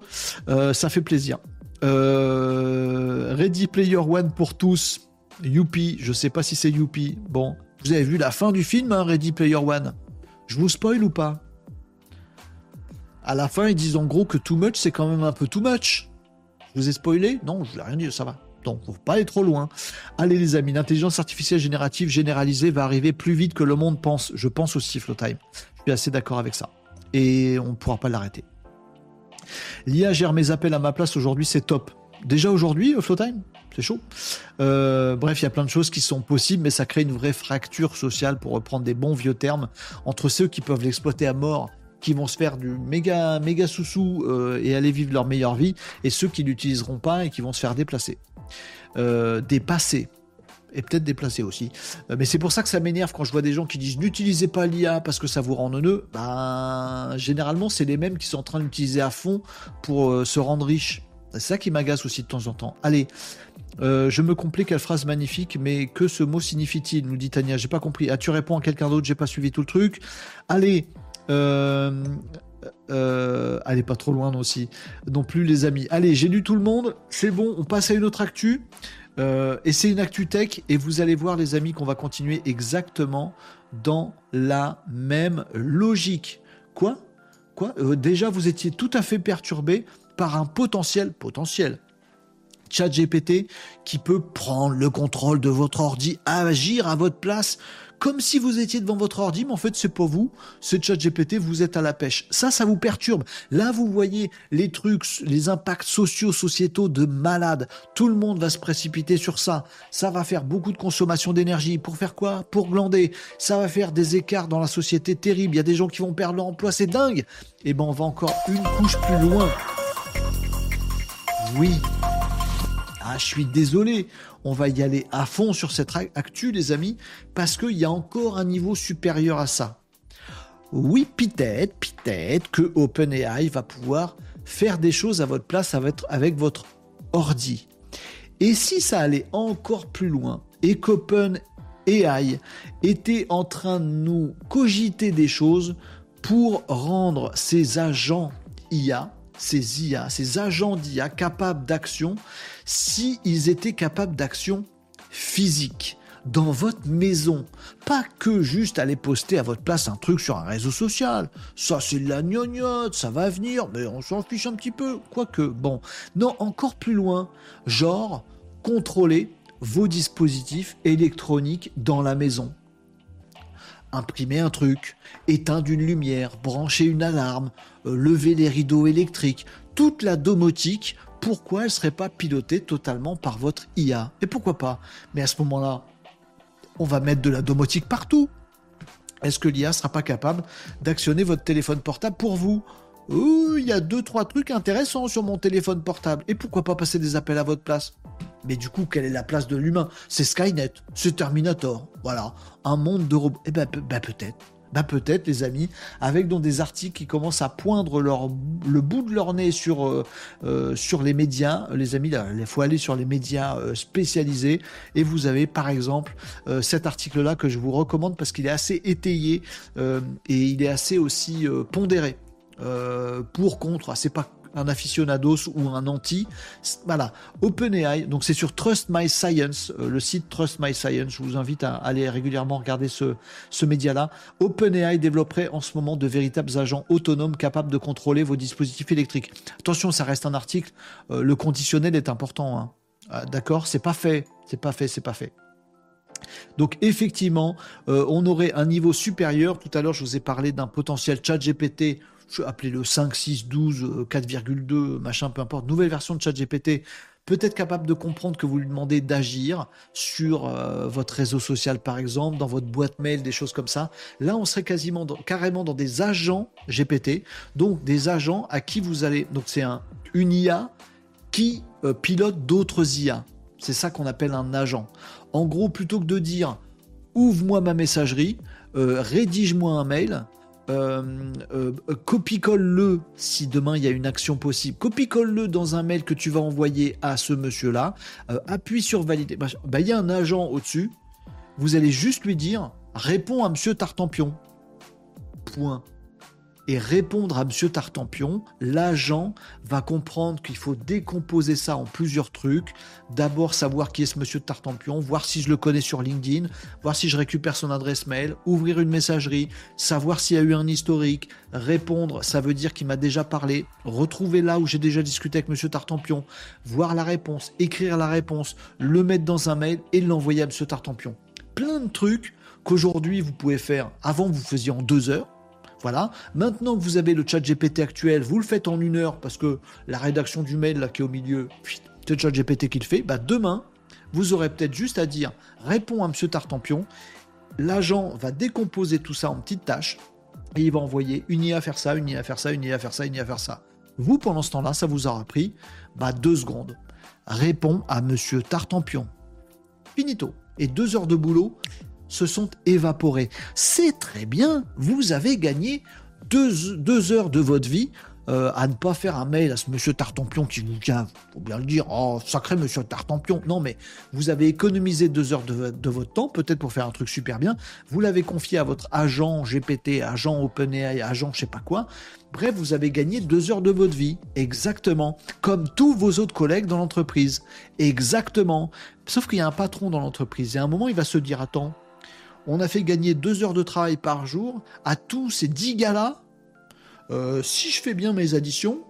Euh, ça fait plaisir. Euh, Ready Player One pour tous. Youpi, je sais pas si c'est Youpi. Bon, vous avez vu la fin du film, hein, Ready Player One Je vous spoil ou pas? À la fin, ils disent en gros que too much, c'est quand même un peu too much. Je vous ai spoilé? Non, je vous ai rien dit, ça va. Donc, faut pas aller trop loin. Allez les amis, l'intelligence artificielle générative généralisée va arriver plus vite que le monde pense. Je pense aussi, Flowtime. Je suis assez d'accord avec ça. Et on ne pourra pas l'arrêter. L'IA gère mes appels à ma place aujourd'hui, c'est top. Déjà aujourd'hui, euh, Flowtime c'est chaud. Euh, bref, il y a plein de choses qui sont possibles, mais ça crée une vraie fracture sociale, pour reprendre des bons vieux termes, entre ceux qui peuvent l'exploiter à mort qui vont se faire du méga méga sous-sous euh, et aller vivre leur meilleure vie, et ceux qui l'utiliseront pas et qui vont se faire déplacer. Euh, dépasser et peut-être déplacer aussi. Euh, mais c'est pour ça que ça m'énerve quand je vois des gens qui disent n'utilisez pas l'IA parce que ça vous rend neuneux. Ben, généralement, c'est les mêmes qui sont en train d'utiliser à fond pour euh, se rendre riches. C'est ça qui m'agace aussi de temps en temps. Allez, je me complique, quelle phrase magnifique, mais que ce mot signifie-t-il nous dit Tania. J'ai pas compris. Ah, tu réponds à quelqu'un d'autre, j'ai pas suivi tout le truc. Allez, allez, pas trop loin aussi. Non plus, les amis. Allez, j'ai lu tout le monde. C'est bon, on passe à une autre actu. Euh, et c'est une actu tech. Et vous allez voir, les amis, qu'on va continuer exactement dans la même logique. Quoi? Quoi? Euh, Déjà, vous étiez tout à fait perturbé par un potentiel, potentiel, chat GPT qui peut prendre le contrôle de votre ordi, agir à votre place comme si vous étiez devant votre ordi, mais en fait, c'est pas vous, c'est ChatGPT, vous êtes à la pêche. Ça, ça vous perturbe. Là, vous voyez les trucs, les impacts sociaux, sociétaux de malades. Tout le monde va se précipiter sur ça. Ça va faire beaucoup de consommation d'énergie. Pour faire quoi? Pour glander. Ça va faire des écarts dans la société terribles. Il y a des gens qui vont perdre leur emploi, c'est dingue. Et eh ben, on va encore une couche plus loin. Oui. Ah, je suis désolé on va y aller à fond sur cette actu, les amis, parce qu'il y a encore un niveau supérieur à ça. Oui, peut-être, peut-être que OpenAI va pouvoir faire des choses à votre place avec votre ordi. Et si ça allait encore plus loin et qu'OpenAI était en train de nous cogiter des choses pour rendre ses agents IA, ces IA, ces agents d'IA capables d'action, s'ils étaient capables d'action physique dans votre maison. Pas que juste aller poster à votre place un truc sur un réseau social. Ça, c'est de la gnognotte, ça va venir, mais on s'en fiche un petit peu. Quoique, bon. Non, encore plus loin. Genre, contrôler vos dispositifs électroniques dans la maison imprimer un truc, éteindre une lumière, brancher une alarme, lever les rideaux électriques, toute la domotique, pourquoi elle ne serait pas pilotée totalement par votre IA Et pourquoi pas? Mais à ce moment-là, on va mettre de la domotique partout. Est-ce que l'IA sera pas capable d'actionner votre téléphone portable pour vous? Il y a deux trois trucs intéressants sur mon téléphone portable. Et pourquoi pas passer des appels à votre place? Mais du coup, quelle est la place de l'humain? C'est Skynet, c'est Terminator, voilà, un monde de robots. Eh ben, ben peut-être, ben peut-être les amis, avec donc des articles qui commencent à poindre le bout de leur nez sur, euh, euh, sur les médias. Les amis, il faut aller sur les médias euh, spécialisés. Et vous avez par exemple cet article-là que je vous recommande parce qu'il est assez étayé et il est assez aussi pondéré. pour, contre, ah, c'est pas un aficionados ou un anti. Voilà, OpenAI, donc c'est sur Trust My Science, euh, le site Trust My Science. Je vous invite à aller régulièrement regarder ce, média-là. OpenAI développerait en ce moment de véritables agents autonomes capables de contrôler vos dispositifs électriques. Attention, ça reste un article. Euh, le conditionnel est important. Hein. Ah, d'accord, c'est pas fait, c'est pas fait, c'est pas fait. Donc effectivement, euh, on aurait un niveau supérieur. Tout à l'heure, je vous ai parlé d'un potentiel chat GPT appelez le 5, 6, 12, 4,2, machin, peu importe, nouvelle version de ChatGPT peut-être capable de comprendre que vous lui demandez d'agir sur euh, votre réseau social, par exemple, dans votre boîte mail, des choses comme ça. Là, on serait quasiment carrément dans des agents GPT, donc des agents à qui vous allez. Donc, c'est un, une IA qui euh, pilote d'autres IA. C'est ça qu'on appelle un agent. En gros, plutôt que de dire ouvre-moi ma messagerie, euh, rédige-moi un mail, euh, euh, copie-colle-le si demain il y a une action possible. Copie-colle-le dans un mail que tu vas envoyer à ce monsieur-là. appuie sur valider. Bah, bah, il y a un agent au-dessus. Vous allez juste lui dire réponds à monsieur Tartampion. Point et répondre à Monsieur Tartampion, l'agent va comprendre qu'il faut décomposer ça en plusieurs trucs. D'abord savoir qui est ce Monsieur Tartampion, voir si je le connais sur LinkedIn, voir si je récupère son adresse mail, ouvrir une messagerie, savoir s'il y a eu un historique, répondre, ça veut dire qu'il m'a déjà parlé, retrouver là où j'ai déjà discuté avec Monsieur Tartampion, voir la réponse, écrire la réponse, le mettre dans un mail et l'envoyer à Monsieur Tartampion. Plein de trucs qu'aujourd'hui vous pouvez faire. Avant vous faisiez en deux heures voilà. Maintenant que vous avez le chat GPT actuel, vous le faites en une heure parce que la rédaction du mail là qui est au milieu, c'est le chat GPT qui le fait. Bah demain, vous aurez peut-être juste à dire réponds à Monsieur Tartampion. L'agent va décomposer tout ça en petites tâches et il va envoyer une IA faire ça, une IA faire ça, une IA faire ça, une IA faire ça. Vous, pendant ce temps-là, ça vous aura pris bah, deux secondes. Réponds à Monsieur Tartampion. Finito. Et deux heures de boulot, se sont évaporés. C'est très bien, vous avez gagné deux, heures de votre vie euh, à ne pas faire un mail à ce monsieur Tartampion qui vous tient, faut bien le dire, oh sacré monsieur Tartampion. Non, mais vous avez économisé deux heures de, votre temps, peut-être pour faire un truc super bien. Vous l'avez confié à votre agent GPT, agent OpenAI, agent je sais pas quoi. Bref, vous avez gagné deux heures de votre vie, exactement, comme tous vos autres collègues dans l'entreprise, exactement. Sauf qu'il y a un patron dans l'entreprise et à un moment il va se dire attends, on a fait gagner deux heures de travail par jour à tous ces dix gars-là. Euh, si je fais bien mes additions,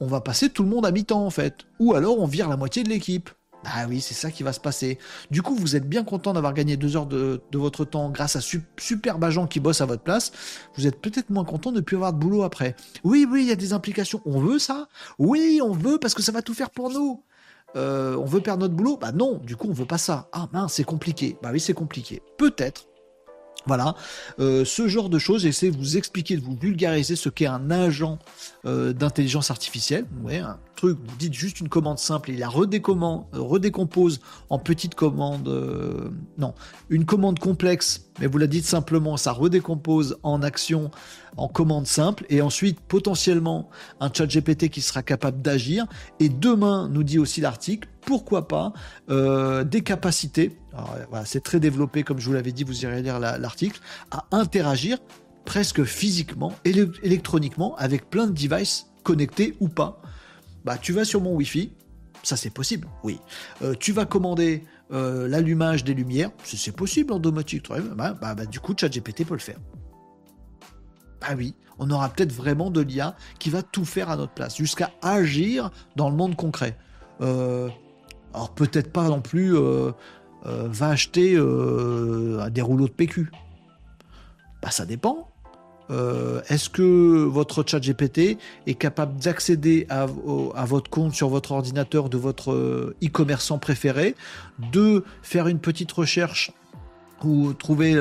on va passer tout le monde à mi-temps en fait. Ou alors on vire la moitié de l'équipe. Ah oui, c'est ça qui va se passer. Du coup, vous êtes bien content d'avoir gagné deux heures de, votre temps grâce à super agent qui bosse à votre place. Vous êtes peut-être moins content de ne plus avoir de boulot après. Oui, oui, il y a des implications. On veut ça? Oui, on veut parce que ça va tout faire pour nous. Euh, on veut perdre notre boulot? Bah non, du coup, on veut pas ça. Ah mince, c'est compliqué. Bah oui, c'est compliqué. Peut-être voilà, euh, ce genre de choses, j'essaie de vous expliquer, de vous vulgariser ce qu'est un agent euh, d'intelligence artificielle. Ouais, un truc, vous dites juste une commande simple, il la redécompose en petites commandes. Euh, non, une commande complexe, mais vous la dites simplement, ça redécompose en action, en commande simple, et ensuite potentiellement un chat GPT qui sera capable d'agir. Et demain, nous dit aussi l'article, pourquoi pas des capacités voilà, c'est très développé, comme je vous l'avais dit, vous irez lire l'article, à interagir presque physiquement, électroniquement, avec plein de devices connectés ou pas. Bah, tu vas sur mon Wi-Fi, ça c'est possible, oui. Euh, tu vas commander euh, l'allumage des lumières, c'est possible en domotique, bah, bah, bah, du coup, ChatGPT peut le faire. Bah oui, on aura peut-être vraiment de l'IA qui va tout faire à notre place, jusqu'à agir dans le monde concret. Euh, alors peut-être pas non plus euh, va acheter euh, des rouleaux de PQ bah, Ça dépend. Euh, est-ce que votre chat GPT est capable d'accéder à, votre compte sur votre ordinateur de votre e-commerçant préféré, de faire une petite recherche ou trouver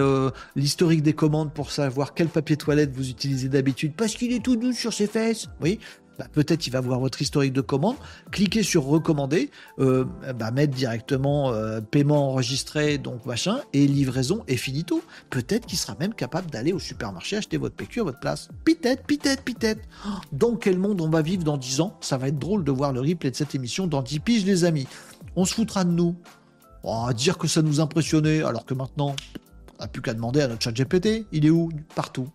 l'historique des commandes pour savoir quel papier toilette vous utilisez d'habitude? Parce qu'il est tout doux sur ses fesses. Oui, bah, peut-être il va voir votre historique de commande, cliquez sur recommander, euh, bah, mettre directement euh, paiement enregistré, donc machin, et livraison et finito. Peut-être qu'il sera même capable d'aller au supermarché acheter votre PQ à votre place. Peut-être, peut-être, peut-être. Dans quel monde on va vivre dans 10 ans? Ça va être drôle de voir le replay de cette émission dans 10 piges, les amis. On se foutra de nous. Oh, dire que ça nous impressionnait, alors que maintenant, on n'a plus qu'à demander à notre chat GPT. Il est où? Partout.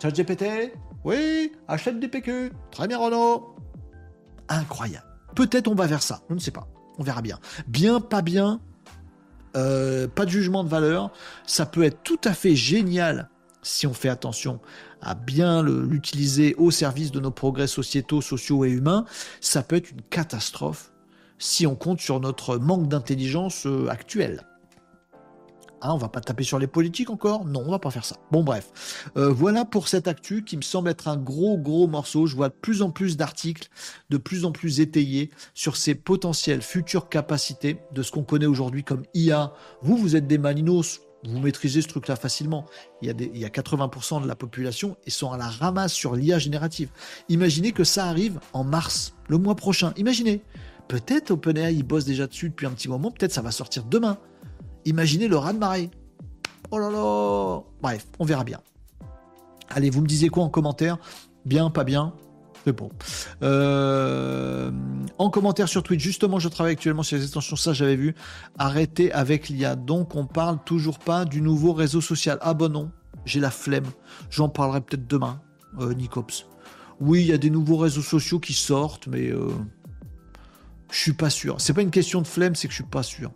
Chat GPT oui, achète des PQ. Très bien, Renaud. Incroyable. Peut-être on va vers ça. On ne sait pas. On verra bien. Bien, pas bien. Euh, pas de jugement de valeur. Ça peut être tout à fait génial si on fait attention à bien l'utiliser au service de nos progrès sociétaux, sociaux et humains. Ça peut être une catastrophe si on compte sur notre manque d'intelligence euh, actuelle. Hein, on va pas taper sur les politiques encore? Non, on va pas faire ça. Bon bref, euh, voilà pour cette actu qui me semble être un gros gros morceau. Je vois de plus en plus d'articles, de plus en plus étayés sur ces potentielles futures capacités de ce qu'on connaît aujourd'hui comme IA. Vous, vous êtes des malinos, vous maîtrisez ce truc-là facilement. Il y, a il y a 80% de la population et sont à la ramasse sur l'IA générative. Imaginez que ça arrive en mars, le mois prochain. Imaginez. Peut-être OpenAI, bosse déjà dessus depuis un petit moment. Peut-être ça va sortir demain. Imaginez le raz-de-marée. Oh là là Bref, on verra bien. Allez, vous me disiez quoi en commentaire? Bien, pas bien? C'est bon. Euh, en commentaire sur Twitch, justement, je travaille actuellement sur les extensions, ça j'avais vu. Arrêtez avec l'IA. Donc, on parle toujours pas du nouveau réseau social. Ah bon non, j'ai la flemme. J'en parlerai peut-être demain, euh, Nicops. Oui, il y a des nouveaux réseaux sociaux qui sortent, mais euh, je suis pas sûr. C'est pas une question de flemme, c'est que je suis pas sûr.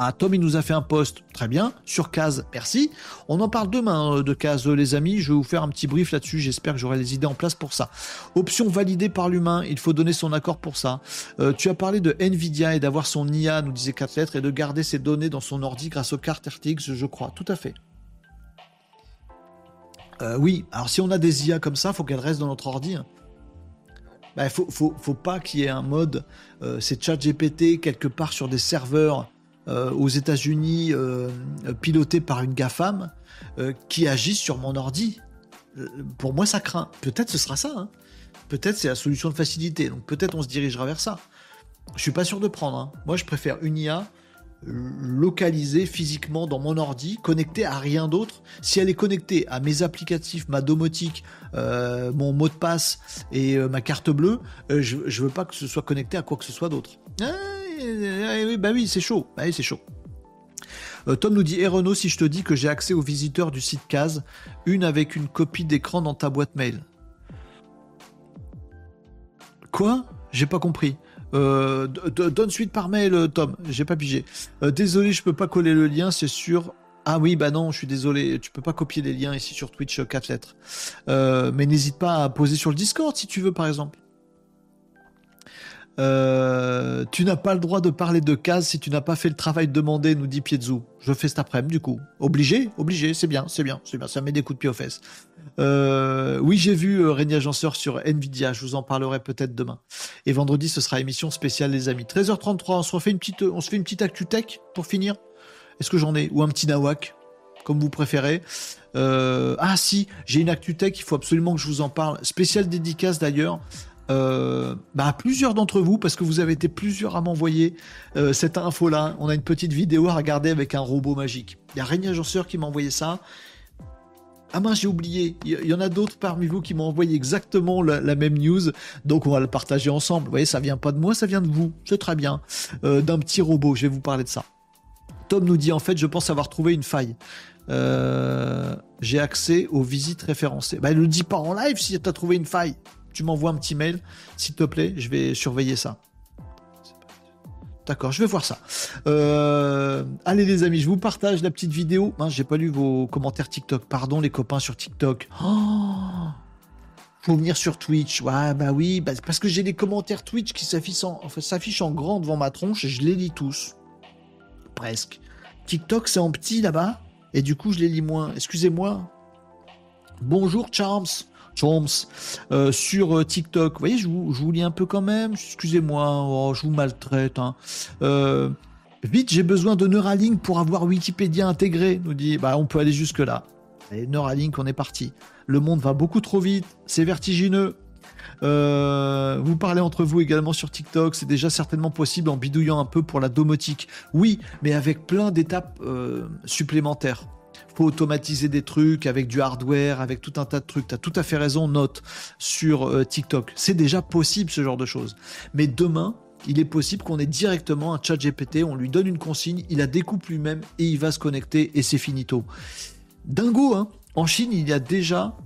Ah, Tom, il nous a fait un post, très bien, sur Case, merci. On en parle demain euh, de Case, euh, les amis. Je vais vous faire un petit brief là-dessus. J'espère que j'aurai les idées en place pour ça. Option validée par l'humain, il faut donner son accord pour ça. Euh, tu as parlé de Nvidia et d'avoir son IA, nous disait 4 lettres, et de garder ses données dans son ordi grâce aux cartes RTX, je crois. Tout à fait. oui, alors si on a des IA comme ça, faut qu'elles restent dans notre ordi. Il hein. bah, faut, pas qu'il y ait un mode, c'est ChatGPT quelque part sur des serveurs euh, aux États-Unis euh, piloté par une GAFAM euh, qui agissent sur mon ordi. Pour moi, ça craint. Peut-être ce sera ça. Hein. Peut-être c'est la solution de facilité. Donc peut-être on se dirigera vers ça. Je suis pas sûr de prendre. Hein. Moi, je préfère une IA localisée physiquement dans mon ordi, connectée à rien d'autre. Si elle est connectée à mes applicatifs, ma domotique, mon mot de passe et ma carte bleue, je, je veux pas que ce soit connecté à quoi que ce soit d'autre. Oui, bah oui, c'est chaud. Bah oui, c'est chaud. Euh, Tom nous dit, et Renault, si je te dis que j'ai accès aux visiteurs du site CASE, une avec une copie d'écran dans ta boîte mail. Quoi? J'ai pas compris. Euh, donne suite par mail, euh, Tom. J'ai pas pigé. désolé, je peux pas coller le lien, c'est sûr. Ah oui, bah non, je suis désolé, tu peux pas copier les liens ici sur Twitch 4 lettres. mais n'hésite pas à poser sur le Discord si tu veux, par exemple. Euh, tu n'as pas le droit de parler de cases si tu n'as pas fait le travail demandé, nous dit Piezu. Je fais cet après-midi, du coup. Obligé Obligé, c'est bien, c'est bien, c'est bien, ça met des coups de pied aux fesses. Euh, oui, j'ai vu euh, Agenceur sur Nvidia, je vous en parlerai peut-être demain. Et vendredi, ce sera émission spéciale, les amis. 13h33, on se refait une petite, on se fait une petite actu tech pour finir. Est-ce que j'en ai? Ou un petit nawak, comme vous préférez. ah si, j'ai une actu tech, il faut absolument que je vous en parle. Spéciale dédicace d'ailleurs euh, bah, plusieurs d'entre vous, parce que vous avez été plusieurs à m'envoyer euh, cette info-là. On a une petite vidéo à regarder avec un robot magique. Il y a Régnier Agenceur qui m'a envoyé ça. Ah mince, j'ai oublié. Il y en a d'autres parmi vous qui m'ont envoyé exactement la, même news. Donc on va le partager ensemble. Vous voyez, ça vient pas de moi, ça vient de vous. C'est très bien. Euh, d'un petit robot, je vais vous parler de ça. Tom nous dit en fait, je pense avoir trouvé une faille. J'ai accès aux visites référencées. Bah, ne le dis pas en live si tu as trouvé une faille tu m'envoies un petit mail, s'il te plaît, je vais surveiller ça. D'accord, je vais voir ça. Euh, allez les amis, je vous partage la petite vidéo. Hein, j'ai pas lu vos commentaires TikTok. Pardon les copains sur TikTok. Oh faut venir sur Twitch. Ouais, bah oui, bah, parce que j'ai des commentaires Twitch qui s'affichent en, grand devant ma tronche et je les lis tous. Presque. TikTok, c'est en petit là-bas. Et du coup, je les lis moins. Excusez-moi. Bonjour Charms. Euh, sur euh, TikTok. Vous voyez, je vous, lis un peu quand même. Excusez-moi, oh, je vous maltraite. Hein. Euh, vite, j'ai besoin de Neuralink pour avoir Wikipédia intégré. Nous dit, bah, on peut aller jusque là. Et Neuralink, on est parti. Le monde va beaucoup trop vite. C'est vertigineux. vous parlez entre vous également sur TikTok, c'est déjà certainement possible en bidouillant un peu pour la domotique. Oui, mais avec plein d'étapes supplémentaires automatiser des trucs avec du hardware, avec tout un tas de trucs. Tu as tout à fait raison, note sur euh, TikTok. C'est déjà possible ce genre de choses. Mais demain, il est possible qu'on ait directement un chat GPT, on lui donne une consigne, il la découpe lui-même et il va se connecter et c'est finito. Dingo, hein En Chine, il y a déjà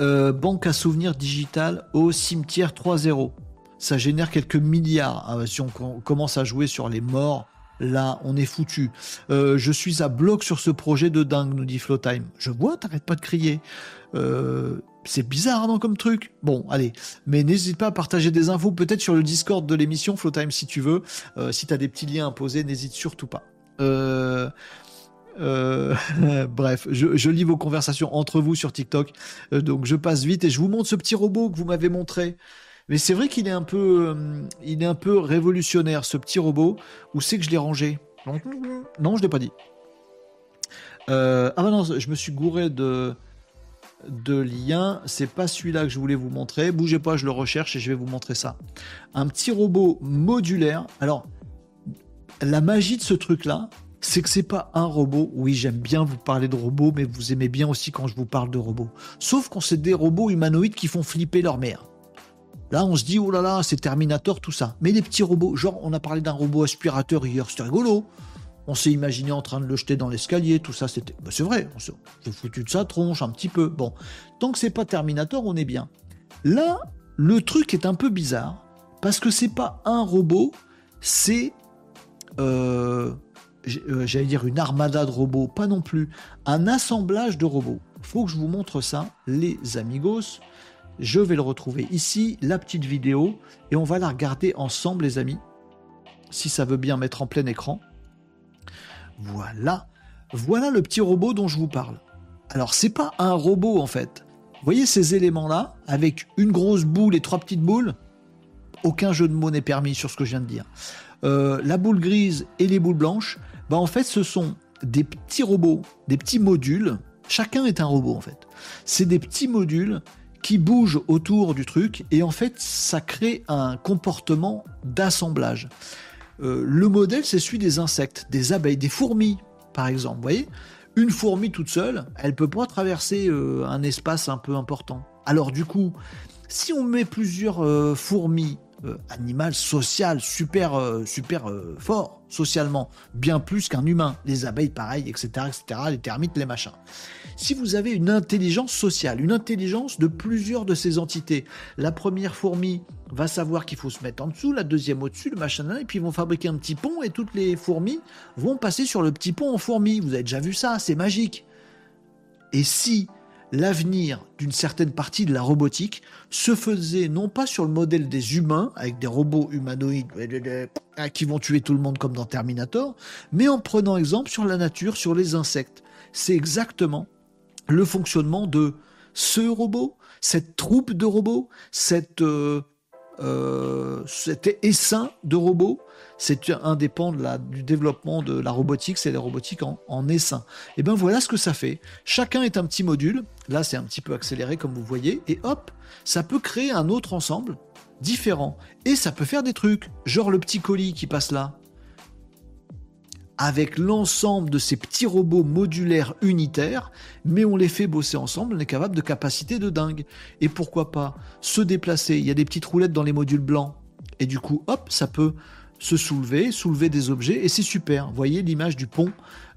euh, banque à souvenirs digital au cimetière 3.0. Ça génère quelques milliards. Ah, si on commence à jouer sur les morts, là, on est foutu. Euh, je suis à bloc sur ce projet de dingue, nous dit Flowtime. Je vois, t'arrêtes pas de crier. Euh, C'est bizarre, non, comme truc Bon, allez. Mais n'hésite pas à partager des infos, peut-être sur le Discord de l'émission, Flowtime, si tu veux. Euh, si tu as des petits liens à poser, n'hésite surtout pas. Bref, je, lis vos conversations entre vous sur TikTok. donc je passe vite et je vous montre ce petit robot que vous m'avez montré. Mais c'est vrai qu'il est un peu, est un peu révolutionnaire ce petit robot. Où c'est que je l'ai rangé? Non, je l'ai pas dit. ah bah non, je me suis gouré de de lien. C'est pas celui-là que je voulais vous montrer. Bougez pas, je le recherche et je vais vous montrer ça. Un petit robot modulaire. Alors, la magie de ce truc-là, c'est que c'est pas un robot. Oui, j'aime bien vous parler de robots, mais vous aimez bien aussi quand je vous parle de robots. Sauf qu'on c'est des robots humanoïdes qui font flipper leur mère. Là, on se dit, oh là là, c'est Terminator, tout ça. Mais les petits robots, genre, on a parlé d'un robot aspirateur hier, c'était rigolo. On s'est imaginé en train de le jeter dans l'escalier, tout ça, c'était. Bah, c'est vrai, on s'est foutu de sa tronche un petit peu. Bon, tant que c'est pas Terminator, on est bien. Là, le truc est un peu bizarre, parce que c'est pas un robot, c'est. Euh, euh, j'allais dire une armada de robots, pas non plus. Un assemblage de robots. Faut que je vous montre ça, les amigos. Je vais le retrouver ici, la petite vidéo, et on va la regarder ensemble, les amis. Si ça veut bien mettre en plein écran. Voilà, voilà le petit robot dont je vous parle. Alors c'est pas un robot en fait. Vous voyez ces éléments-là, avec une grosse boule et trois petites boules? Aucun jeu de mots n'est permis sur ce que je viens de dire. Euh, la boule grise et les boules blanches, bah en fait ce sont des petits robots, des petits modules. Chacun est un robot en fait. C'est des petits modules qui bougent autour du truc et en fait ça crée un comportement d'assemblage. Euh, le modèle, c'est celui des insectes, des abeilles, des fourmis, par exemple. Vous voyez? Une fourmi toute seule, elle peut pas traverser euh, un espace un peu important. Alors du coup, si on met plusieurs euh, fourmis animales sociales, super, super fort socialement, bien plus qu'un humain, les abeilles pareil, etc., etc., les termites, les machins si vous avez une intelligence sociale, une intelligence de plusieurs de ces entités. La première fourmi va savoir qu'il faut se mettre en dessous, la deuxième au-dessus, le machin, et puis ils vont fabriquer un petit pont et toutes les fourmis vont passer sur le petit pont en fourmi. Vous avez déjà vu ça, c'est magique. Et si l'avenir d'une certaine partie de la robotique se faisait non pas sur le modèle des humains, avec des robots humanoïdes qui vont tuer tout le monde comme dans Terminator, mais en prenant exemple sur la nature, sur les insectes. C'est exactement le fonctionnement de ce robot, cette troupe de robots, cette, euh, euh, cet essaim de robots. C'est un des pans du développement de la robotique, c'est la robotique en, en essaim. Et bien voilà ce que ça fait. Chacun est un petit module. Là, c'est un petit peu accéléré comme vous voyez. Et hop, ça peut créer un autre ensemble différent. Et ça peut faire des trucs, genre le petit colis qui passe là avec l'ensemble de ces petits robots modulaires unitaires, mais on les fait bosser ensemble, on est capable de capacités de dingue. Et pourquoi pas se déplacer Il y a des petites roulettes dans les modules blancs, et du coup, hop, ça peut se soulever, soulever des objets, et c'est super. Voyez l'image du pont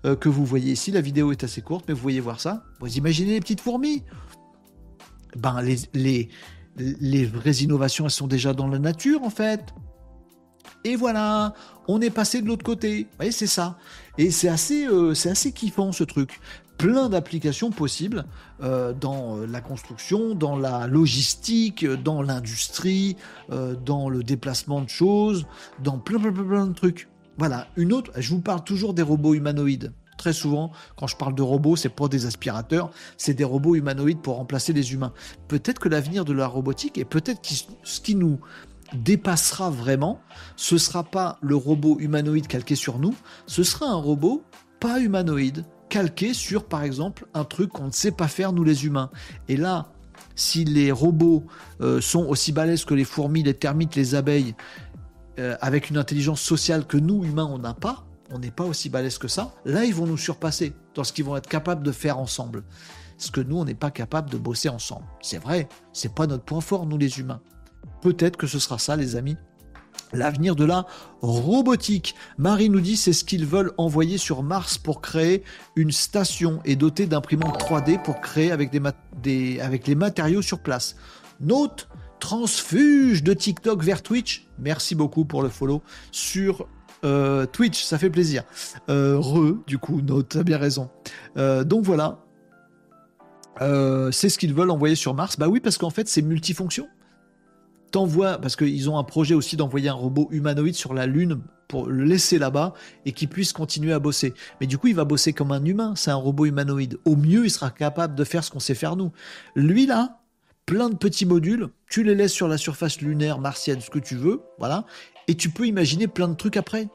euh, que vous voyez ici, la vidéo est assez courte, mais vous voyez voir ça Vous imaginez les petites fourmis? Ben, les, les, les vraies innovations, elles sont déjà dans la nature, en fait. Et voilà, on est passé de l'autre côté. Vous voyez, c'est ça. Et c'est assez, euh, assez kiffant ce truc. Plein d'applications possibles euh, dans euh, la construction, dans la logistique, dans l'industrie, dans le déplacement de choses, dans plein, plein, plein, de trucs. Voilà, une autre, je vous parle toujours des robots humanoïdes. Très souvent, quand je parle de robots, c'est pas des aspirateurs, c'est des robots humanoïdes pour remplacer les humains. Peut-être que l'avenir de la robotique et peut-être ce qui nous dépassera vraiment, ce sera pas le robot humanoïde calqué sur nous, ce sera un robot pas humanoïde, calqué sur par exemple un truc qu'on ne sait pas faire nous les humains. Et là, si les robots euh, sont aussi balèzes que les fourmis, les termites, les abeilles, euh, avec une intelligence sociale que nous humains on n'a pas, on n'est pas aussi balèzes que ça, là ils vont nous surpasser dans ce qu'ils vont être capables de faire ensemble. Ce que nous on n'est pas capable de bosser ensemble. C'est vrai, c'est pas notre point fort nous les humains. Peut-être que ce sera ça, les amis. L'avenir de la robotique. Marie nous dit c'est ce qu'ils veulent envoyer sur Mars pour créer une station et doter d'imprimantes 3D pour créer avec les matériaux sur place. Note transfuge de TikTok vers Twitch. Merci beaucoup pour le follow sur euh, Twitch, ça fait plaisir. Euh, re, du coup, note, t'as bien raison. Euh, donc voilà, Euh, c'est ce qu'ils veulent envoyer sur Mars. Bah oui, parce qu'en fait, c'est multifonction. T'envoies, parce qu'ils ont un projet aussi d'envoyer un robot humanoïde sur la Lune pour le laisser là-bas et qu'il puisse continuer à bosser. Mais du coup, il va bosser comme un humain. C'est un robot humanoïde. Au mieux, il sera capable de faire ce qu'on sait faire nous. Lui, là, plein de petits modules, tu les laisses sur la surface lunaire, martienne, ce que tu veux, voilà, et tu peux imaginer plein de trucs après.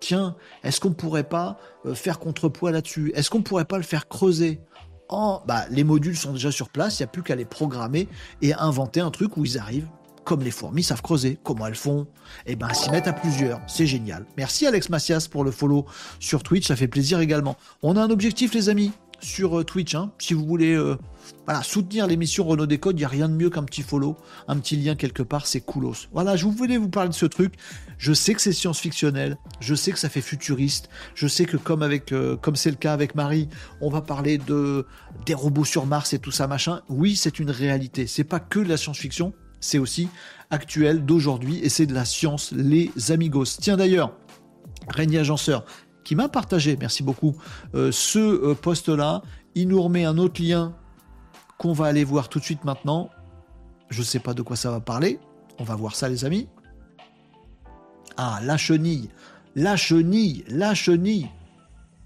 Tiens, est-ce qu'on pourrait pas euh, faire contrepoids là-dessus? Est-ce qu'on pourrait pas le faire creuser? Oh, bah, les modules sont déjà sur place, il n'y a plus qu'à les programmer et inventer un truc où ils arrivent, comme les fourmis savent creuser. Comment elles font Eh ben, s'y mettent à plusieurs. C'est génial. Merci Alex Macias pour le follow sur Twitch, ça fait plaisir également. On a un objectif, les amis, sur euh, Twitch, hein, si vous voulez. Euh, voilà, soutenir l'émission Renault Décode, il n'y a rien de mieux qu'un petit follow, un petit lien quelque part, c'est coolos. Voilà, je voulais vous parler de ce truc. Je sais que c'est science-fictionnel, je sais que ça fait futuriste, je sais que comme euh, c'est le cas avec Marie, on va parler de des robots sur Mars et tout ça machin. Oui, c'est une réalité. C'est pas que de la science-fiction, c'est aussi actuel d'aujourd'hui et c'est de la science, les amigos. Tiens d'ailleurs, Régnier Agenceur, qui m'a partagé, merci beaucoup, euh, ce euh, post-là. Il nous remet un autre lien qu'on va aller voir tout de suite maintenant. Je ne sais pas de quoi ça va parler. On va voir ça, les amis. Ah, la chenille. La chenille. La chenille.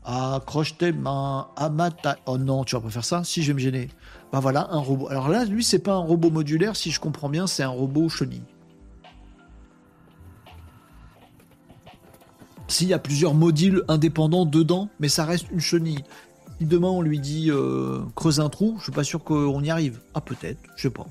Accroche tes mains à ma taille. Oh non, tu vas pas faire ça Si, je vais me gêner. Bah voilà, un robot. Alors là, lui, c'est pas un robot modulaire, si je comprends bien, c'est un robot chenille. S'il y a plusieurs modules indépendants dedans, mais ça reste une chenille demain on lui dit euh, creuse un trou, je suis pas sûr qu'on y arrive. Ah peut-être, je sais pas.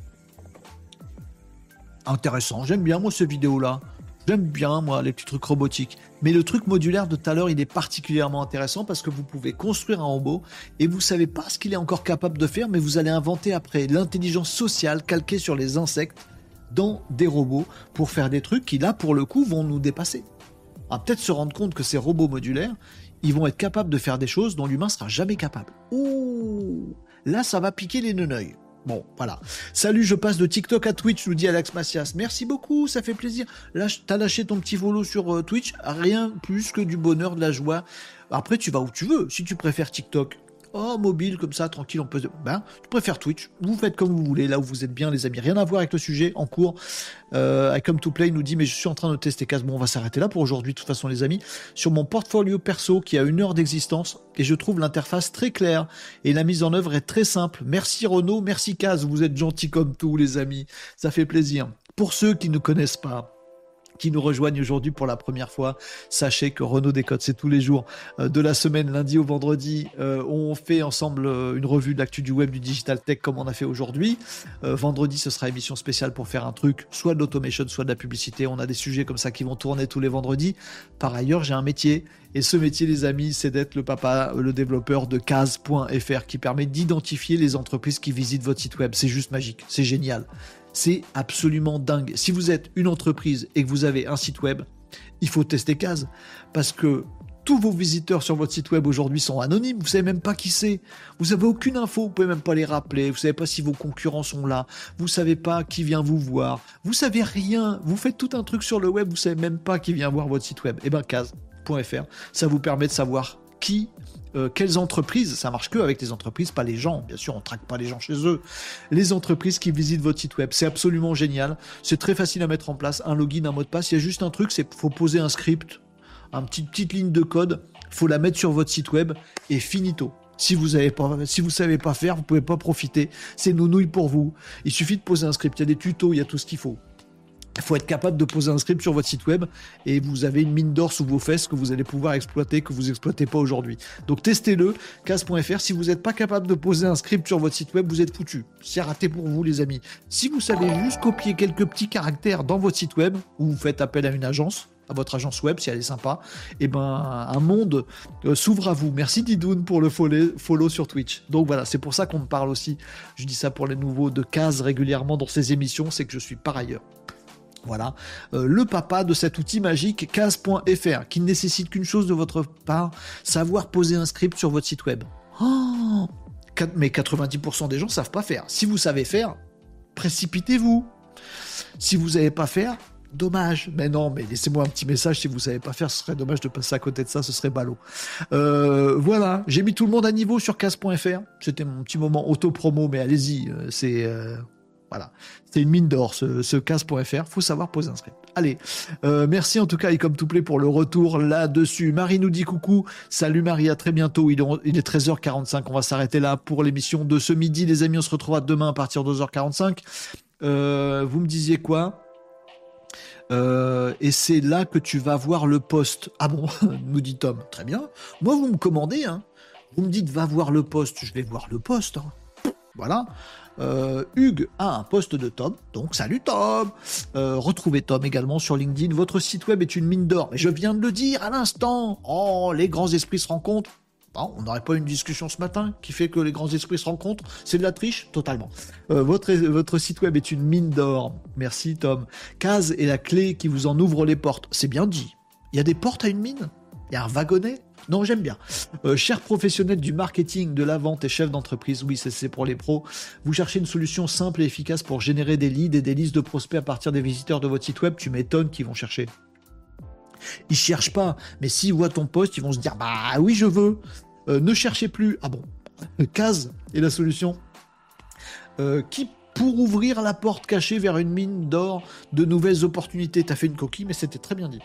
Intéressant, j'aime bien moi ce vidéo là. J'aime bien moi les petits trucs robotiques. Mais le truc modulaire de tout à l'heure, il est particulièrement intéressant parce que vous pouvez construire un robot et vous savez pas ce qu'il est encore capable de faire, mais vous allez inventer après l'intelligence sociale calquée sur les insectes dans des robots pour faire des trucs qui là pour le coup vont nous dépasser. On va peut-être se rendre compte que ces robots modulaires, ils vont être capables de faire des choses dont l'humain sera jamais capable. Ouh, là, ça va piquer les neneuils. Bon, voilà. Salut, je passe de TikTok à Twitch, nous dit Alex Macias. Merci beaucoup, ça fait plaisir. T'as lâché ton petit follow sur euh, Twitch, rien plus que du bonheur, de la joie. Après, tu vas où tu veux. Si tu préfères TikTok, Oh, mobile, comme ça, tranquille, on peut. Ben, je préfère Twitch. Vous faites comme vous voulez, là où vous êtes bien, les amis. Rien à voir avec le sujet en cours. Euh, I Come to Play nous dit, mais je suis en train de tester casse. Bon, on va s'arrêter là pour aujourd'hui, de toute façon, les amis. Sur mon portfolio perso, qui a une heure d'existence, et je trouve l'interface très claire, et la mise en œuvre est très simple. Merci Renault, merci Kaz, vous êtes gentils comme tout, les amis. Ça fait plaisir. Pour ceux qui ne connaissent pas, qui nous rejoignent aujourd'hui pour la première fois, sachez que Renault Décode, c'est tous les jours euh, de la semaine, lundi au vendredi. Euh, on fait ensemble euh, une revue de l'actu du web, du digital tech, comme on a fait aujourd'hui. vendredi, ce sera émission spéciale pour faire un truc, soit de l'automation, soit de la publicité. On a des sujets comme ça qui vont tourner tous les vendredis. Par ailleurs, j'ai un métier. Et ce métier, les amis, c'est d'être le papa, le développeur de case.fr qui permet d'identifier les entreprises qui visitent votre site web. C'est juste magique. C'est génial. C'est absolument dingue. Si vous êtes une entreprise et que vous avez un site web, il faut tester Case. Parce que tous vos visiteurs sur votre site web aujourd'hui sont anonymes. Vous savez même pas qui c'est. Vous avez aucune info. Vous pouvez même pas les rappeler. Vous savez pas si vos concurrents sont là. Vous savez pas qui vient vous voir. Vous savez rien. Vous faites tout un truc sur le web. Vous savez même pas qui vient voir votre site web. Eh ben, case.fr. Ça vous permet de savoir qui euh, quelles entreprises, ça marche que avec les entreprises, pas les gens. Bien sûr, on traque pas les gens chez eux. Les entreprises qui visitent votre site web, c'est absolument génial. C'est très facile à mettre en place. Un login, un mot de passe. Il y a juste un truc, c'est faut poser un script, une petite, ligne de code. Faut la mettre sur votre site web et finito. Si vous avez savez pas faire, vous pouvez pas profiter. C'est nounouille pour vous. Il suffit de poser un script. Il y a des tutos, il y a tout ce qu'il faut. Il faut être capable de poser un script sur votre site web et vous avez une mine d'or sous vos fesses que vous allez pouvoir exploiter, que vous exploitez pas aujourd'hui. Donc testez-le, case.fr. Si vous n'êtes pas capable de poser un script sur votre site web, vous êtes foutu. C'est raté pour vous, les amis. Si vous savez juste copier quelques petits caractères dans votre site web, ou vous faites appel à une agence, à votre agence web si elle est sympa, et eh ben un monde euh, s'ouvre à vous. Merci Didoun pour le follow, sur Twitch. Donc voilà, c'est pour ça qu'on me parle aussi. Je dis ça pour les nouveaux de case régulièrement dans ces émissions, c'est que je suis par ailleurs voilà, euh, le papa de cet outil magique case.fr qui ne nécessite qu'une chose de votre part, savoir poser un script sur votre site web. Oh mais 90% des gens savent pas faire. Si vous savez faire, précipitez-vous. Si vous savez pas faire, Dommage. Mais non, mais laissez-moi un petit message si vous savez pas faire. Ce serait dommage de passer à côté de ça. Ce serait ballot. Euh, voilà. J'ai mis tout le monde à niveau sur casse.fr. C'était mon petit moment auto-promo, mais allez-y. Euh, c'est, voilà. C'est une mine d'or, ce, ce casse.fr. Faut savoir poser un script. Allez. merci en tout cas, et comme tout plaît, pour le retour là-dessus. Marie nous dit coucou. Salut Marie, à très bientôt. Il est 13h45. On va s'arrêter là pour l'émission de ce midi. Les amis, on se retrouvera demain à partir de 2h45. vous me disiez quoi? Euh, et c'est là que tu vas voir le poste. Ah bon, nous dit Tom. Très bien. Moi, vous me commandez, hein. Vous me dites, va voir le poste. Je vais voir le poste. Hein. Voilà. Euh, Hugues a un poste de Tom, donc salut Tom. Euh, retrouvez Tom également sur LinkedIn. Votre site web est une mine d'or. Mais je viens de le dire à l'instant. Oh, les grands esprits se rencontrent on n'aurait pas une discussion ce matin qui fait que les grands esprits se rencontrent C'est de la triche Totalement. Euh, votre, votre site web est une mine d'or. Merci Tom. Case est la clé qui vous en ouvre les portes. C'est bien dit. Il y a des portes à une mine? Il y a un wagonnet? Non, j'aime bien. Euh, cher professionnel du marketing, de la vente et chef d'entreprise, oui, c'est pour les pros. Vous cherchez une solution simple et efficace pour générer des leads et des listes de prospects à partir des visiteurs de votre site web. Tu m'étonnes qu'ils vont chercher. Ils cherchent pas, mais s'ils voient ton poste, ils vont se dire bah oui, je veux. Euh, ne cherchez plus. Ah bon, case est la solution. Euh, qui pour ouvrir la porte cachée vers une mine d'or de nouvelles opportunités? T'as fait une coquille, mais c'était très bien dit.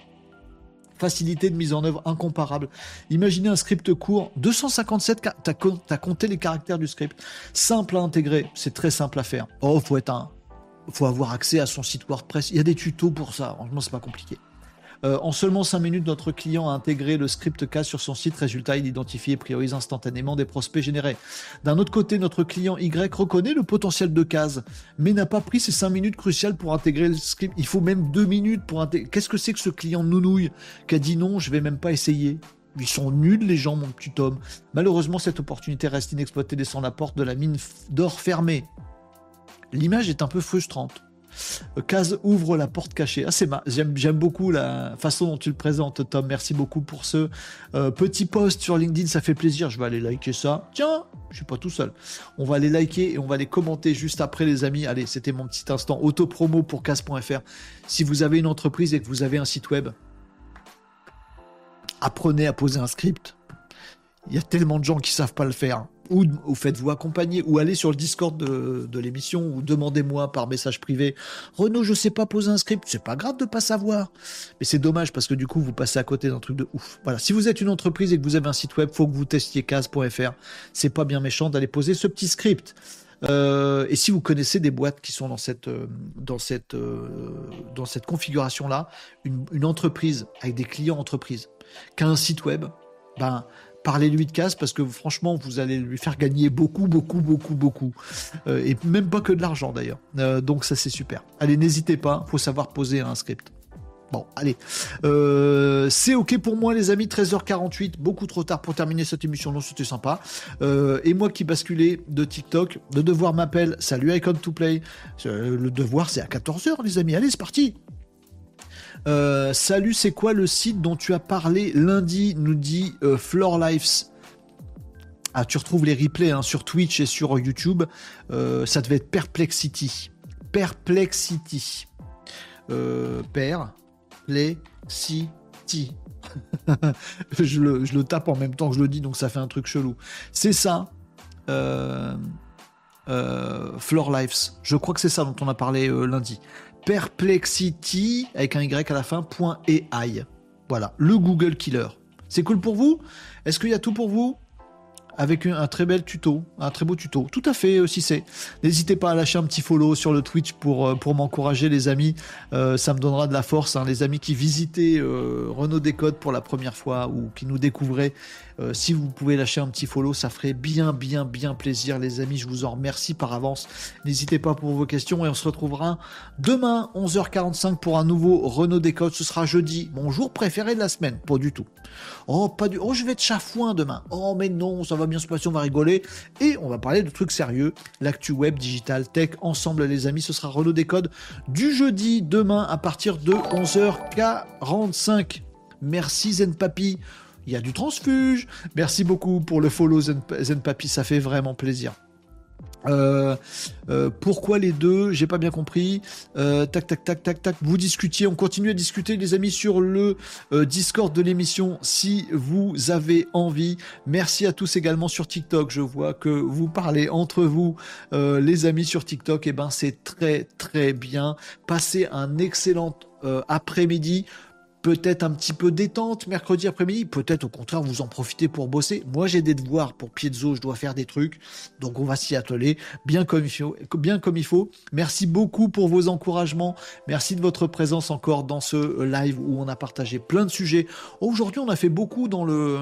Facilité de mise en œuvre incomparable. Imaginez un script court, 257, t'as, as compté les caractères du script. Simple à intégrer, c'est très simple à faire. Oh, faut être un, faut avoir accès à son site WordPress. Il y a des tutos pour ça. Franchement, c'est pas compliqué. Euh, en seulement 5 minutes, notre client a intégré le script CAS sur son site. Résultat, il identifie et priorise instantanément des prospects générés. D'un autre côté, notre client Y reconnaît le potentiel de CAS, mais n'a pas pris ces 5 minutes cruciales pour intégrer le script. Il faut même 2 minutes pour intégrer. Qu'est-ce que c'est que ce client nounouille qui a dit non, je vais même pas essayer? Ils sont nuls, les gens, mon petit homme. Malheureusement, cette opportunité reste inexploitée, laissant la porte de la mine d'or fermée. L'image est un peu frustrante. Case ouvre la porte cachée. Ah, c'est j'aime, beaucoup la façon dont tu le présentes, Tom. Merci beaucoup pour ce euh, petit post sur LinkedIn. Ça fait plaisir. Je vais aller liker ça. Tiens, je suis pas tout seul. On va aller liker et on va aller commenter juste après, les amis. Allez, c'était mon petit instant auto-promo pour casse.fr. Si vous avez une entreprise et que vous avez un site web, apprenez à poser un script. Il y a tellement de gens qui savent pas le faire ou, faites-vous accompagner, ou allez sur le Discord de, l'émission, ou demandez-moi par message privé, Renaud, je sais pas poser un script, c'est pas grave de pas savoir. Mais c'est dommage parce que du coup, vous passez à côté d'un truc de ouf. Voilà. Si vous êtes une entreprise et que vous avez un site web, faut que vous testiez case.fr. C'est pas bien méchant d'aller poser ce petit script. Euh, et si vous connaissez des boîtes qui sont dans cette, euh, dans cette, euh, dans cette configuration-là, une, une, entreprise avec des clients entreprises, qui a un site web, ben, parlez-lui de casse parce que franchement, vous allez lui faire gagner beaucoup, beaucoup, beaucoup, beaucoup. Euh, et même pas que de l'argent d'ailleurs. Euh, donc ça, c'est super. Allez, n'hésitez pas, faut savoir poser un script. Bon, allez. Euh, c'est ok pour moi, les amis. 13h48, beaucoup trop tard pour terminer cette émission. Non, c'était sympa. et moi qui basculais de TikTok, le devoir m'appelle. Salut Icon to Play. le devoir, c'est à 14h, les amis. Allez, c'est parti. Euh, salut, c'est quoi le site dont tu as parlé lundi nous dit euh, Floor Lives. Ah, tu retrouves les replays hein, sur Twitch et sur YouTube. Euh, ça devait être Perplexity. Perplexity. Perplexity. je, le, je le tape en même temps que je le dis, donc ça fait un truc chelou. C'est ça. Floor Lives. Je crois que c'est ça dont on a parlé lundi perplexity avec un Y à la fin. Voilà, le Google Killer. C'est cool pour vous? Est-ce qu'il y a tout pour vous? Avec un, très bel tuto, un très beau tuto. Tout à fait, aussi c'est. N'hésitez pas à lâcher un petit follow sur le Twitch pour, euh, m'encourager, les amis. Euh, ça me donnera de la force. Hein. Les amis qui visitaient euh, Renault Décode pour la première fois ou qui nous découvraient, euh, si vous pouvez lâcher un petit follow, ça ferait bien, bien, bien plaisir, les amis. Je vous en remercie par avance. N'hésitez pas pour vos questions et on se retrouvera demain, 11h45 pour un nouveau Renault Décode. Ce sera jeudi, mon jour préféré de la semaine. Pas du tout. Oh, pas du. Oh, je vais être chafouin demain. Oh, mais non, ça va bien se passer, on va rigoler. Et on va parler de trucs sérieux. L'actu web, digital, tech, ensemble, les amis. Ce sera Renault Décode du jeudi, demain, à partir de 11h45. Merci Zen Papi il y a du transfuge. Merci beaucoup pour le follow Zen, Papi, ça fait vraiment plaisir. Euh, euh, pourquoi les deux? J'ai pas bien compris. Euh, tac, tac, tac, tac, tac. Vous discutiez, on continue à discuter, les amis, sur le Discord de l'émission, si vous avez envie. Merci à tous également sur TikTok. Je vois que vous parlez entre vous, les amis sur TikTok. Eh ben, c'est très, très bien. Passez un excellent après-midi peut-être un petit peu détente mercredi après-midi, peut-être au contraire vous en profitez pour bosser. Moi j'ai des devoirs pour Piezo, je dois faire des trucs, donc on va s'y atteler bien comme il faut. Bien comme il faut. Merci beaucoup pour vos encouragements, merci de votre présence encore dans ce live où on a partagé plein de sujets. Aujourd'hui on a fait beaucoup dans le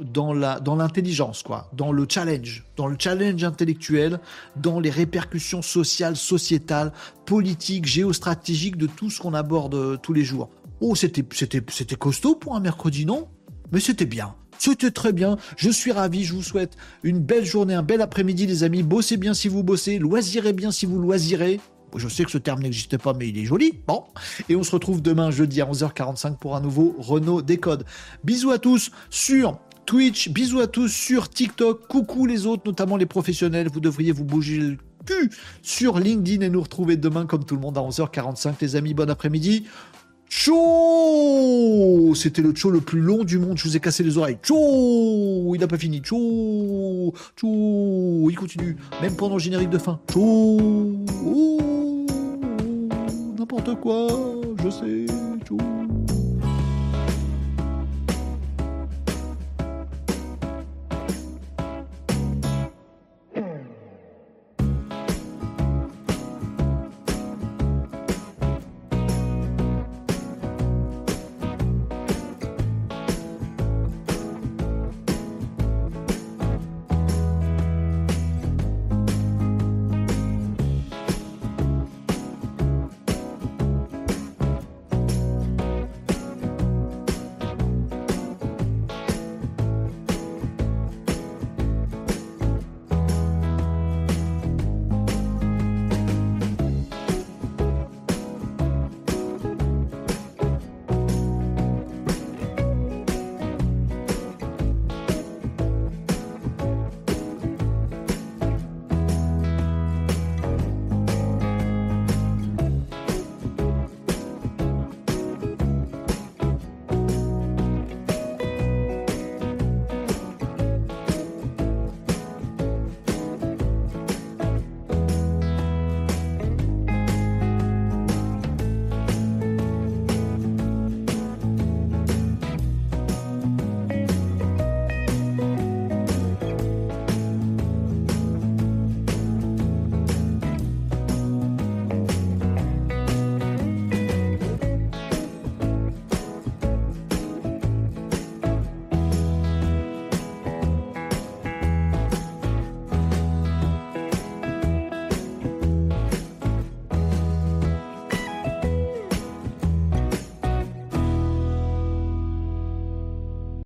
dans la dans l'intelligence quoi, dans le challenge, dans le challenge intellectuel, dans les répercussions sociales, sociétales, politiques, géostratégiques de tout ce qu'on aborde euh, tous les jours. Oh, c'était, c'était, c'était costaud pour un mercredi, non? Mais c'était bien. C'était très bien. Je suis ravi. Je vous souhaite une belle journée, un bel après-midi, les amis. Bossez bien si vous bossez. Loisirez bien si vous loisirez. Je sais que ce terme n'existe pas, mais il est joli. Bon. Et on se retrouve demain, jeudi à 11h45 pour un nouveau Renault Décode. Bisous à tous sur Twitch. Bisous à tous sur TikTok. Coucou les autres, notamment les professionnels. Vous devriez vous bouger le cul sur LinkedIn et nous retrouver demain comme tout le monde à 11h45. Les amis, bon après-midi. Tchou! C'était le show le plus long du monde, je vous ai cassé les oreilles. Tchou! Il n'a pas fini. Tchou! Tchou! Il continue, même pendant le générique de fin. Tchou! N'importe quoi, je sais. Tchou